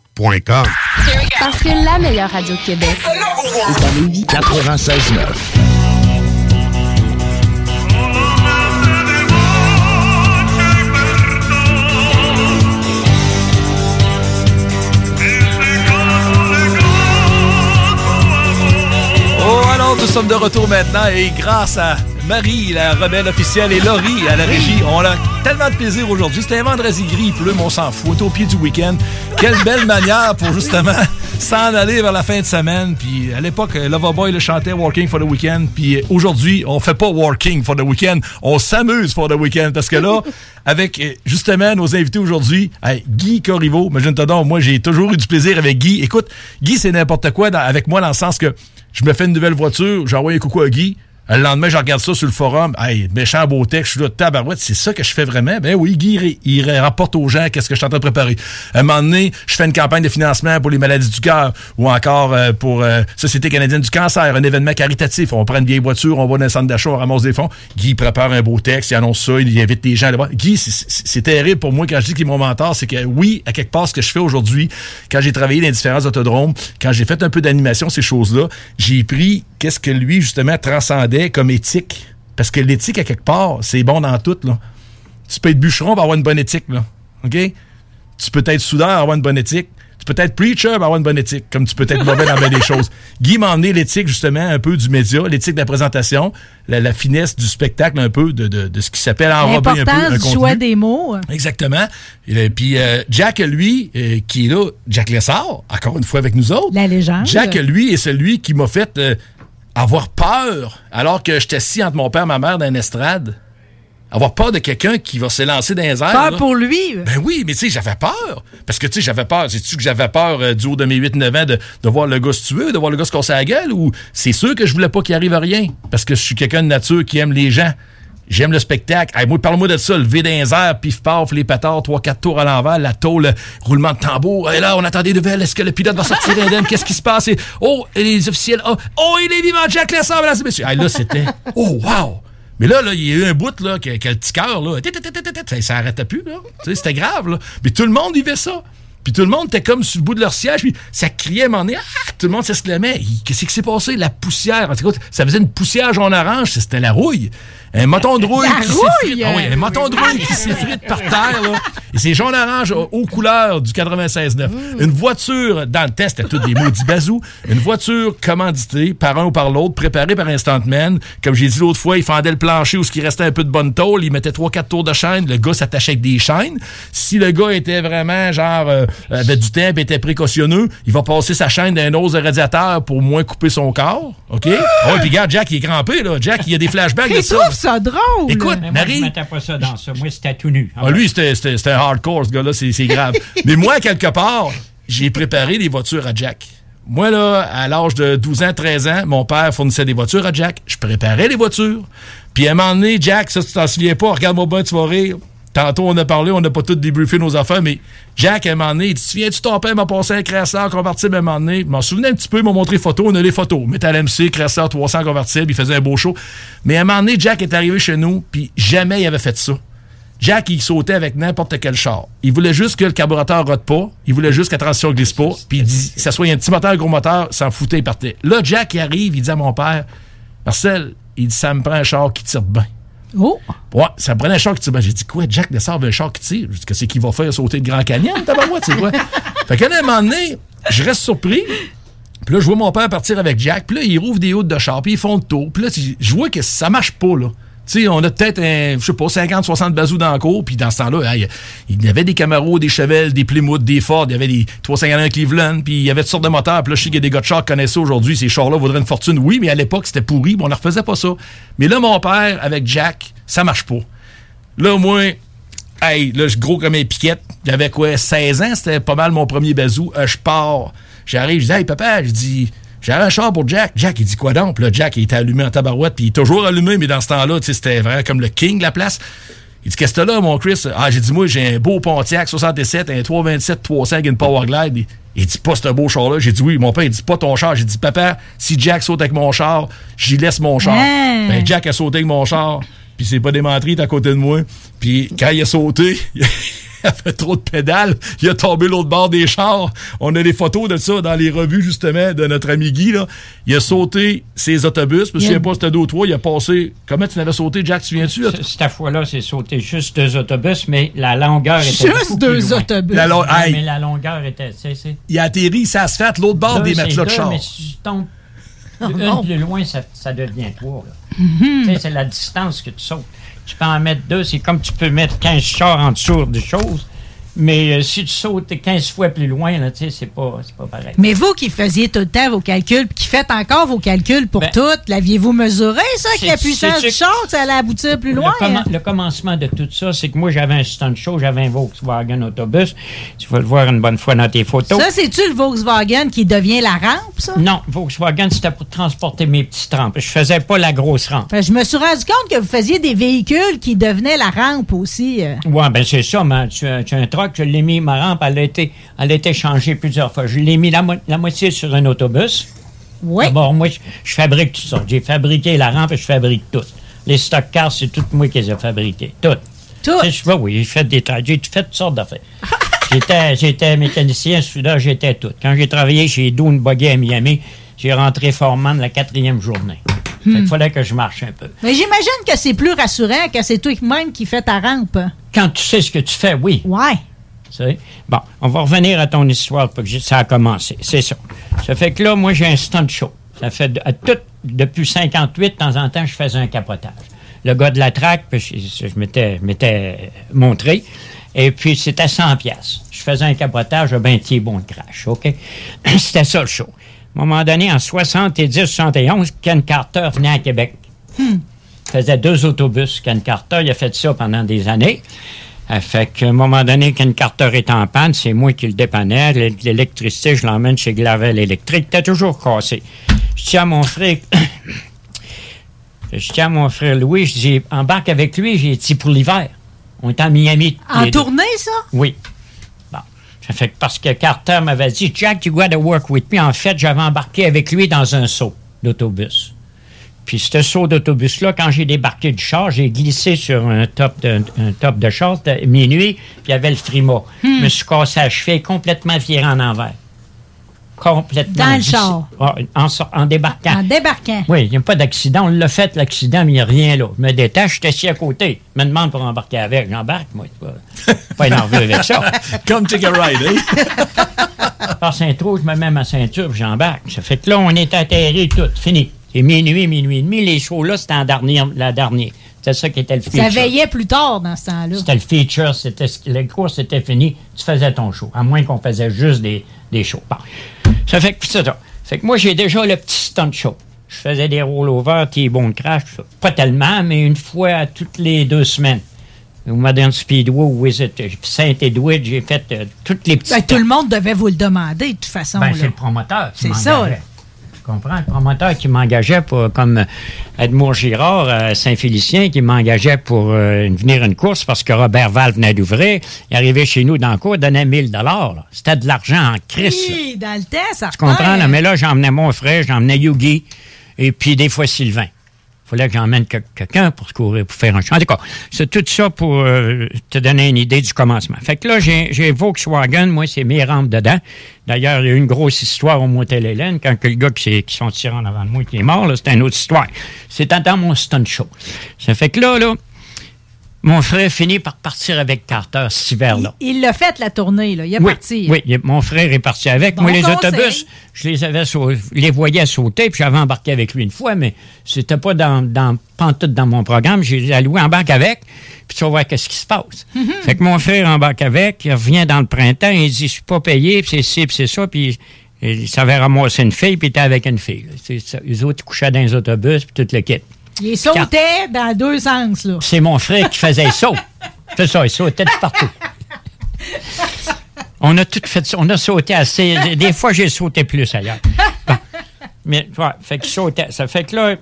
Parce que la meilleure radio de Québec est à Lévis. 96.9. Oh, alors nous sommes de retour maintenant et grâce à Marie, la rebelle officielle, et Laurie à la régie, on a tellement de plaisir aujourd'hui. C'était un vendredi gris, il pleut, mais on s'en fout. Au pied du week-end. Quelle belle manière pour justement s'en aller vers la fin de semaine. Puis à l'époque, Loverboy le chantait Walking for the Weekend. Puis aujourd'hui, on fait pas Walking for the Weekend, on s'amuse for the Weekend. Parce que là, avec euh, justement nos invités aujourd'hui, hey, Guy Corriveau, imagine-toi donc, moi j'ai toujours eu du plaisir avec Guy. Écoute, Guy c'est n'importe quoi dans- avec moi dans le sens que je me fais une nouvelle voiture, j'envoie un coucou à Guy. Le lendemain, je regarde ça sur le forum. Hey, méchant beau texte, je suis là, tabarouette, c'est ça que je fais vraiment? Ben oui, Guy, il, rapporte aux gens qu'est-ce que je suis en train de préparer. À un moment donné, je fais une campagne de financement pour les maladies du cœur ou encore euh, pour euh, Société canadienne du cancer, un événement caritatif. On prend une vieille voiture, on va dans un centre d'achat, on ramasse des fonds. Guy prépare un beau texte, il annonce ça, il invite les gens à le voir. Guy, c'est terrible pour moi quand je dis qu'il est mon mentor, c'est que oui, à quelque part, ce que je fais aujourd'hui, quand j'ai travaillé dans les différents autodromes, quand j'ai fait un peu d'animation, ces choses-là, j'ai pris qu'est-ce que lui, justement, transcendait comme éthique. Parce que l'éthique, à quelque part, c'est bon dans tout, là. Tu peux être bûcheron pour avoir une bonne éthique, là. OK? Tu peux être soudeur pour avoir une bonne éthique. Tu peux être preacher pour avoir une bonne éthique, comme tu peux être mauvais dans bien des choses. Guy m'a emmené l'éthique, justement, un peu du média, l'éthique de la présentation, la, la finesse du spectacle, un peu de, de- de ce qui s'appelle enrober un peu un L'importance du contenu. choix des mots. Exactement. Et, puis euh, Jack, lui, euh, qui est là, Jack Lessard, encore une fois avec nous autres. La légende. Jack, lui, est celui qui m'a fait euh, avoir peur alors que j'étais assis entre mon père et ma mère dans une estrade. Avoir peur de quelqu'un qui va s'élancer dans les airs. Peur là. pour lui? Ben oui, mais tu sais, j'avais peur. Parce que, tu sais, j'avais peur. C'est-tu que j'avais peur euh, du haut de mes 8-9 ans de, de voir le gars se tuer, de voir le gars se casser la gueule, ou c'est sûr que je voulais pas qu'il arrive à rien? Parce que je suis quelqu'un de nature qui aime les gens. J'aime le spectacle. Moi, parle-moi de ça. Lever dans les airs, pif paf, les pétards, trois, quatre tours à l'envers, la tôle, le roulement de tambour. Et là, on attend des nouvelles. Est-ce que le pilote va sortir indemne? Qu'est-ce qui se passe? Oh, et les officiels. Oh, oh, il est vivant, Jack Lessard, mesdames et messieurs. Là, c'était. Oh, wow! Mais là, là, il y a eu un bout, là, que, que le petit cœur, là, ça s'arrêtait plus, là. C'était grave, là. Mais tout le monde vivait ça. Puis tout le monde était comme sur le bout de leur siège, puis ça criait moment donné, ah, tout le monde s'exclamait. Qu'est-ce qui s'est passé? La poussière. En ça faisait une poussière jaune orange, c'était la rouille. Un de rouille qui s'effrite. Ah oui, un de rouille qui s'effrite par terre, là. Et c'est jaune orange aux couleurs du 96.9. Une voiture, dans le test, c'était tous des maudits bazous. Une voiture commanditée par un ou par l'autre, préparée par Instant Man. Comme j'ai dit l'autre fois, il fendait le plancher où ce qui restait un peu de bonne tôle. Il mettait trois, quatre tours de chaîne. Le gars s'attachait avec des chaînes. Si le gars était vraiment, genre, euh, avait du temps et était précautionneux, il va passer sa chaîne d'un os de radiateur pour moins couper son corps. OK? Ah ouais, puis regarde, Jack, il est crampé, là. Jack, il y a des flashbacks de ça. Ça drôle. Écoute, Mais moi, je Marie- mettais pas ça dans ça. Moi, c'était tout nu. ah, lui, c'était c'était- c'était un hardcore, ce gars-là, c'est c'est grave. Mais moi, quelque part, j'ai préparé des voitures à Jack. Moi, là, à l'âge de 12 ans, 13 ans, mon père fournissait des voitures à Jack. Je préparais les voitures. Puis à un moment donné, Jack, ça, tu t'en souviens pas, regarde-moi bien, tu vas rire. Tantôt, on a parlé, on n'a pas tout débriefé nos affaires, mais Jack, à un moment donné, il dit Souviens-tu, ton père m'a passé un Cresseur convertible à un moment donné? Je m'en souvenais un petit peu, il m'a montré les photos, on a les photos. Metal MC, Cresseur 300 convertible, il faisait un beau show. Mais à un moment donné, Jack est arrivé chez nous, puis jamais il avait fait ça. Jack, il sautait avec n'importe quel char. Il voulait juste que le carburateur rote pas. Il voulait juste que la transition glisse pas. Puis il dit, ça soit un petit moteur, un gros moteur, s'en foutait, il partait. Là, Jack, il arrive, il dit à mon père, Marcel, il dit, ça me prend un char qui tire bien. Oh! Ouais, ça me prenait un char qui tire. J'ai dit, quoi, Jack descend un char qui tire? Je dis, qu'est-ce qu'il va faire sauter le Grand Canyon, tabarouette, c'est quoi? fait qu'à un moment donné, je reste surpris. Puis là, je vois mon père partir avec Jack. Puis là, il rouvre des hôtes de char. Puis ils font le tour. Puis là, je vois que ça marche pas, là. Sais, on a peut-être, je sais pas, 50, 60 bazous dans le cours. Puis dans ce temps-là, il y avait des Camaro, des Chevelles, des Plymouth, des Ford. Il y avait des 351 Cleveland. Puis il y avait toutes sortes de moteurs. Puis là, je sais qu'il y a des gars de char qui connaissent aujourd'hui. Ces chars-là vaudraient une fortune. Oui, mais à l'époque, c'était pourri. Bon, on ne refaisait pas ça. Mais là, mon père, avec Jack, ça marche pas. Là, moi, hey, là, je gros comme un piquette. J'avais quoi, 16 ans? C'était pas mal mon premier bazou. Euh, je pars. J'arrive, je dis, hey, papa, je dis, j'ai un char pour Jack. Jack, il dit quoi donc? Puis là, Jack, il était allumé en tabarouette, puis il est toujours allumé, mais dans ce temps-là, tu sais, c'était vraiment comme le king de la place. Il dit, qu'est-ce que là, mon Chris? Ah, j'ai dit, moi, j'ai un beau Pontiac 67, un 327 300 avec une Powerglide. Il, il dit, pas ce beau char-là. J'ai dit, oui, mon père, il dit, pas ton char. J'ai dit, papa, si Jack saute avec mon char, j'y laisse mon char. Hein? Ben, Jack a sauté avec mon char, puis c'est pas démentré, il est à côté de moi. Puis quand il a sauté, il a fait trop de pédales, il a tombé l'autre bord des chars. On a des photos de ça dans les revues, justement, de notre ami Guy, là. Il a sauté ses autobus, je me souviens pas c'était deux ou trois, il a passé... Comment tu n'avais sauté, Jack, tu viens-tu? Cette fois-là, c'est sauté juste deux autobus, mais la longueur était Juste beaucoup deux plus loin. autobus. La lo- Ouais, Hey. Mais la longueur était... c'est- c'est- Il a atterri, ça se fait l'autre bord Deux, des matelas de deux, char. Mais si tu tombes une plus loin, ça, ça devient trois. Tu sais, c'est la distance que tu sautes. Tu peux en mettre deux, c'est comme tu peux mettre 15 chars en dessous des choses. Mais euh, si tu sautes 15 fois plus loin, là, tu sais, c'est pas, pas pareil. Mais vous qui faisiez tout le temps vos calculs, puis qui faites encore vos calculs pour toutes, l'aviez-vous mesuré, ça, que la Ben, puissance du char, ça allait aboutir plus loin? Le, hein? le commencement de tout ça, c'est que moi, j'avais un stunt show, j'avais un Volkswagen autobus. Tu vas le voir une bonne fois dans tes photos. Ça, c'est-tu le Volkswagen qui devient la rampe, ça? Non, Volkswagen, c'était pour transporter mes petites rampes. Je faisais pas la grosse rampe. Que je me suis rendu compte que vous faisiez des véhicules qui devenaient la rampe aussi. euh. Ouais, ben c'est ça, mais tu, as- tu as un truck, je l'ai mis, ma rampe, elle a été, elle a été changée plusieurs fois. Je l'ai mis la, mo- la moitié sur un autobus. Oui. D'abord, moi, je, je fabrique tout ça. J'ai fabriqué la rampe et je fabrique tout. Les stock cars, c'est tout moi qui les ai fabriqués. Tout. Tout? Oui, oui, j'ai fait des j'ai fait toutes sortes d'affaires. j'étais, mécanicien, soudeur, j'étais tout. Quand j'ai travaillé chez Dune Buggy à Miami, j'ai rentré foreman la quatrième journée. Fait Hmm. fallait que je marche un peu. Mais j'imagine que c'est plus rassurant que c'est toi-même qui fais ta rampe. Quand tu sais ce que tu fais, oui. Ouais. Bon, on va revenir à ton histoire pour que ça a commencé. C'est ça. Ça fait que là, moi, j'ai un stunt show. Ça fait à tout, depuis 58, de temps en temps, je faisais un capotage. Le gars de la traque, puis je, je m'étais montré. Et puis, c'était 100 pièces. Je faisais un capotage, ben, tiens, bon de crash, OK? c'était ça, le show. À un moment donné, en 70-71, Ken Carter venait à Québec faisait deux autobus. Ken Carter, il a fait ça pendant des années. Fait qu'à un moment donné, Ken Carter est en panne, c'est moi qui le dépannais. L'électricité, je l'emmène chez Glavel Électrique. T'as toujours cassé. Je tiens à mon frère... je tiens à mon frère Louis, je dis, embarque avec lui, j'ai dit pour l'hiver. On est en Miami. En deux. tournée, ça? Oui. Bon. Ça fait que parce que Carter m'avait dit, Jack, you gotta work with me. En fait, j'avais embarqué avec lui dans un saut d'autobus. Puis ce saut d'autobus-là, quand j'ai débarqué du char, j'ai glissé sur un top de, un top de char, c'était minuit, puis il y avait le frima. Hmm. Je me suis cassé la cheville, complètement viré en envers. Complètement. Dans le char. Ah, en, débarquant. En débarquant. Oui, il n'y a pas d'accident. On l'a fait, l'accident, mais il n'y a rien là. Je me détache, je suis assis à côté. Je me demande pour embarquer avec. J'embarque, moi. Pas, pas énervé avec ça. Comme take a ride, hein? Par Saint-Trou, je me mets ma ceinture puis j'embarque. Ça fait que là, on est atterri tout. Fini. C'est minuit, minuit et demi. Les shows là, c'était en dernière, la dernière. C'était ça qui était le Ça feature. veillait plus tard dans ce temps-là. C'était le feature. C'était, le cours, c'était fini. Tu faisais ton show. À moins qu'on faisait juste des, des shows. Bon. Ça fait que c'est ça. Fait que moi, j'ai déjà le petit stunt show. Je faisais des rollovers, de crash, ça. Pas tellement, mais une fois à toutes les deux semaines. au Modern Speedway, au Wizard, j'ai fait Saint-Édouard, j'ai fait euh, toutes les petites. Ben, tout le monde devait vous le demander, de toute façon. Ben, c'est le promoteur C'est ça, là. Tu comprends? Le promoteur qui m'engageait pour, comme Edmond Girard à Saint-Félicien, qui m'engageait pour euh, venir une course parce que Robert Val venait d'ouvrir. Il arrivait chez nous dans le cours, il donnait 1000 là. C'était de l'argent en crise. Oui, dans le temps, ça Tu comprends? là? Mais là, j'emmenais mon frère, j'emmenais Yugi, et puis des fois Sylvain. Fallait que j'emmène que- quelqu'un pour courir, pour faire un champ. En tout cas, c'est tout ça pour euh, te donner une idée du commencement. Fait que là, j'ai Volkswagen, moi, c'est mes rampes dedans. D'ailleurs, il y a eu une grosse histoire au Motel-Hélène, quand le gars qui, s'est- qui sont en avant de moi qui est mort, c'était une autre histoire. C'était dans mon stunt show. Ça fait que là, là, mon frère finit par partir avec Carter cet hiver-là. Il l'a fait, la tournée, là. Il est Oui, parti. oui, il- mon frère est parti avec. Bon Moi, les conseil. autobus, je les avais je les voyais sauter, puis j'avais embarqué avec lui une fois, mais c'était pas dans, dans pantoute dans mon programme. J'ai alloué embarque avec, puis tu vas voir qu'est-ce qui se passe. Mhm. Fait que mon frère embarque avec, il revient dans le printemps, il dit, je suis pas payé, puis c'est ci, puis c'est ça, puis il savait ramasser une fille, puis il était avec une fille. là. Les autres, ils couchaient dans les autobus, puis tout le kit. Il sautait dans deux sens, là. C'est mon frère qui faisait le saut. C'est ça, il sautait de partout. On a tout fait ça. On a sauté assez. Des- fois, j'ai sauté plus ailleurs. Bon. Mais, ouais, fait qu'il sautait. Ça fait que là,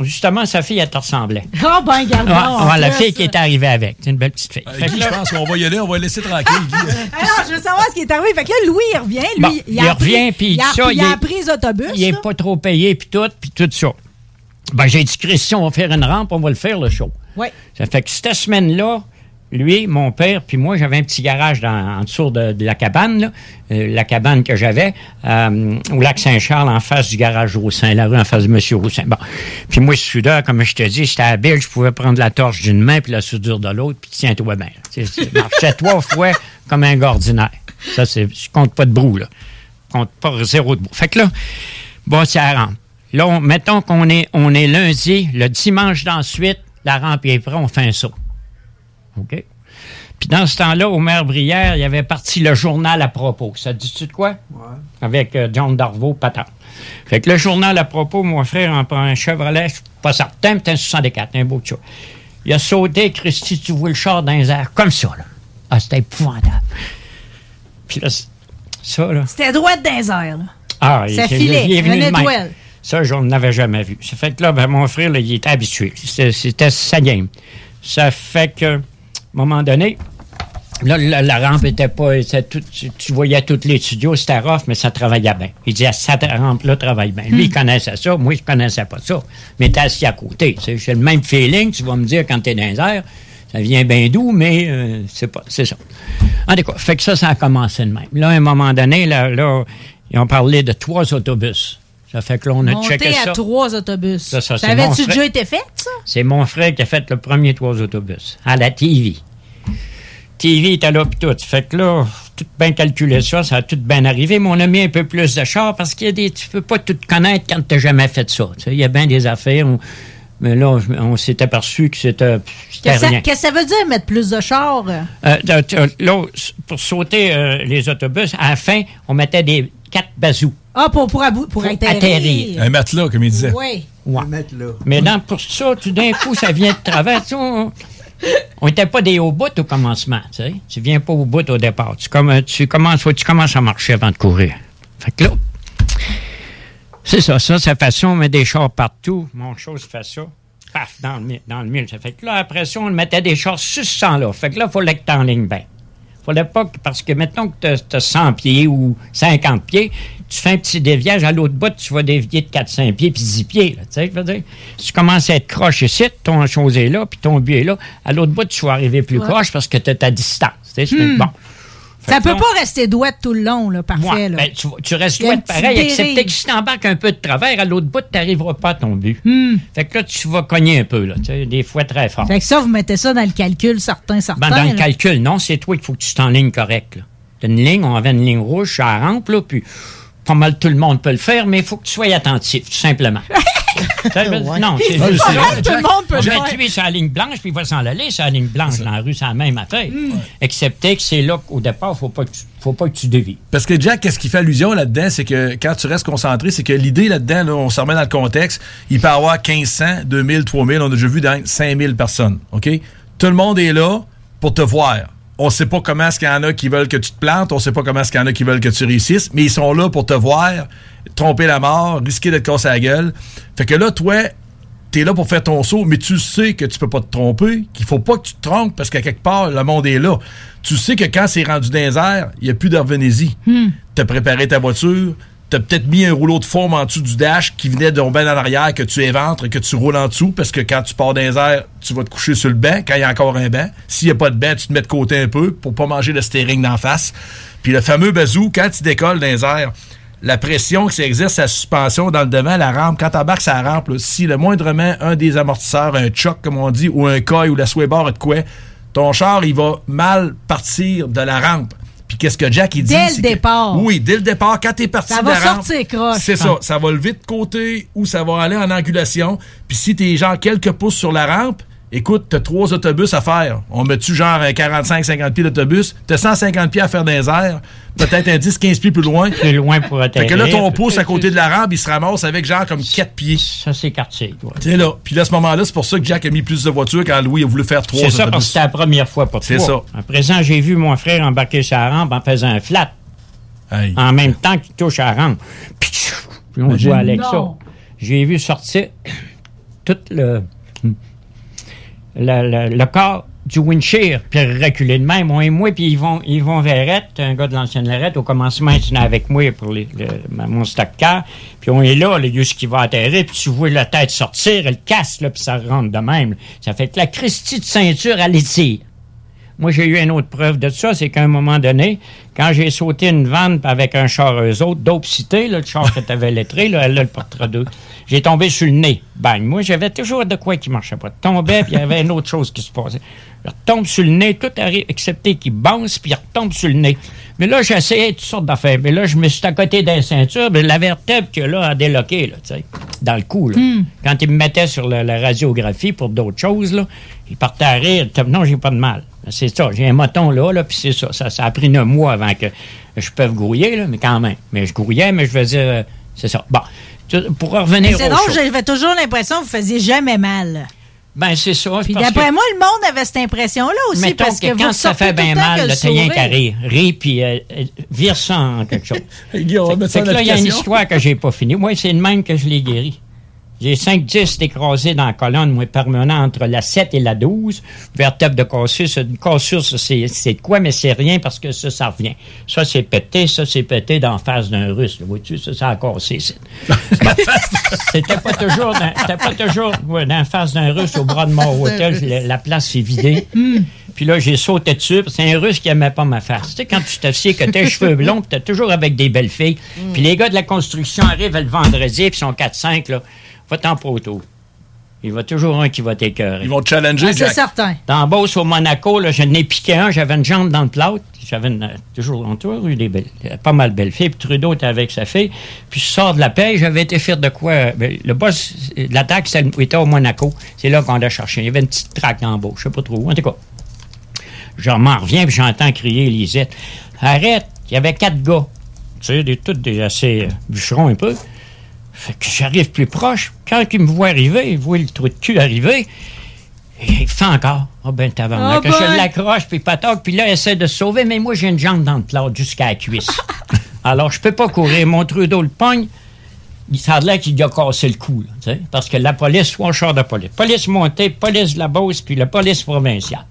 justement, sa fille, elle te ressemblait. Oh, ben, garde Ouais, ouais, la fille qui est arrivée avec. C'est une belle petite fille. Guy, là- je pense qu'on va y aller, on va le laisser tranquille, Guy. Alors, je veux savoir ce qui est arrivé. Fait que là, Louis, il revient. Lui, Bon, il a revient, puis il a, ça, il il a est- appris les autobus. il est là. pas trop payé, puis tout, puis tout ça. Ben, j'ai dit, Christian, on va faire une rampe, on va le faire, le show. Ouais. Ça fait que cette semaine-là, lui, mon père, puis moi, j'avais un petit garage dans, en dessous de, de la cabane, là, euh, la cabane que j'avais euh, au lac Saint-Charles, en face du garage Roussin, la rue en face de M. Roussin. Bon. Puis moi, soudeur, comme je te dis, j'étais habile, je pouvais prendre la torche d'une main puis la soudure de l'autre, puis tiens-toi bien. Je marchais trois fois comme un gars ordinaire. Ça, c'est, je compte pas de brou, là. Je compte pas zéro de brou. Fait que là, bon, c'est la rampe. Là, on- mettons qu'on est, on est lundi, le dimanche d'ensuite, la rampe est prête, on fait un saut. OK? Puis dans ce temps-là, au maire Brière, il y avait parti le journal à propos. Ça te dit-tu de quoi? Avec euh, John Darvaux, patent. Fait que le journal à propos, mon frère en prend un Chevrolet, je suis pas certain, mais c'est un 64, un beau chat. Il a sauté, Christy, tu vois le char dans les airs, comme ça, là. Ah, c'était épouvantable. Puis là, ça, là. C'était droit dans les airs, là. Ah, Ça il- filait, il est venu Ça, je n'avais jamais vu. Ça fait que là, ben, mon frère, là, il était habitué. C'était sa game. Ça fait que, à un moment donné, là, la, la rampe était pas. tout- tu, tu voyais tous les studios, c'était rough, mais ça travaillait bien. Il disait, cette rampe-là travaille bien. Lui, il connaissait ça. Moi, je connaissais pas ça. Mais t'es assis à côté. J'ai le même feeling, tu vas me dire, quand t'es dans les airs. Ça vient bien doux, mais euh, c'est pas, c'est ça. En tout cas, fait que ça, ça a commencé de même. Là, à un moment donné, là, là ils ont parlé de trois autobus. Ça fait que là, on a checké ça. à trois autobus. Ça, ça, ça avait-tu déjà été fait, ça? C'est mon frère qui a fait le premier trois autobus à la TV. TV était là pis tout. Fait que là, tout bien calculé ça, ça a tout bien arrivé, mais on a mis un peu plus de chars parce qu'il y a des. Tu peux pas tout connaître quand t'as jamais fait ça. Il y a bien des affaires. où- mais là, on s'est aperçu que c'était Qu'est-ce que ça- veut dire, mettre plus de chars? euh? Là, pour sauter euh, les autobus, à la fin, on mettait des quatre bazous. Ah, pour, pour, abou- pour atterrir. atterrir. Un matelas, comme il disait. Oui. Ouais. Mais dans, pour ça, tout d'un coup, ça vient de travers. Tu On n'était pas des hauts bouts au commencement. Tu sais. Tu viens pas au bout au départ. Tu, comm- tu, commences, tu commences à marcher avant de courir. Fait que là, c'est ça. Ça, ça fait ça. On met des chars partout. Mon chose fait ça. Paf, dans le, dans le mille. Ça fait que là, après ça, on mettait des chars sur ce sang-là. Fait que là, il fallait que tu en ligne bien. Fallait pas que, parce que maintenant que tu as 100 pieds ou 50 pieds, tu fais un petit déviage à l'autre bout, tu vas dévier de 4-5 pieds puis 10 pieds. Là, tu sais, je veux dire, si tu commences à être croche ici, ton chose est là, puis ton but est là, à l'autre bout, tu vas arriver plus Ouais. croche parce que tu as ta distance. Tu sais, Hmm. Bon. Fait Ça peut pas rester douette tout le long, là, parfait. Ouais, là. ben, tu, tu restes petite pareil, excepté que si t'embarques un peu de travers, à l'autre bout, tu n'arriveras pas à ton but. Hmm. Fait que là, tu vas cogner un peu, là, des fois très fort. Fait que ça, vous mettez ça dans le calcul certain, certain. Ben, dans le calcul, non, c'est toi qu'il faut que tu t'enlignes correct. Là. Une ligne, on avait une ligne rouge la rampe, là, puis pas mal tout le monde peut le faire, mais il faut que tu sois attentif, tout simplement. Non, c'est Pas juste. mal tout le monde peut le faire. tuer sur la ligne blanche, puis il va s'en aller sur la ligne blanche dans la rue, c'est la même affaire. Hmm. Excepté que c'est là qu'au départ, faut pas que tu, faut pas que tu dévies. Parce que Jack, qu'est-ce qui fait allusion là-dedans, c'est que quand tu restes concentré, c'est que l'idée là-dedans, là, on se remet dans le contexte, il peut y avoir 1500, 2000, 3000, on a déjà vu dans 5000 personnes, OK? Tout le monde est là, pour te voir. On sait pas comment est-ce qu'il y en a qui veulent que tu te plantes, on sait pas comment est-ce qu'il y en a qui veulent que tu réussisses, mais ils sont là pour te voir, tromper la mort, risquer de te casser la gueule. Fait que là, toi, t'es là pour faire ton saut, mais tu sais que tu peux pas te tromper, qu'il faut pas que tu te trompes parce qu'à quelque part, le monde est là. Tu sais que quand c'est rendu dans les airs, il n'y a plus de revenez-y. T'as préparé ta voiture, t'as peut-être mis un rouleau de forme en dessous du dash qui venait de tomber en arrière, que tu éventres et que tu roules en dessous, parce que quand tu pars dans les airs, tu vas te coucher sur le banc, quand il y a encore un banc. S'il n'y a pas de banc, tu te mets de côté un peu pour pas manger le steering d'en face. Puis le fameux bazou, quand tu décolles dans les airs, la pression que ça exerce sa suspension dans le devant, la rampe, quand t'embarques sa rampe, si le moindrement un des amortisseurs, un choc comme on dit, ou un coil ou la sway bar de quoi, ton char, il va mal partir de la rampe. Puis qu'est-ce que Jack, il dit? Dès le que- départ. oui, dès le départ, quand t'es parti Ça de va rampe, sortir croche, C'est ça. Ça va lever de côté ou ça va aller en angulation. Puis si t'es genre quelques pouces sur la rampe, écoute, t'as trois autobus à faire. On met-tu genre un 45-50 pieds d'autobus? T'as 150 pieds à faire dans les airs. Peut-être un 10-15 pieds plus loin. Plus loin pour Fait atterrir. que là, ton pouce à côté de la rampe, il se ramasse avec genre comme 4 pieds. Ça, c'est quartier. sais là. Puis là, à ce moment-là, c'est pour ça que Jack a mis plus de voitures quand Louis a voulu faire trois C'est ça, autobus. parce que c'était la première fois pour C'est toi. À présent, j'ai vu mon frère embarquer la rampe en faisant un flat. En même temps qu'il touche à la rampe. Puis, on joue avec ça. Non. J'ai vu sortir tout le, le, le- corps du windshield, puis reculer de même, moi et moi, puis ils vont, ils vont un gars de l'ancienne Lorette, au commencement, il était avec moi pour mon stock car, puis on est là, le lieu qui va atterrir, puis tu vois la tête sortir, elle casse, là, puis ça rentre de même. Ça fait que la Christie de ceinture, elle étire. Moi, j'ai eu une autre preuve de ça, c'est qu'à un moment donné, quand j'ai sauté une vanne avec un char eux autres, dope cité, là, le char que t'avais lettré, là, elle a le portrait d'eux, j'ai tombé sur le nez. Bang! Moi, j'avais toujours de quoi qui marchait pas. Tombais, puis il y avait une autre chose qui se passait. Je retombe sur le nez, tout arrive, excepté qu'il bounce, puis il retombe sur le nez. Mais là, j'essayais toutes sortes d'affaires. Mais là, je me suis à côté d'un ceinture, mais la vertèbre que là a déloqué, là, tu sais, dans le cou, là. Quand il me mettait sur la, la radiographie pour d'autres choses, là, il partait à rire. Il Non, j'ai pas de mal. C'est ça, j'ai un moton là, là puis c'est ça. ça. Ça a pris neuf mois avant que je puisse grouiller, là, mais quand même. Mais je grouillais, mais je veux dire, euh, c'est ça. Bon, pour revenir C'est au drôle, j'avais toujours l'impression que vous faisiez jamais mal. Ben, c'est ça. Puis d'après que- moi, le monde avait cette impression-là aussi. Mettons parce que, que, vous quand ça fait bien mal, le t'as rien qu'à sourire. rire. Ris, puis euh, euh, vire ça en quelque chose. Fait- que là, il y a une histoire que j'ai pas finie. Moi, c'est de même que je l'ai guéri. J'ai 5 disques écrasés dans la colonne, moi, permanent entre la 7 et la 12. Vertèbre de cassure. c'est- Une cassure, ça, c'est quoi, mais c'est rien parce que ça, ça revient. Ça, c'est pété. Ça, c'est pété d'en face d'un russe. là. Vois-tu, ça, ça a cassé. C'était pas toujours dans, c'était pas toujours ouais, dans la face d'un russe au bras de mort hôtel. La, la place s'est vidée. Puis là, j'ai sauté dessus. C'est un russe qui aimait pas ma face. Tu sais, quand tu t'assieds, que t'as les cheveux blonds, puis t'es toujours avec des belles filles. Puis les gars de la construction arrivent le vendredi, puis ils sont 4-5, là. Va-t'en pas autour. Il va toujours un qui va t'écœurer. Ils vont te challenger, Ah, c'est certain. Dans Beauce, au Monaco, là, je n'ai piqué un, j'avais une jambe dans le plâtre. J'avais une- euh, toujours, on a toujours eu des belles, euh, pas mal de belles filles. Puis Trudeau était avec sa fille. Puis je sors de la paix, j'avais été fier de quoi? euh, ben, le boss de l'attaque, était au Monaco. C'est là qu'on l'a cherché. Il y avait une petite traque en bas, je sais pas trop où. En tout cas, je m'en reviens, puis j'entends crier Lisette. Arrête! Il y avait quatre gars. Tu sais, des, tous des assez euh, bûcherons un peu. Fait que j'arrive plus proche. Quand il me voit arriver, il voit le trou de cul arriver. Et il fait encore. Ah ben tabarnak. Ah Que ben. Je l'accroche, puis patoc, puis là, il essaie de se sauver, mais moi, j'ai une jambe dans le plâtre jusqu'à la cuisse. Alors, je peux pas courir. Mon Trudeau le pogne. Il l'air qu'il a cassé le cou, là, parce que la police, soit un char de police. Police montée, police de la Beauce, puis la police provinciale.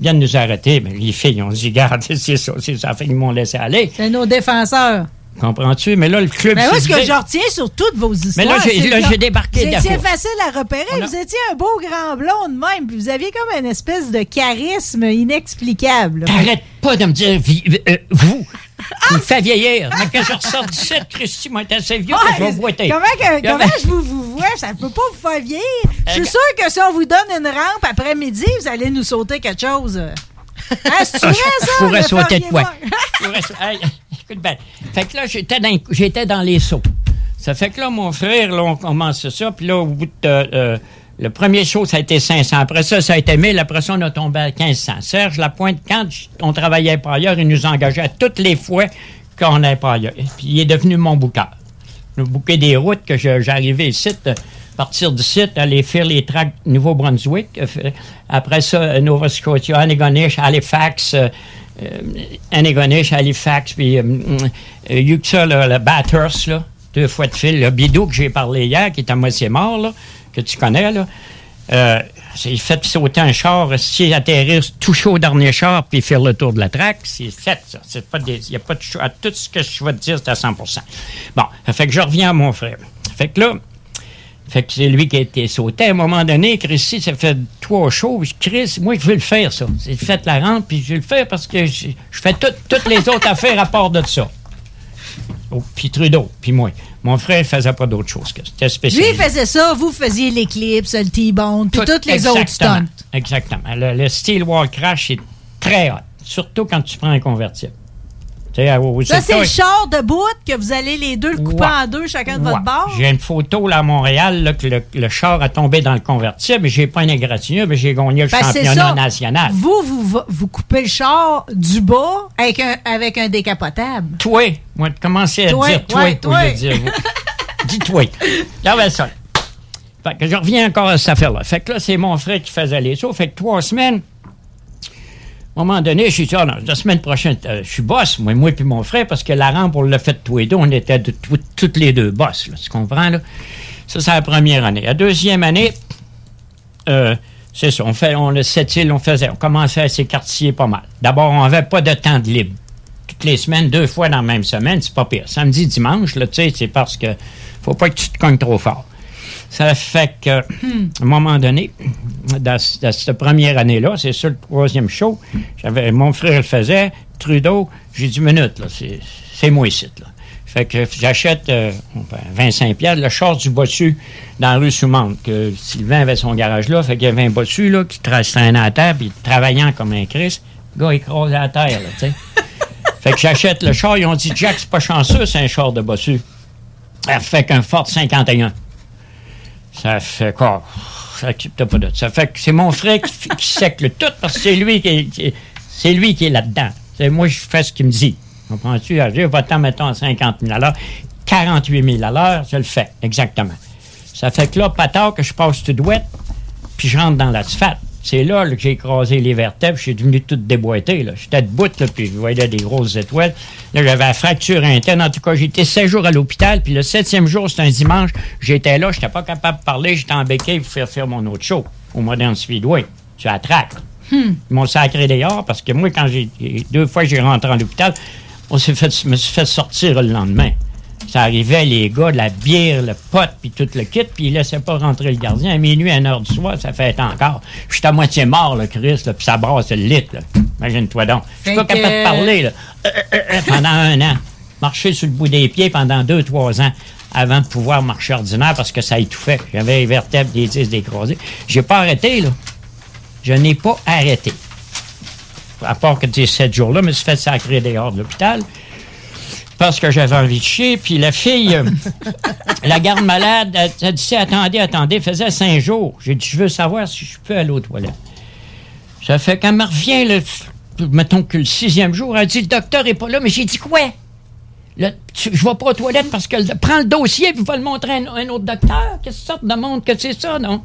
Ils viennent nous arrêter, mais les filles ont dit, garde, c'est ça, c'est ça. Fait qu'ils m'ont laissé aller. C'est nos défenseurs. Comprends-tu? Mais là, le club. Mais moi, ce que je retiens sur toutes vos histoires. Mais là, j'ai- c'est débarqué cour. facile à repérer. Vous étiez un beau grand blond de même. Puis vous aviez comme une espèce de charisme inexplicable. T'arrêtes pas de me dire euh, vous. Tu me fais vieillir. Mais que je ressors 17, Christy, moi, t'es assez vieux que je vais Ouais, boiter. comment que- comment? je vous, vous vois? Ça ne peut pas vous faire vieillir. Je suis Euh, sûre que si on vous donne une rampe après-midi, vous allez nous sauter quelque chose. C'est vrai, ça? Je pourrais sauter de quoi? écoute bien. Fait que là, j'étais dans, j'étais dans les sauts. Ça fait que là, mon frère, là, on commence ça. Puis là, au bout de. euh, le premier saut, ça a été 500. Après ça, ça a été 1000. Après ça, on a tombé à 1500. Serge Lapointe, quand on travaillait pas ailleurs, il nous engageait toutes les fois qu'on n'allait pas ailleurs. Puis il est devenu mon bouqueur. Le bouquet des routes que j'arrivais ici. Partir du site, aller faire les tracts Nouveau-Brunswick. euh, Après ça, euh, Nova Scotia, Antigonish, Halifax, euh, euh, Halifax, puis euh, le, Bathurst, deux fois de fil. Le bidou que j'ai parlé hier, qui est à moitié mort, là, que tu connais, là. Euh, c'est fait sauter un char, si atterrir tout chaud au dernier char, puis faire le tour de la traque, c'est fait, ça. C'est pas des, y a pas de choix. Tout ce que je vais te dire, c'est à 100% Bon, ça fait que je reviens à mon frère. Fait que là, fait que c'est lui qui a été sauté. À un moment donné, Christy, ça fait trois puis Chris, moi, je veux le faire, ça. C'est fait la rampe, puis je veux le faire parce que je, je fais tout- toutes les autres affaires à part de ça. Oh, puis Trudeau, puis moi. Mon frère faisait pas d'autre chose que ça. C'était Lui, spécial. il faisait ça, vous faisiez l'éclipse, le T-bone, puis Tout- toutes les autres exactement, stunts. Exactement. Le, le steel wall crash est très hot, surtout quand tu prends un convertible. Au- Ça, c'est le char de bout que vous allez les deux le couper Ouais. en deux, chacun de Ouais. votre bord. J'ai une photo là à Montréal là, que le, le char a tombé dans le convertible. J'ai pas une égratignure, mais j'ai gagné le Ben, championnat national. Vous, vous, vous, coupez le char du bas avec un, avec un décapotable. Toi, moi, commencez à Toi, dire toi ouais, toi. de dire vous. Dis toi. Regarde ça. Fait que je reviens encore à cette affaire-là. Fait que là, c'est mon frère qui faisait les sauts. Fait que trois semaines, à un moment donné, je dit, ah non, la semaine prochaine, euh, je suis boss, moi, moi puis mon frère, parce que la rampe, on l'a fait tous les deux, on était de- tout- toutes les deux boss, là, tu comprends, là? Ça, c'est la première année. La deuxième année, euh, c'est ça, on le îles, on faisait, on commençait à s'écartiller pas mal. D'abord, on n'avait pas de temps de libre. Toutes les semaines, deux fois dans la même semaine, c'est pas pire. Samedi, dimanche, tu sais, c'est parce que faut pas que tu te cognes trop fort. Ça fait que, à un moment donné, dans, cette première année-là, c'est ça le troisième show, j'avais, mon frère le faisait, Trudeau, j'ai dit, minute, là, c'est, c'est moi ici, là. Fait que j'achète euh, ben, 25 piastres, le char du bossu dans la rue Soumande, que Sylvain avait son garage là, fait qu'il y avait un bossu, là, qui traînait à terre, puis travaillant comme un Christ, le gars écrasé à terre, là, tu sais. fait que j'achète le char, ils ont dit, Jack, c'est pas chanceux, c'est un char de bossu. Ça fait qu'un Ford 51. Ça fait quoi? Pas de ça. fait que c'est mon frère qui, qui sec le tout parce que c'est lui qui est, qui- c'est lui qui est là-dedans. Moi, je fais ce qu'il me dit. Comprends-tu? J'ai votant, mettons, à 50 000 à l'heure. 48 000 à l'heure, je le fais. Exactement. Ça fait que là, pas tard que je passe tout douette, puis je rentre dans l'asphalte. C'est là, là, que j'ai écrasé les vertèbres, je suis devenu tout déboîté. J'étais debout, là, puis je voyais des grosses étoiles. Là, j'avais la fracture interne. En tout cas, j'étais 16 jours à l'hôpital, puis le septième jour, c'était un dimanche. J'étais là, j'étais pas capable de parler, j'étais en béquille pour faire faire mon autre show au Modern Speedway. Tu traque. Hmm. Ils m'ont sacré dehors parce que moi, quand j'ai deux fois j'ai rentré en hôpital, on s'est fait, je me suis fait sortir le lendemain. Ça arrivait, les gars, de la bière, le pot, puis tout le kit, puis ils laissaient pas rentrer le gardien. À minuit, à 1 heure du soir, ça fait encore. Je suis à moitié mort, le Chris, puis ça brasse le lit. Imagine-toi donc. Je suis pas que- capable de parler, là. Euh, euh, euh, pendant un an. Marcher sur le bout des pieds pendant deux, trois ans avant de pouvoir marcher ordinaire parce que ça étouffait. J'avais les vertèbres des disques décrasés. J'ai pas arrêté, là. Je n'ai pas arrêté. À part que ces sept jours-là, je me suis fait sacrer dehors de l'hôpital parce que j'avais envie de chier. Puis la fille, euh, la garde malade, elle, elle dit Attendez, attendez, faisait cinq jours. J'ai dit Je veux savoir si je peux aller aux toilettes. Ça fait quand elle me revient, là, mettons que le sixième jour, elle dit Le docteur est pas là, mais j'ai dit Quoi? Le- tu- Je vais pas aux toilettes parce que le- prends le dossier puis va le montrer à un, un autre docteur. Quelle sorte de monde que c'est ça, non?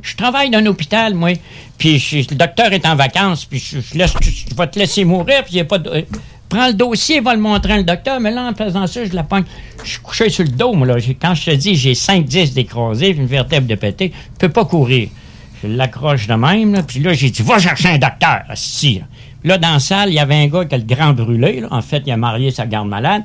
Je travaille dans un hôpital, moi. Puis je- le docteur est en vacances, puis je, je laisse, je vais te laisser mourir, puis il n'y a pas de. Prends le dossier, va le montrer à le docteur, mais là, en faisant ça, je la pogne. Je suis couché sur le dos, moi, là. Quand je te dis, j'ai 5 disques d'écrasés, puis une vertèbre de pété, je peux pas courir. Je l'accroche de même, là, puis là, j'ai dit, va chercher un docteur, là. Là, dans la salle, il y avait un gars qui a le grand brûlé, là. En fait, il a marié sa garde malade,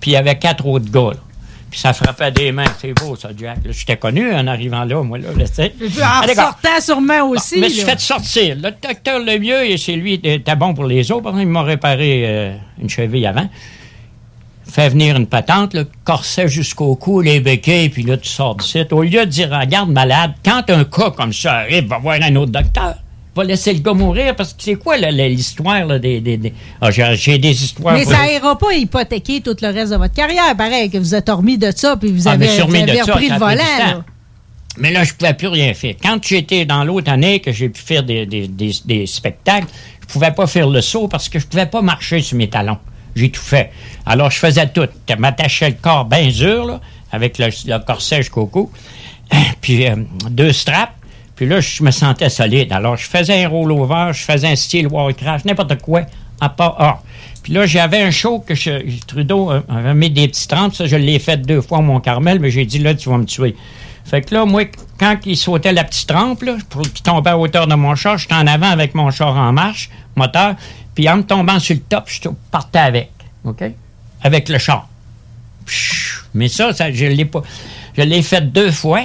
puis il y avait quatre autres gars, là. Puis ça frappait des mains. C'est beau, ça, Jack. Là, J'étais connu en arrivant là, moi, là. là, en Allez, sortant sûrement aussi. Je me suis fait sortir. Le docteur Lemieux, et c'est lui, était bon pour les autres. Par exemple, il m'a réparé euh, une cheville avant. Fait venir une patente, le corset jusqu'au cou, les béquilles, puis là, tu sors du site. Au lieu de dire, regarde, malade, quand un cas comme ça arrive, va voir un autre docteur. Va laisser le gars mourir, parce que c'est quoi l'histoire des... des, des- Ah, j'ai, des histoires... Mais ça n'ira pas hypothéquer tout le reste de votre carrière. Pareil, que vous êtes remis de ça, puis vous Ah, avez, vous de avez repris ça le volant. là. Mais là, je pouvais plus rien faire. Quand j'étais dans l'autre année que j'ai pu faire des, des- spectacles, je pouvais pas faire le saut parce que je pouvais pas marcher sur mes talons. J'ai tout fait. Alors, je faisais tout. Je m'attachais le corps bien dur, là, avec le, le corset jusqu'au cou. puis euh, deux straps. Puis là, je me sentais solide. Alors, je faisais un rollover, je faisais un style wall crash, n'importe quoi, à part ah. Puis là, j'avais un show que je- Trudeau euh, avait mis des petits trempes. Ça, je l'ai fait deux fois au Mont-Carmel, mais j'ai dit, là, tu vas me tuer. Fait que là, moi, quand il sautait la petite trempe, là, pour qu'il tombait à hauteur de mon char, j'étais en avant avec mon char en marche, moteur, puis en me tombant sur le top, je partais avec, OK? Avec le char. Mais ça, ça je l'ai pas. Je l'ai fait deux fois.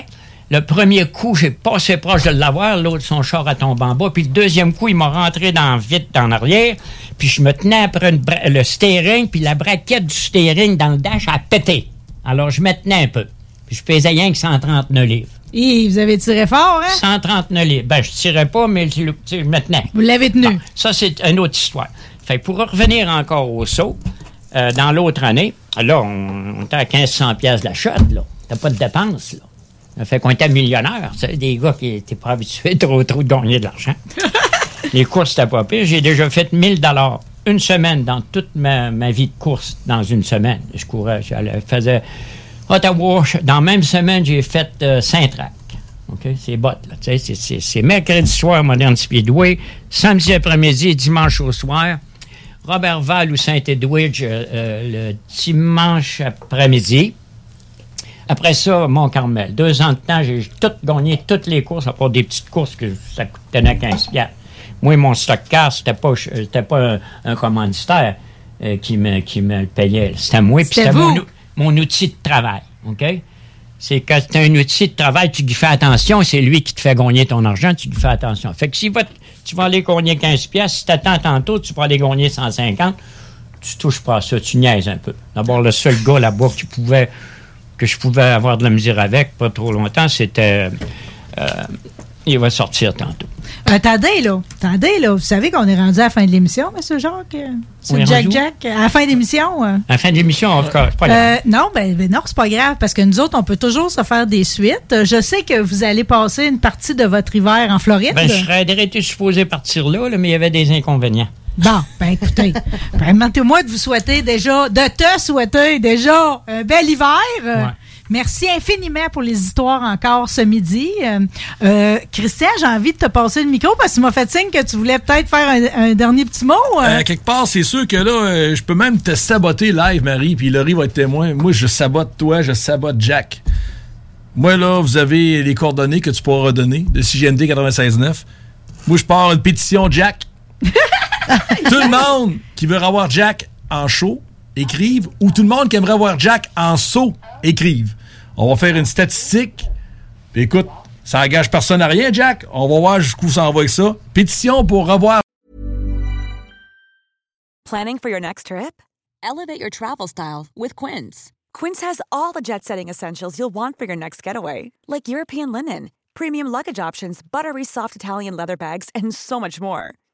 Le premier coup, j'ai passé proche de l'avoir, l'autre, son char a tombé en bas. Puis le deuxième coup, il m'a rentré dans vite en arrière. Puis je me tenais après une le steering, puis la braquette du steering dans le dash a pété. Alors je me tenais un peu. Puis je pesais rien que 139 livres. Et vous avez tiré fort, hein? 139 livres. Ben, je tirais pas, mais je, me tenais. Vous l'avez tenu. Bon, ça, c'est une autre histoire. Fait que pour revenir encore au saut, euh, dans l'autre année, là, on, on était à 1500 pièces la shot, là. T'as pas de dépenses, là. Ça fait qu'on était millionnaires. C'est des gars qui étaient pas habitués trop, trop de gagner de l'argent. Les courses, c'était pas pire. J'ai déjà fait 1000 dollars une semaine dans toute ma, ma vie de course dans une semaine. Je courais, j'allais, faisais Ottawa. je- Dans la même semaine, j'ai fait euh, Saint-Trac. OK? C'est bottes, là. C'est- mercredi soir, Modern Speedway. Samedi après-midi dimanche au soir. Robert Val ou Saint-Edwidge euh, le dimanche après-midi. Après ça, Mont-Carmel. Deux ans de temps, j'ai tout gagné toutes les courses, à part des petites courses que ça coûtait 15 piastres. Moi, mon stock car, c'était pas, c'était pas un, un commanditaire euh, qui, me, qui me le payait. C'était moi, puis C'était mon, mon outil de travail. OK? C'est quand tu as un outil de travail, tu lui fais attention, c'est lui qui te fait gagner ton argent, tu lui fais attention. Fait que si va- tu vas aller gagner 15 pièces, si tu attends tantôt, tu vas aller gagner 150, tu touches pas à ça, tu niaises un peu. D'abord, le seul gars là-bas qui pouvait, que je pouvais avoir de la misère avec, pas trop longtemps, c'était... euh, il va sortir tantôt. Attendez, là. Attendez, là. Vous savez qu'on est rendu à la fin de l'émission, M. Jacques? euh, On M. est Jack? Jack, à la fin d'émission. euh. À la fin de l'émission, en tout cas, c'est pas grave. Euh, non, ben, ben non, c'est pas grave, parce que nous autres, on peut toujours se faire des suites. Euh, Je sais que vous allez passer une partie de votre hiver en Floride. Ben, je serais été supposé partir là, là, mais il y avait des inconvénients. Bon, ben écoutez, permettez-moi de vous souhaiter déjà, de te souhaiter déjà un bel hiver. Euh, Ouais. Merci infiniment pour les histoires encore ce midi. Euh, euh, Christian, j'ai envie de te passer le micro parce que tu m'as fait signe que tu voulais peut-être faire un, un dernier petit mot. euh. Quelque part, c'est sûr que là, je peux même te saboter live, Marie, puis Laurie va être témoin. Moi, je sabote toi, je sabote Jack. Moi, là, vous avez les coordonnées que tu pourras redonner de CGND 96.9. Moi, je pars une pétition Jack. tout le monde qui veut avoir Jack en show, écrive, ou tout le monde qui aimerait avoir Jack en saut, écrive. On va faire une statistique. Écoute, ça engage personne à rien, Jack. On va voir jusqu'où ça en va avec ça. Pétition pour revoir Planning for your next trip? Elevate your travel style with Quince. Quince has all the jet setting essentials you'll want for your next getaway, like European linen, premium luggage options, buttery soft Italian leather bags, and so much more.